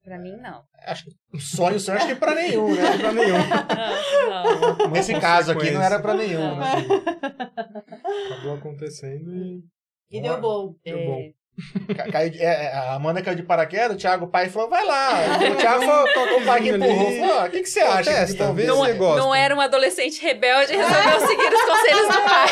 Pra mim, não. Acho que um sonho, sonho, acho que pra nenhum, né? Pra nenhum. Não, não. Nesse caso aqui não era pra nenhum, Não. né? Acabou acontecendo e E deu bom. deu É, bom. Ca- Caiu de- é, é, a Amanda caiu de paraquedas, o Thiago pai falou, vai lá. O Thiago falou, o pai que empurrou. Falou, "Ah, o que, que você acha? Testa, bombeiro?" vê Não, gosta. não era um adolescente rebelde e resolveu seguir os conselhos do pai.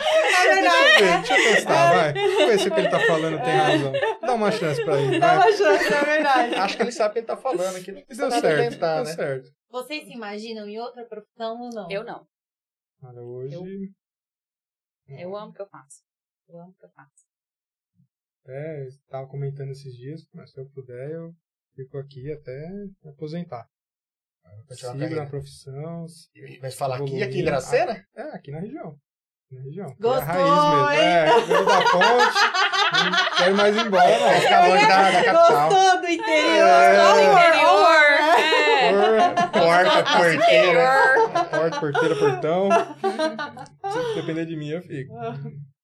É Deixa eu verdade. ver, deixa eu testar, vai. Vamos ver se o que ele tá falando tem razão. Dá uma chance pra ele, Dá vai. uma chance, é verdade. Acho que ele sabe o que ele tá falando aqui. Não deu certo, tentar, deu né? certo. Vocês se imaginam em outra profissão ou não? Eu não. Cara, hoje... Eu amo o que eu faço. Eu amo o que eu faço. É, eu tava comentando esses dias, mas se eu puder, eu fico aqui até me aposentar. Continuar a Sigo na profissão. Mas falar aqui, evoluir. aqui em Dracena? É, aqui na região. Aqui na região. Gostou, é a raiz mesmo. É, veio da ponte. não quero ir mais embora, Vai não. ficar longe da, da capital. Gostou do interior? É. Todo Horror, interior. É. Porta, porteira. Porta, porteira, portão. Se depender de mim, eu fico.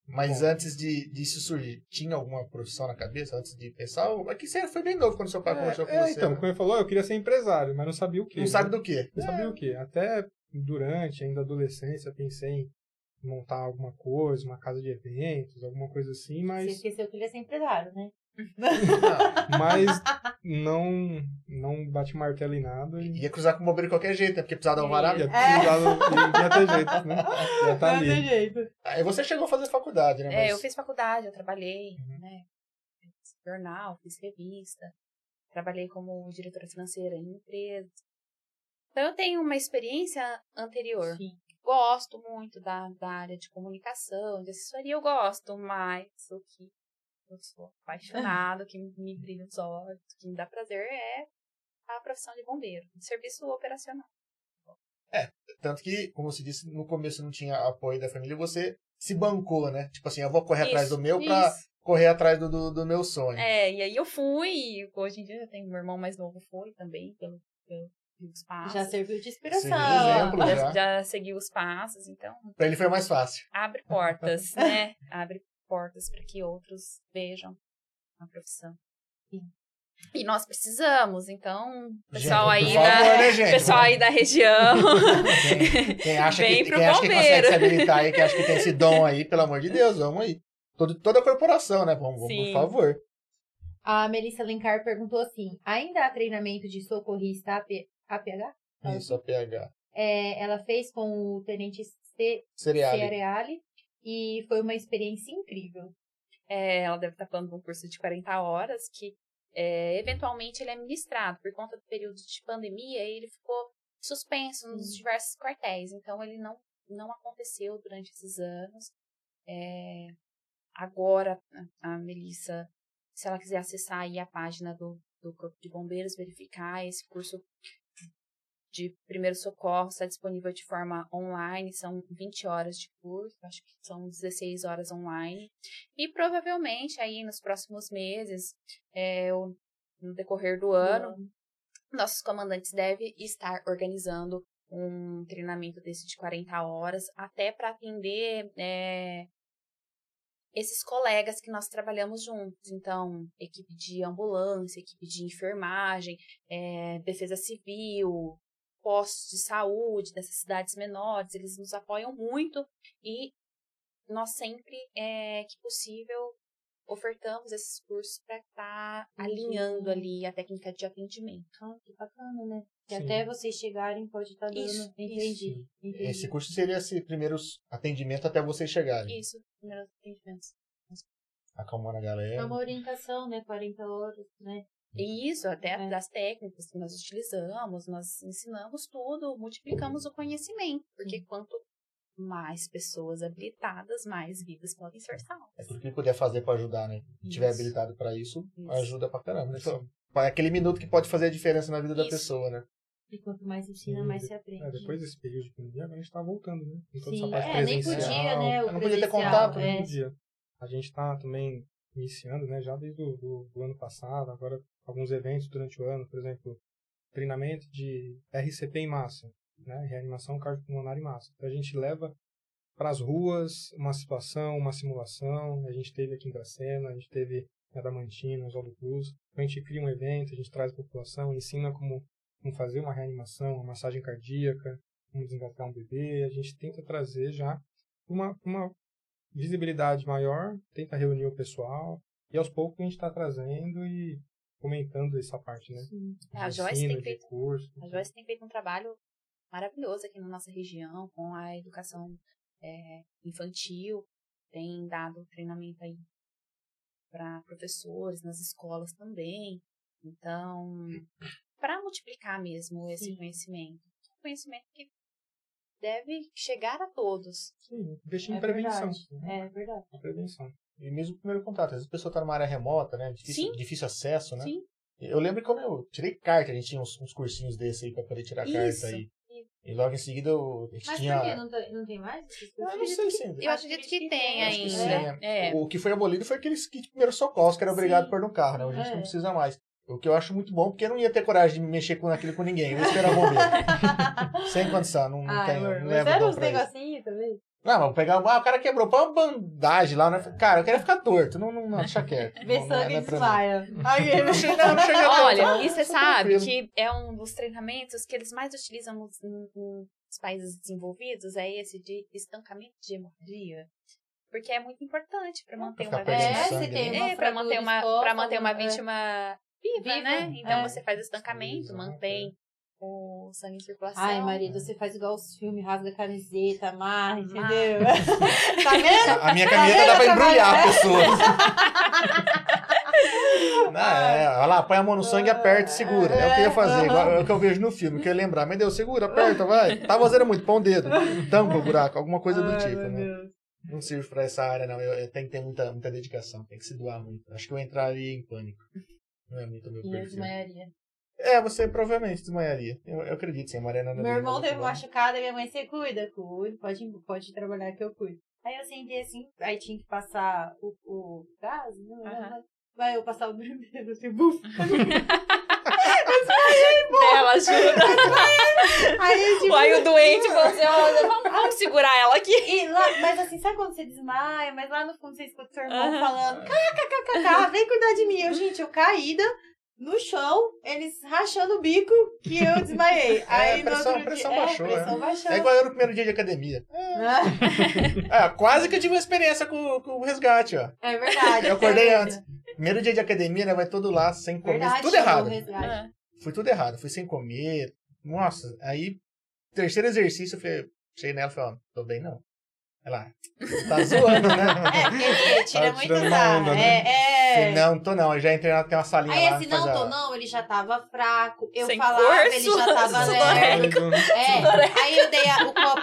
Mas Bom. antes de, disso surgir, tinha alguma profissão na cabeça? Antes de pensar? Ou- Aqui você foi bem novo quando seu pai conversou com É, você. então, né? como ele falou, eu queria ser empresário, mas não sabia o quê. Não sabe do quê? Não sabia o quê. Até durante, ainda adolescência, pensei em montar alguma coisa, uma casa de eventos, alguma coisa assim, Você mas, esqueceu que ele ia ser empresário, né? Não. mas não, não bate martelo em nada. E Ia cruzar com o bombeiro de qualquer jeito, né? Porque precisava dar um varado. ia, precisar, não ia ter jeito, né? Já tá Não tem ali. jeito. Aí você chegou a fazer faculdade, né? É, Mas- eu fiz faculdade, eu trabalhei, Uhum. né? Fiz jornal, fiz revista, trabalhei como diretora financeira em empresas. Então eu tenho uma experiência anterior. Sim. Gosto muito da, da área de comunicação, de assessoria, eu gosto, mas o que eu sou apaixonado, o que me brilha os olhos, o que me dá prazer é a profissão de bombeiro, de serviço operacional. Tanto que, como você disse, no começo não tinha apoio da família, você se bancou, né? Tipo assim, eu vou correr atrás Isso, do meu pra isso. correr atrás do, do, do meu sonho. É, e aí eu fui, e hoje em dia eu tenho meu irmão mais novo foi também, pelo, pelo, passos. Já serviu de inspiração. exemplo. já, já. já seguiu os passos, então Pra ele foi mais fácil. abre portas, né? Abre portas para que outros vejam a profissão. Sim. E nós precisamos, então, pessoal Gente, aí da né, gente? pessoal aí da região, Quem, quem acha, que, quem, acha que consegue se habilitar aí, que acha que tem esse dom aí, pelo amor de Deus, vamos aí. Todo, toda a corporação, né? Vamos, vamos, por favor. A Melissa Lencar perguntou assim: ainda há treinamento de socorrista AP, APH? Isso, a PH. É, ela fez com o tenente C. Cereal. Cereali e foi uma experiência incrível. é, ela deve estar falando de um curso de 40 horas que é, eventualmente ele é ministrado por conta do período de pandemia, ele ficou suspenso nos diversos quartéis, então ele não não aconteceu durante esses anos. É, agora a a Melissa, se ela quiser acessar aí a página do, do Corpo de Bombeiros, verificar esse curso de primeiros socorros está disponível de forma online, são 20 horas de curso, acho que são 16 horas online. E provavelmente aí nos próximos meses, é, no decorrer do ano, nossos comandantes devem estar organizando um treinamento desse de 40 horas, até para atender é, esses colegas que nós trabalhamos juntos. Então, equipe de ambulância, equipe de enfermagem, é, defesa civil, postos de saúde dessas cidades menores, eles nos apoiam muito e nós sempre, é, que possível, ofertamos esses cursos para estar tá alinhando ali a técnica de atendimento. Ah, que bacana, né? Que Sim. até vocês chegarem pode estar tá dando. Isso, entendi, entendi. Esse curso seria esse primeiros atendimento até vocês chegarem. Isso, primeiros atendimentos. Acalmando a galera. É uma orientação, né? 40 horas, né? Isso, até é. das técnicas que nós utilizamos, nós ensinamos tudo, multiplicamos o conhecimento, porque quanto mais pessoas habilitadas, mais vidas podem ser salvas. É tudo que puder fazer para ajudar, né? Se tiver habilitado para isso, isso, ajuda pra caramba. Né? Então, é aquele minuto que pode fazer a diferença na vida isso. da pessoa, né? E quanto mais ensina, mais se aprende. É, depois desse período de pandemia, agora a gente tá voltando, né? Toda Sim, essa parte é, presencial. nem podia, né? O não podia ter contato. É. Não podia. A gente tá também iniciando, né? Já desde o do, do ano passado, agora alguns eventos durante o ano, por exemplo, treinamento de RCP em massa, né? Reanimação cardiopulmonar em massa. Então a gente leva para as ruas uma situação, uma simulação. A gente teve aqui em Dracena, a gente teve em Adamantina, Oswaldo Cruz. Então, a gente cria um evento, a gente traz a população, ensina como, como fazer uma reanimação, uma massagem cardíaca, como desengasgar um bebê. A gente tenta trazer já uma, uma visibilidade maior, tenta reunir o pessoal. E aos poucos a gente está trazendo e comentando essa parte, né? Sim. É, a Joyce tem feito, curso, a Joyce tem feito um trabalho maravilhoso aqui na nossa região com a educação é, infantil, tem dado treinamento aí para professores nas escolas também. Então, para multiplicar mesmo esse Sim. conhecimento, conhecimento que deve chegar a todos. Sim, investir é em prevenção. Verdade. É verdade. prevenção. E mesmo o primeiro contato. Às vezes a pessoa está numa área remota, né? Difícil, Sim. difícil acesso, né? Sim. Eu lembro quando eu tirei carta, a gente tinha uns, uns cursinhos desse aí para poder tirar Isso. carta aí. E logo em seguida eu, a Mas tinha... por que não, tem, não tem mais? Eu não sei se Eu acredito que, que tem ainda. É. O que foi abolido foi aqueles kits de primeiros socorros que era obrigado Sim. a pôr no carro, né? Hoje a gente é. não precisa mais. O que eu acho muito bom, porque eu não ia ter coragem de mexer com aquilo com ninguém. Eu ia esperar bombeiro. Sem condição, não, não ah, tenho. Não mas era uns negocinhos também? Não, vou pegar. Ah, o cara quebrou. Põe uma bandagem lá, né? Cara, eu queria ficar torto. Não, não, não deixa quieto. Vê sangue e desmaia. Olha, e você sabe que é um dos treinamentos que eles mais utilizam nos, nos países desenvolvidos, é esse de estancamento de hemorragia. Porque é muito importante para manter uma vítima. É, para manter uma, para manter uma vítima viva, viva né? Então é. você faz estancamento, mantém o sangue em circulação. Ai, marido, você faz igual os filmes, rasga a camiseta, amarra, entendeu? tá vendo? A minha camiseta tá dá pra embrulhar a pessoa. Não, é, olha lá, põe a mão no sangue, aperta e segura. É, o que eu ia fazer, é o que eu vejo no filme, que eu ia lembrar. Mas deu, segura, aperta, vai. Tá fazendo muito, põe o dedo. Tampa o buraco, alguma coisa do tipo, né? Não serve pra essa área, não. Eu, eu tenho que ter muita, muita dedicação, tem que se doar muito. Acho que eu entraria em pânico. Não é muito meu perfil. Eu desmaiaria. É, você provavelmente desmaiaria. Eu, eu acredito, sim, a Mariana. Meu irmão teve machucado e minha mãe, você cuida? Cuido, pode, pode trabalhar que eu cuido. Aí eu senti assim, aí tinha que passar o, o gás, não, uhum. vai eu passar o primeiro, assim, buf. Ela ajuda. Aí, tipo, aí o doente falou assim: olha, vamos, vamos segurar ela aqui. E lá, mas assim, sabe quando você desmaia? Mas lá no fundo você escuta seu irmão uhum. falando: kkkk, vem cuidar de mim. Eu, gente, eu caída no chão, eles rachando o bico que eu desmaiei. É, Aí pressão, no outro pressão dia, baixou. É, pressão é. baixou. é igual eu no primeiro dia de academia. É. é quase que eu tive uma experiência com, com o resgate, ó. É verdade. Eu acordei é antes. Primeiro dia de academia, né? Vai todo lá sem comer. Verdade, tudo errado. Foi tudo errado. Fui sem comer. Nossa, aí, terceiro exercício, eu falei, cheguei nela e falei, ó, tô bem não. Ela, tá zoando, né? É, ele tira muito sarro. Né? É, é. Não, tô não. Eu já entrei na tem uma salinha Aí lá. Aí esse não tô não, ele já tava fraco. Eu Sem falava, curso, ele já tava lerdo. É. Aí eu dei a, o copo.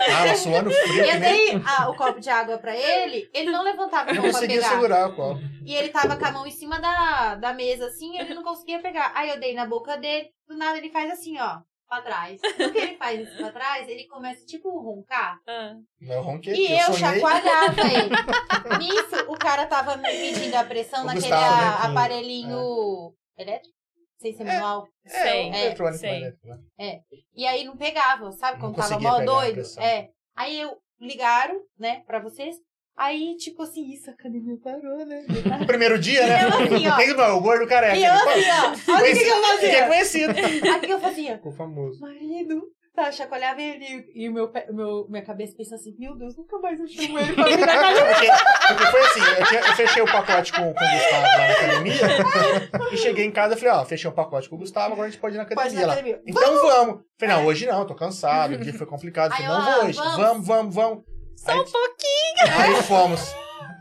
Ah, suando frio. Eu dei a, o copo de água pra ele, ele não levantava a mão pra pegar. segurar o copo. E ele tava com a mão em cima da, da mesa, assim, ele não conseguia pegar. Aí eu dei na boca dele, do nada ele faz assim, ó. Pra trás. No que ele faz isso pra trás, ele começa, tipo, a roncar. Ah. Não ronquei, E porque eu sonhei. chacoalhava ele. Nisso, o cara tava me medindo a pressão O naquele Gustavo, né, que- aparelhinho elétrico? Sem ser manual. É, Sei, um é, eletrônico sei. elétrico, né? E aí não pegava, sabe? Quando tava mó doido. É. Aí eu ligaram, né, pra vocês. Aí, tipo assim, isso, a academia parou, né? No primeiro dia, né? Eu assim, ó. Quem não é o gordo careca? E eu assim, ó. Olha o que, que eu Fiquei fazia. conhecido. Aí o que eu fazia? Ficou famoso. Marido. Tá, chacoalhava ele e o meu, meu, minha cabeça pensa assim, meu Deus, nunca mais eu chamo ele pra vir na academia. Porque, porque foi assim, eu, tinha- eu fechei o pacote com, com o Gustavo lá na academia e cheguei em casa e falei, ó, fechei o pacote com o Gustavo, agora a gente pode ir na Pode academia ir na academia. Então vamos. Falei, não, hoje não, tô cansado, o dia foi complicado. Falei, não ah, vou hoje. vamos. Vamos, vamos, vamos. Só Aí- um pouquinho. Aí fomos.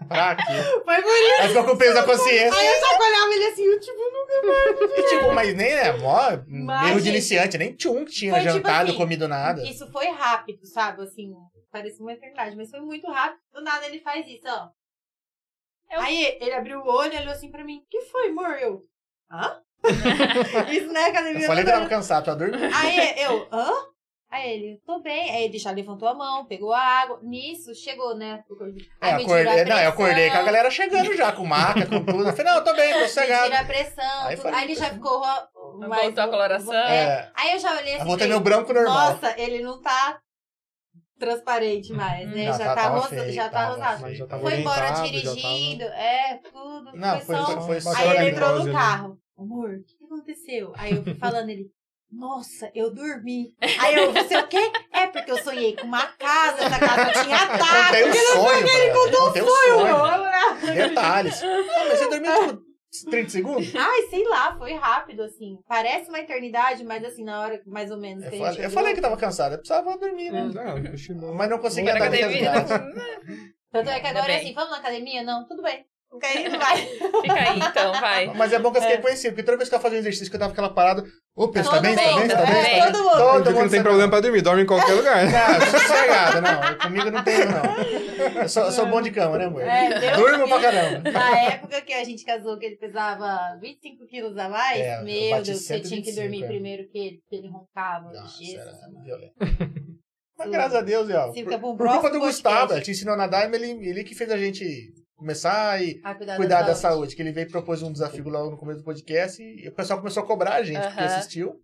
Pra quê? Foi isso. Aí ficou com o peso da consciência. Aí eu chacoalhava ele assim, eu tipo, nunca E, tipo, mas nem é mó Mas, erro de iniciante, nem tchum que tinha foi tipo jantado, assim, comido nada. Isso foi rápido, sabe? Assim, parece uma eternidade, mas foi muito rápido. Do nada ele faz isso, ó. Eu- Aí ele abriu o olho e olhou assim pra mim. que foi, amor? Eu. Hã? isso não é academia. Eu falei que não, tava cansado, tô dormindo. Aí eu, hã? Aí ele, tô bem. Aí ele já levantou a mão, pegou a água. Nisso, chegou, né? É, Aí mediram a não, eu acordei com a galera chegando já, com maca, com tudo. Eu falei, não, eu tô bem, tô sossegado. Mediram a pressão. Aí falei, Aí ele já ficou mais... Voltou a coloração. É. É. Aí eu já olhei assim. Eu voltei meu branco normal. Nossa, ele não tá transparente mais, né? Não, já tá- tá, tava rosa, feio, já tá tava rosado. tava Foi embora dirigindo, é, tudo. Não, foi, só... foi, foi Aí ele entrou no né? carro. Amor, o que que aconteceu? Aí eu fui falando, ele... Nossa, eu dormi. Aí eu, você o quê? É porque eu sonhei com uma casa, essa casa tinha ataque. um sonho, ele contou um Eu, sonho. Detalhes. Ah, mas você dormiu tipo 30 segundos? Ai, sei lá, foi rápido, assim. Parece uma eternidade, mas assim, na hora mais ou menos Eu que falei, eu falei que tava cansado, eu precisava dormir, né? Não, cochilou. Mas não conseguia andar na de academia. Tanto é que agora é assim, vamos na academia? Não, tudo bem. Não ir, não vai. Fica aí, então, vai. Mas é bom que eu fiquei conhecido, porque toda vez que eu fazia um exercício que eu tava aquela parada, ô, Pedro, você tá bem? Tá mundo, bem? Você tá é, bem? todo mundo. Todo mundo não tem sabe. problema pra dormir, dorme em qualquer lugar. Não, sossegado, não. Comigo não tem, não. Eu sou, sou bom de cama, né, amor? É, Durmo pra caramba. Na época que a gente casou, que ele pesava 25 quilos a mais, É, eu meu Deus, você tinha que 125, dormir é. primeiro que ele, que ele roncava. Nossa, Jesus, era violento. Mas graças a Deus, ó. Por, por culpa do Gustavo, podcast. ele te ensinou a nadar, ele, ele que fez a gente começar e Ah, cuidar, cuidar da saúde. Que ele veio e propôs um desafio lá no começo do podcast e o pessoal começou a cobrar a gente, porque Aham. assistiu.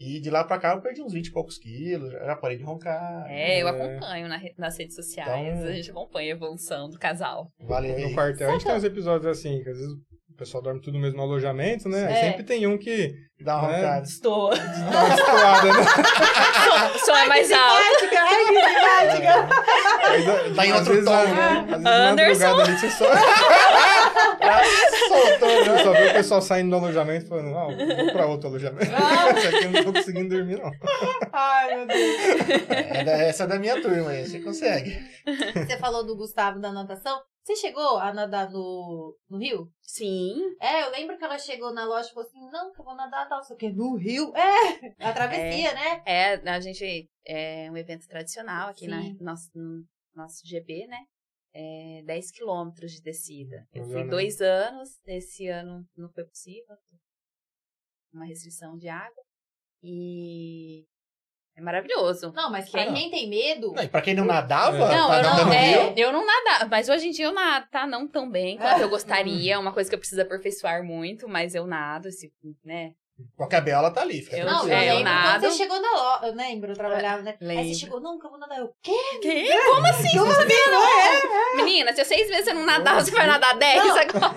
E de lá pra cá eu perdi uns 20 e poucos quilos, já parei de roncar. É, eu É. acompanho na nas redes sociais. Então- A gente acompanha a evolução do casal. Valeu No quartel, a gente tem uns episódios assim, que às vezes o pessoal dorme tudo no mesmo alojamento, né? Aí É. sempre tem um que Dá uma É. roncada. Estou. dá uma destoada, né? O som é mais alto. Simpática, ai, que simpática. Dá- Tá em outro vezes, tom, né? Às vezes Anderson. ali você só, Soltou, né? só vê o pessoal saindo do alojamento falando, ah, vou pra outro alojamento. Esse aqui eu não tô conseguindo dormir, não. Ai, meu Deus. É da- essa é da minha turma aí, você consegue. Você falou do Gustavo da natação. Você chegou a nadar no, no Rio? Sim. É, eu lembro que ela chegou na loja e falou assim: não, que eu vou nadar tal, sei o quê. No Rio? É, a travessia, né? É, a gente. É um evento tradicional aqui na, no nosso, no nosso GB, né? É 10 quilômetros de descida. Eu fui né? dois anos, esse ano não foi possível. Uma restrição de água. E é maravilhoso. Não, mas pra Quem- quem tem medo. Não, e pra quem não nadava, É. Não, tá eu não, é, eu não nadava, mas hoje em dia eu nado, tá? Não tão bem quanto eu gostaria, é uma coisa que eu preciso aperfeiçoar muito, mas eu nado, se, né? Qualquer bela tá ali, fica Eu- Não, eu é, eu lembro nado. quando você chegou na loja. Eu lembro, eu trabalhava, né? Aí Lembro. você chegou, não, que eu vou nadar. Eu, quê? Que? Como assim? Como assim? Menina, se seis meses você não nadava, você vai nadar dez Não. agora.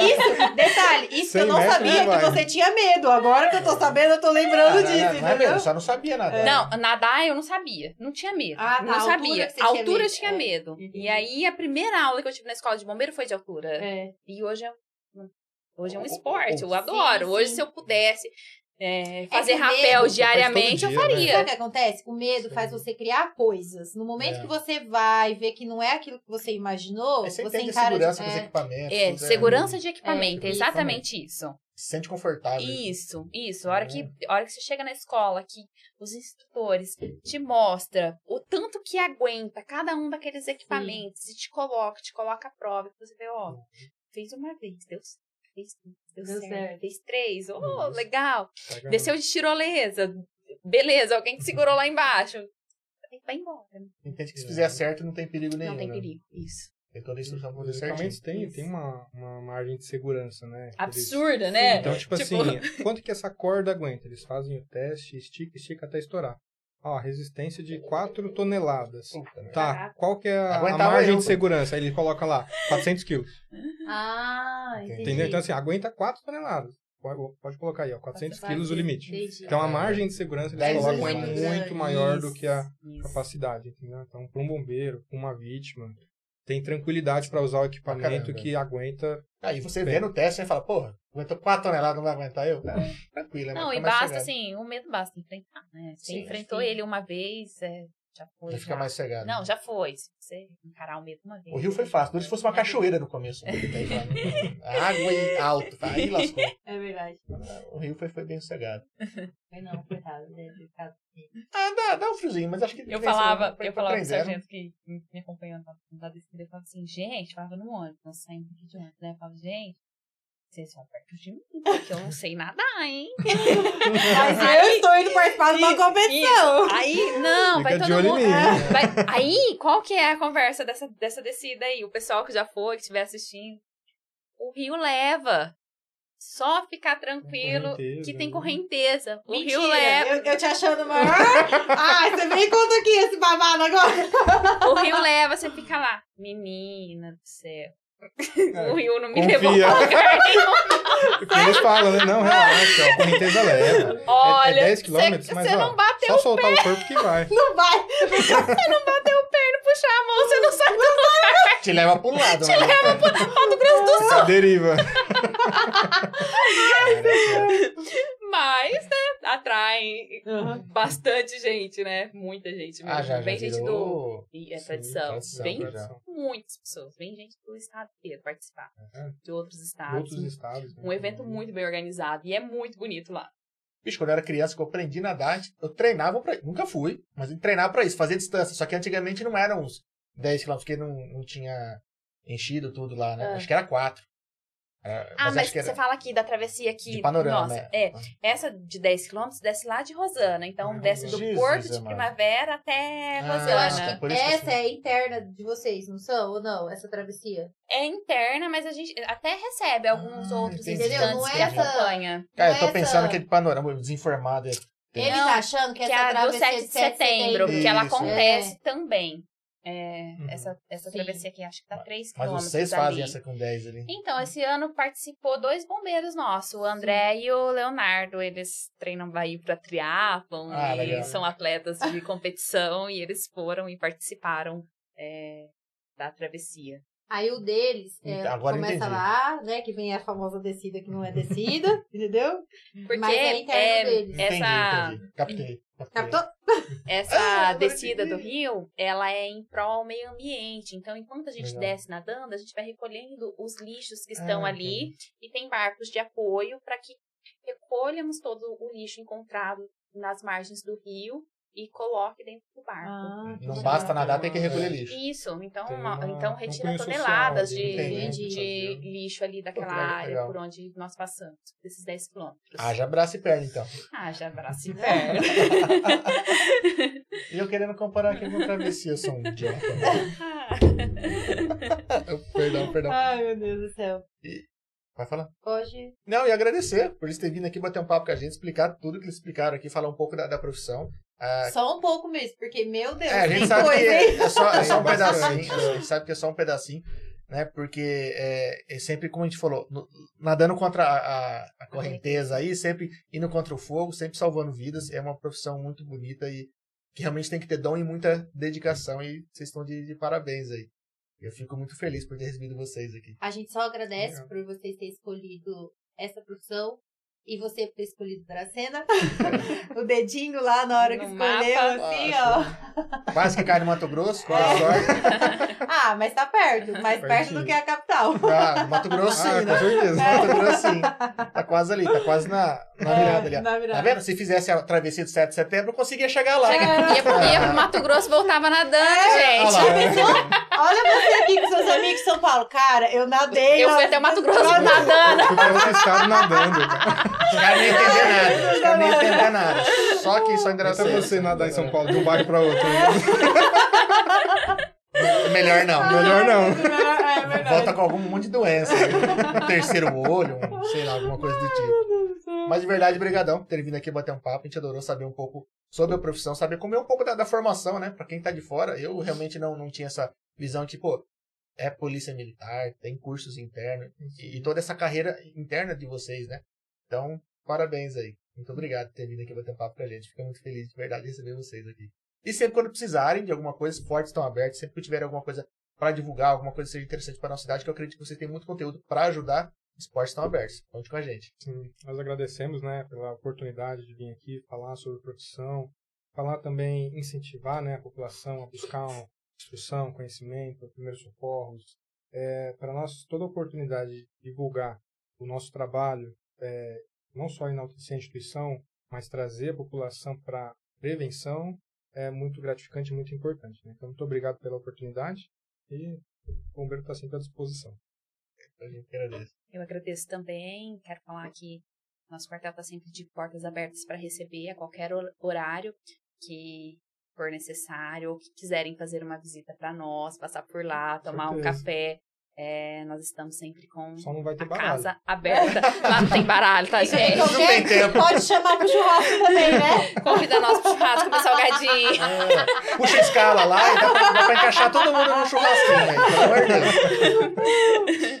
Isso, detalhe, isso que eu 100 não sabia né, que você tinha medo. Agora que eu tô sabendo, eu tô lembrando Não, disso, não, não é entendeu? mesmo, eu só não sabia nadar. Não, nadar eu não sabia. Não tinha medo. Ah, tá, Não a altura sabia. que você A tinha altura eu medo, tinha é. medo. Uhum. E aí a primeira aula que eu tive na escola de bombeiro foi de altura. É. E hoje é, hoje é um esporte. Eu sim, adoro. Hoje, sim. se eu pudesse é, fazer que o rapel medo- diariamente, todo eu dia, né? faria. Sabe o que acontece? O medo faz você criar coisas. No momento É. que você vai ver que não é aquilo que você imaginou, Aí você você a encara segurança de... dos é. equipamentos. É, segurança de equipamento, É, é exatamente isso. Se sente confortável. Isso, isso. A hora, É. que, a hora que você chega na escola, que os instrutores te mostram o tanto que aguenta cada um daqueles equipamentos e te coloca, te coloca à prova, que você vê, ó, fez uma vez, deu, fez, deu, Deu certo, certo. fez três, oh, Isso. legal. Pega- Desceu de tirolesa, Beleza, alguém que segurou lá embaixo. Vai embora. Entende que se fizer certo não tem perigo nenhum. Não tem né? perigo. Isso. Tem toda a instrução pra fazer certinho. Isso. tem uma, uma margem de segurança, né? Eles- Absurda, né? Então, tipo, Tipo- assim, quanto que essa corda aguenta? Eles fazem o teste, estica, estica até estourar. Ó, resistência de 4 toneladas. Puta. Tá, qual que é a, a margem eu, de segurança? Aí ele coloca lá, 400 quilos. Ah, entendi. Entendeu? Então, assim, aguenta 4 toneladas. Pode, pode colocar aí, ó, 400 Vai quilos o limite. entendi. Então, a margem de segurança eles colocam é muito maior do que a Isso. capacidade, entendeu? Então, para um bombeiro, pra uma vítima, tem tranquilidade para usar o equipamento caramba. que aguenta. Aí você vê no teste e fala, porra, aguentou 4 toneladas, não vai aguentar eu? Tá, tranquilo, é Não, e basta, assim, o medo basta enfrentar, né? Você Sim, enfrentou sim. ele uma vez, é, já foi. Já fica mais cegado. Não, já foi. Se você encarar o medo uma vez. O rio foi fácil, duro se fosse uma cachoeira no começo. né? Né? Água e alto, tá? aí lascou. É verdade. O rio foi, foi bem sossegado. Mas não, coitado, ficado assim. Ah, dá, dá um friozinho, mas acho que... Eu falava, foi- eu foi falava pro sargento que me acompanhando lá na descida, eu falava assim, gente, falava no ônibus, nós saímos aqui de ônibus, né? Eu falava, gente, vocês vão perto de mim, porque eu não sei nadar, hein? Mas eu estou indo participar de uma competição. isso. Aí, não, Fica vai todo mundo. mim. É, vai- aí, qual que é a conversa dessa, dessa descida aí? O pessoal que já foi, que estiver assistindo. O rio leva. Só ficar tranquilo que tem né? correnteza. O Mentira, rio leva. eu, eu te achando maior. Ai, você vem e conta aqui esse babado agora. O rio leva, você fica lá. Menina do céu. É, o rio não me confia. levou pra lugar nenhum. Porque eles falam, né? Não, relaxa, ó, a correnteza leva. É- Olha, é 10 você- quilômetros, mas você ó, não bateu só soltar o corpo que vai. Não vai. puxar a mão, você não sai do Te leva pro lado. Te leva pro Mato Grosso do Sul. Deriva. Mas, né, atrai bastante gente, né? Muita gente mesmo. Ah, já, já Vem gente do... E é Sim, tradição. tradição, Vem muitas pessoas. Vem gente do estado inteiro participar. É, De outros de estados. outros estados. Um evento muito bem organizado. E é muito bonito lá. Bicho, quando eu era criança, que eu aprendi a nadar, eu treinava pra Nunca fui, mas eu treinava pra isso, fazer distância. Só que antigamente não eram uns 10 km, porque não, não tinha enchido tudo lá, né? Ah. Acho que era 4. Ah, mas, acho que era você fala aqui da travessia aqui. de panorama. Nossa, né? é. Essa de 10 quilômetros desce lá de Rosana. Então, Ah, desce do Jesus Porto de. Primavera até Ah, Eu Rosana. acho é que que essa assim- é interna de vocês, não são? Ou não? Essa travessia? É interna, mas a gente até recebe alguns Ah, outros entendi. visitantes Não é que essa- acompanham. Cara, eu tô Essa- pensando que de panorama desinformado. é-. Ele Não, tá achando que, Que essa é a do travessia 7 de setembro, porque ela Isso. acontece também. É, Uhum. essa essa Sim. travessia aqui, acho que tá 3 Mas quilômetros vocês ali. fazem essa com 10 ali. Então, esse ano participou dois bombeiros nossos, o André e o Leonardo. Eles treinam vai para triatlon Ah, e legal. são atletas de competição e eles foram e participaram é, da travessia. Aí o deles é, Então, agora começa entendi. lá, né? Que vem a famosa descida que não é descida, entendeu? Porque Mas é interno é, deles. essa, Entendi, entendi. Captei. Captou? essa Ah, descida do rio, ela é em prol ao meio ambiente. Então, enquanto a gente Legal. desce nadando, a gente vai recolhendo os lixos que estão Ah, ali e tem barcos de apoio para que recolhamos todo o lixo encontrado nas margens do rio e coloque dentro do barco. Ah, que Não basta nadar, tem que recolher lixo. Isso, então, Tem uma- então retira toneladas de, entendi. de lixo ali daquela área legal. por onde nós passamos, desses 10 quilômetros. Haja braço e perna, então. Haja abraço e perna. E eu querendo comparar aqui com travessia, eu sou um idiota. perdão, perdão. Ai, meu Deus do céu. Vai falar? Pode. Não, e agradecer por eles terem vindo aqui bater um papo com a gente, explicar tudo que eles explicaram aqui, falar um pouco da, da profissão. Ah, Só um pouco mesmo, porque, meu Deus, é, a gente tem sabe coisa, que é, é só, é só um pedacinho. A gente sabe que é só um pedacinho, né? Porque é, é sempre, como a gente falou, no- nadando contra a, a- a correnteza aí, sempre indo contra o fogo, sempre salvando vidas. É uma profissão muito bonita e que realmente tem que ter dom e muita dedicação. E vocês estão de, de parabéns aí. Eu fico muito feliz por ter recebido vocês aqui. A gente só agradece Legal. por vocês terem escolhido essa profissão. E você ter escolhido Dracena. o dedinho lá na hora que No escolheu, mapa. assim, Ah, ó. Quase que cai no Mato Grosso, com a É. sorte. Ah, mas tá perto. Mais perto Pertinho. do que a capital. Ah, Mato Grosso sim, Ah, né? com certeza. Mato Grosso sim. Tá quase ali, tá quase na, Na virada ali. ó. Na Tá virada. vendo? Se fizesse a travessia do 7 de setembro, eu conseguia chegar lá. Chega, ia, pro- ia pro Mato Grosso voltava nadando, Olha gente. lá. Olha você aqui com seus amigos de São Paulo. Cara, eu nadei. Eu fui até o Mato Grosso na- nadando. Fui pra outro estado nadando, cara. Os caras nem entender nada. Os caras nem entender nada. Só que só Até engraçado. você nadar em São Paulo de um bairro pra outro. né? Melhor não. Melhor não. É. Volta com algum monte de doença. Um terceiro olho, um, sei lá, alguma coisa do tipo. Mas de verdade, brigadão por ter vindo aqui bater um papo. A gente adorou saber um pouco sobre a profissão, saber como é um pouco da, da formação, né? Pra quem tá de fora, eu realmente não, não tinha essa visão que, pô, é polícia militar, tem cursos internos e, e toda essa carreira interna de vocês, né? Então, parabéns aí. Muito obrigado por ter vindo aqui bater um papo com a gente. Fico muito feliz de verdade de receber vocês aqui. E sempre quando precisarem de alguma coisa, portas estão abertos. Sempre que tiverem alguma coisa para divulgar, alguma coisa que seja interessante para nossa cidade, que eu acredito que vocês têm muito conteúdo para ajudar, os portas estão abertos. Conte com a gente. Sim, nós agradecemos, né, pela oportunidade de vir aqui falar sobre profissão, falar também, incentivar, né, a população a buscar uma instrução, conhecimento, primeiros socorros. É, para nós, toda oportunidade de divulgar o nosso trabalho, é, não só enaltecer a instituição, mas trazer a população para prevenção, é muito gratificante e muito importante. Né? Então, muito obrigado pela oportunidade e o bombeiro está sempre à disposição. A gente agradece. Eu agradeço também. Quero falar que nosso quartel está sempre de portas abertas para receber a qualquer hor- horário que for necessário ou que quiserem fazer uma visita para nós, passar por lá, tomar um café. É, nós estamos sempre com Só não vai ter a baralho. casa aberta. Lá não tem baralho, tá, gente? Não tem tempo. Pode chamar pro churrasco também, né? Convida nós pro churrasco, comer salgadinho. É, puxa a escala lá e dá pra, dá pra encaixar todo mundo no churrasquinho aí, pelo amor de Deus.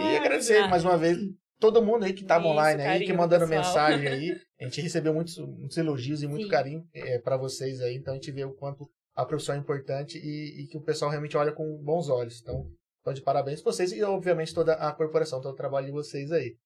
E agradecer mais uma vez todo mundo aí que estava Isso, online aí, que do mandando pessoal. mensagem aí. A gente recebeu muitos, muitos elogios e muito Sim. carinho é, para vocês aí. Então a gente vê o quanto a profissão é importante e, e que o pessoal realmente olha com bons olhos. Então, tô de parabéns pra vocês e, obviamente, toda a corporação, todo o trabalho de vocês aí.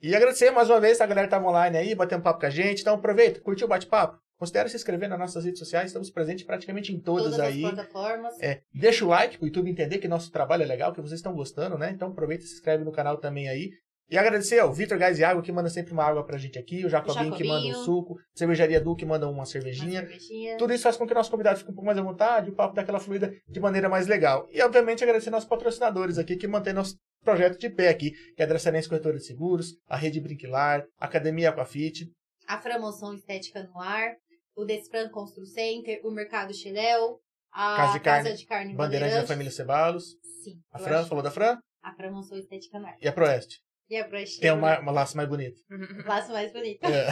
E agradecer mais uma vez a galera que tava online aí, batendo papo com a gente. Então aproveita, curtiu o bate-papo? Considere se inscrever nas nossas redes sociais, estamos presentes praticamente em todas, Todas aí. as plataformas. É, deixa o like pro YouTube entender que nosso trabalho é legal, que vocês estão gostando, né? Então aproveita e se inscreve no canal também aí. E agradecer ao Vitor Gás e Água, que manda sempre uma água pra gente aqui, o Jacobinho, que manda um suco, Cervejaria Du, que manda uma Uma cervejinha. cervejinha. Tudo isso faz com que o nosso convidado fique um pouco mais à vontade, o papo daquela fluida de maneira mais legal. E, obviamente, agradecer nossos patrocinadores aqui, que mantêm nosso projeto de pé aqui, que é a Dracenense Corretora de Seguros, a Rede Brinquilar, a Academia Aquafit, A Framoção Estética no Ar. O Despran Constru Center. O Mercado Chiléu. A Casa de Carne, Casa de Carne Bandeirantes da Família Cebalos, Sim. a Fran, acho. falou da Fran, A Framoção Estética no Ar. e a Proeste. E a Broche. Tem uma, uma laço mais bonito. Laço mais bonito. É.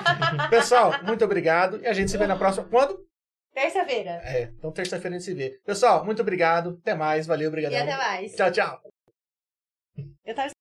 Pessoal, muito obrigado. E a gente se vê na próxima. Quando? Terça-feira. É, então terça-feira a gente se vê. Pessoal, muito obrigado. Até mais. Valeu, E obrigadão. até mais. Tchau, tchau. Eu tava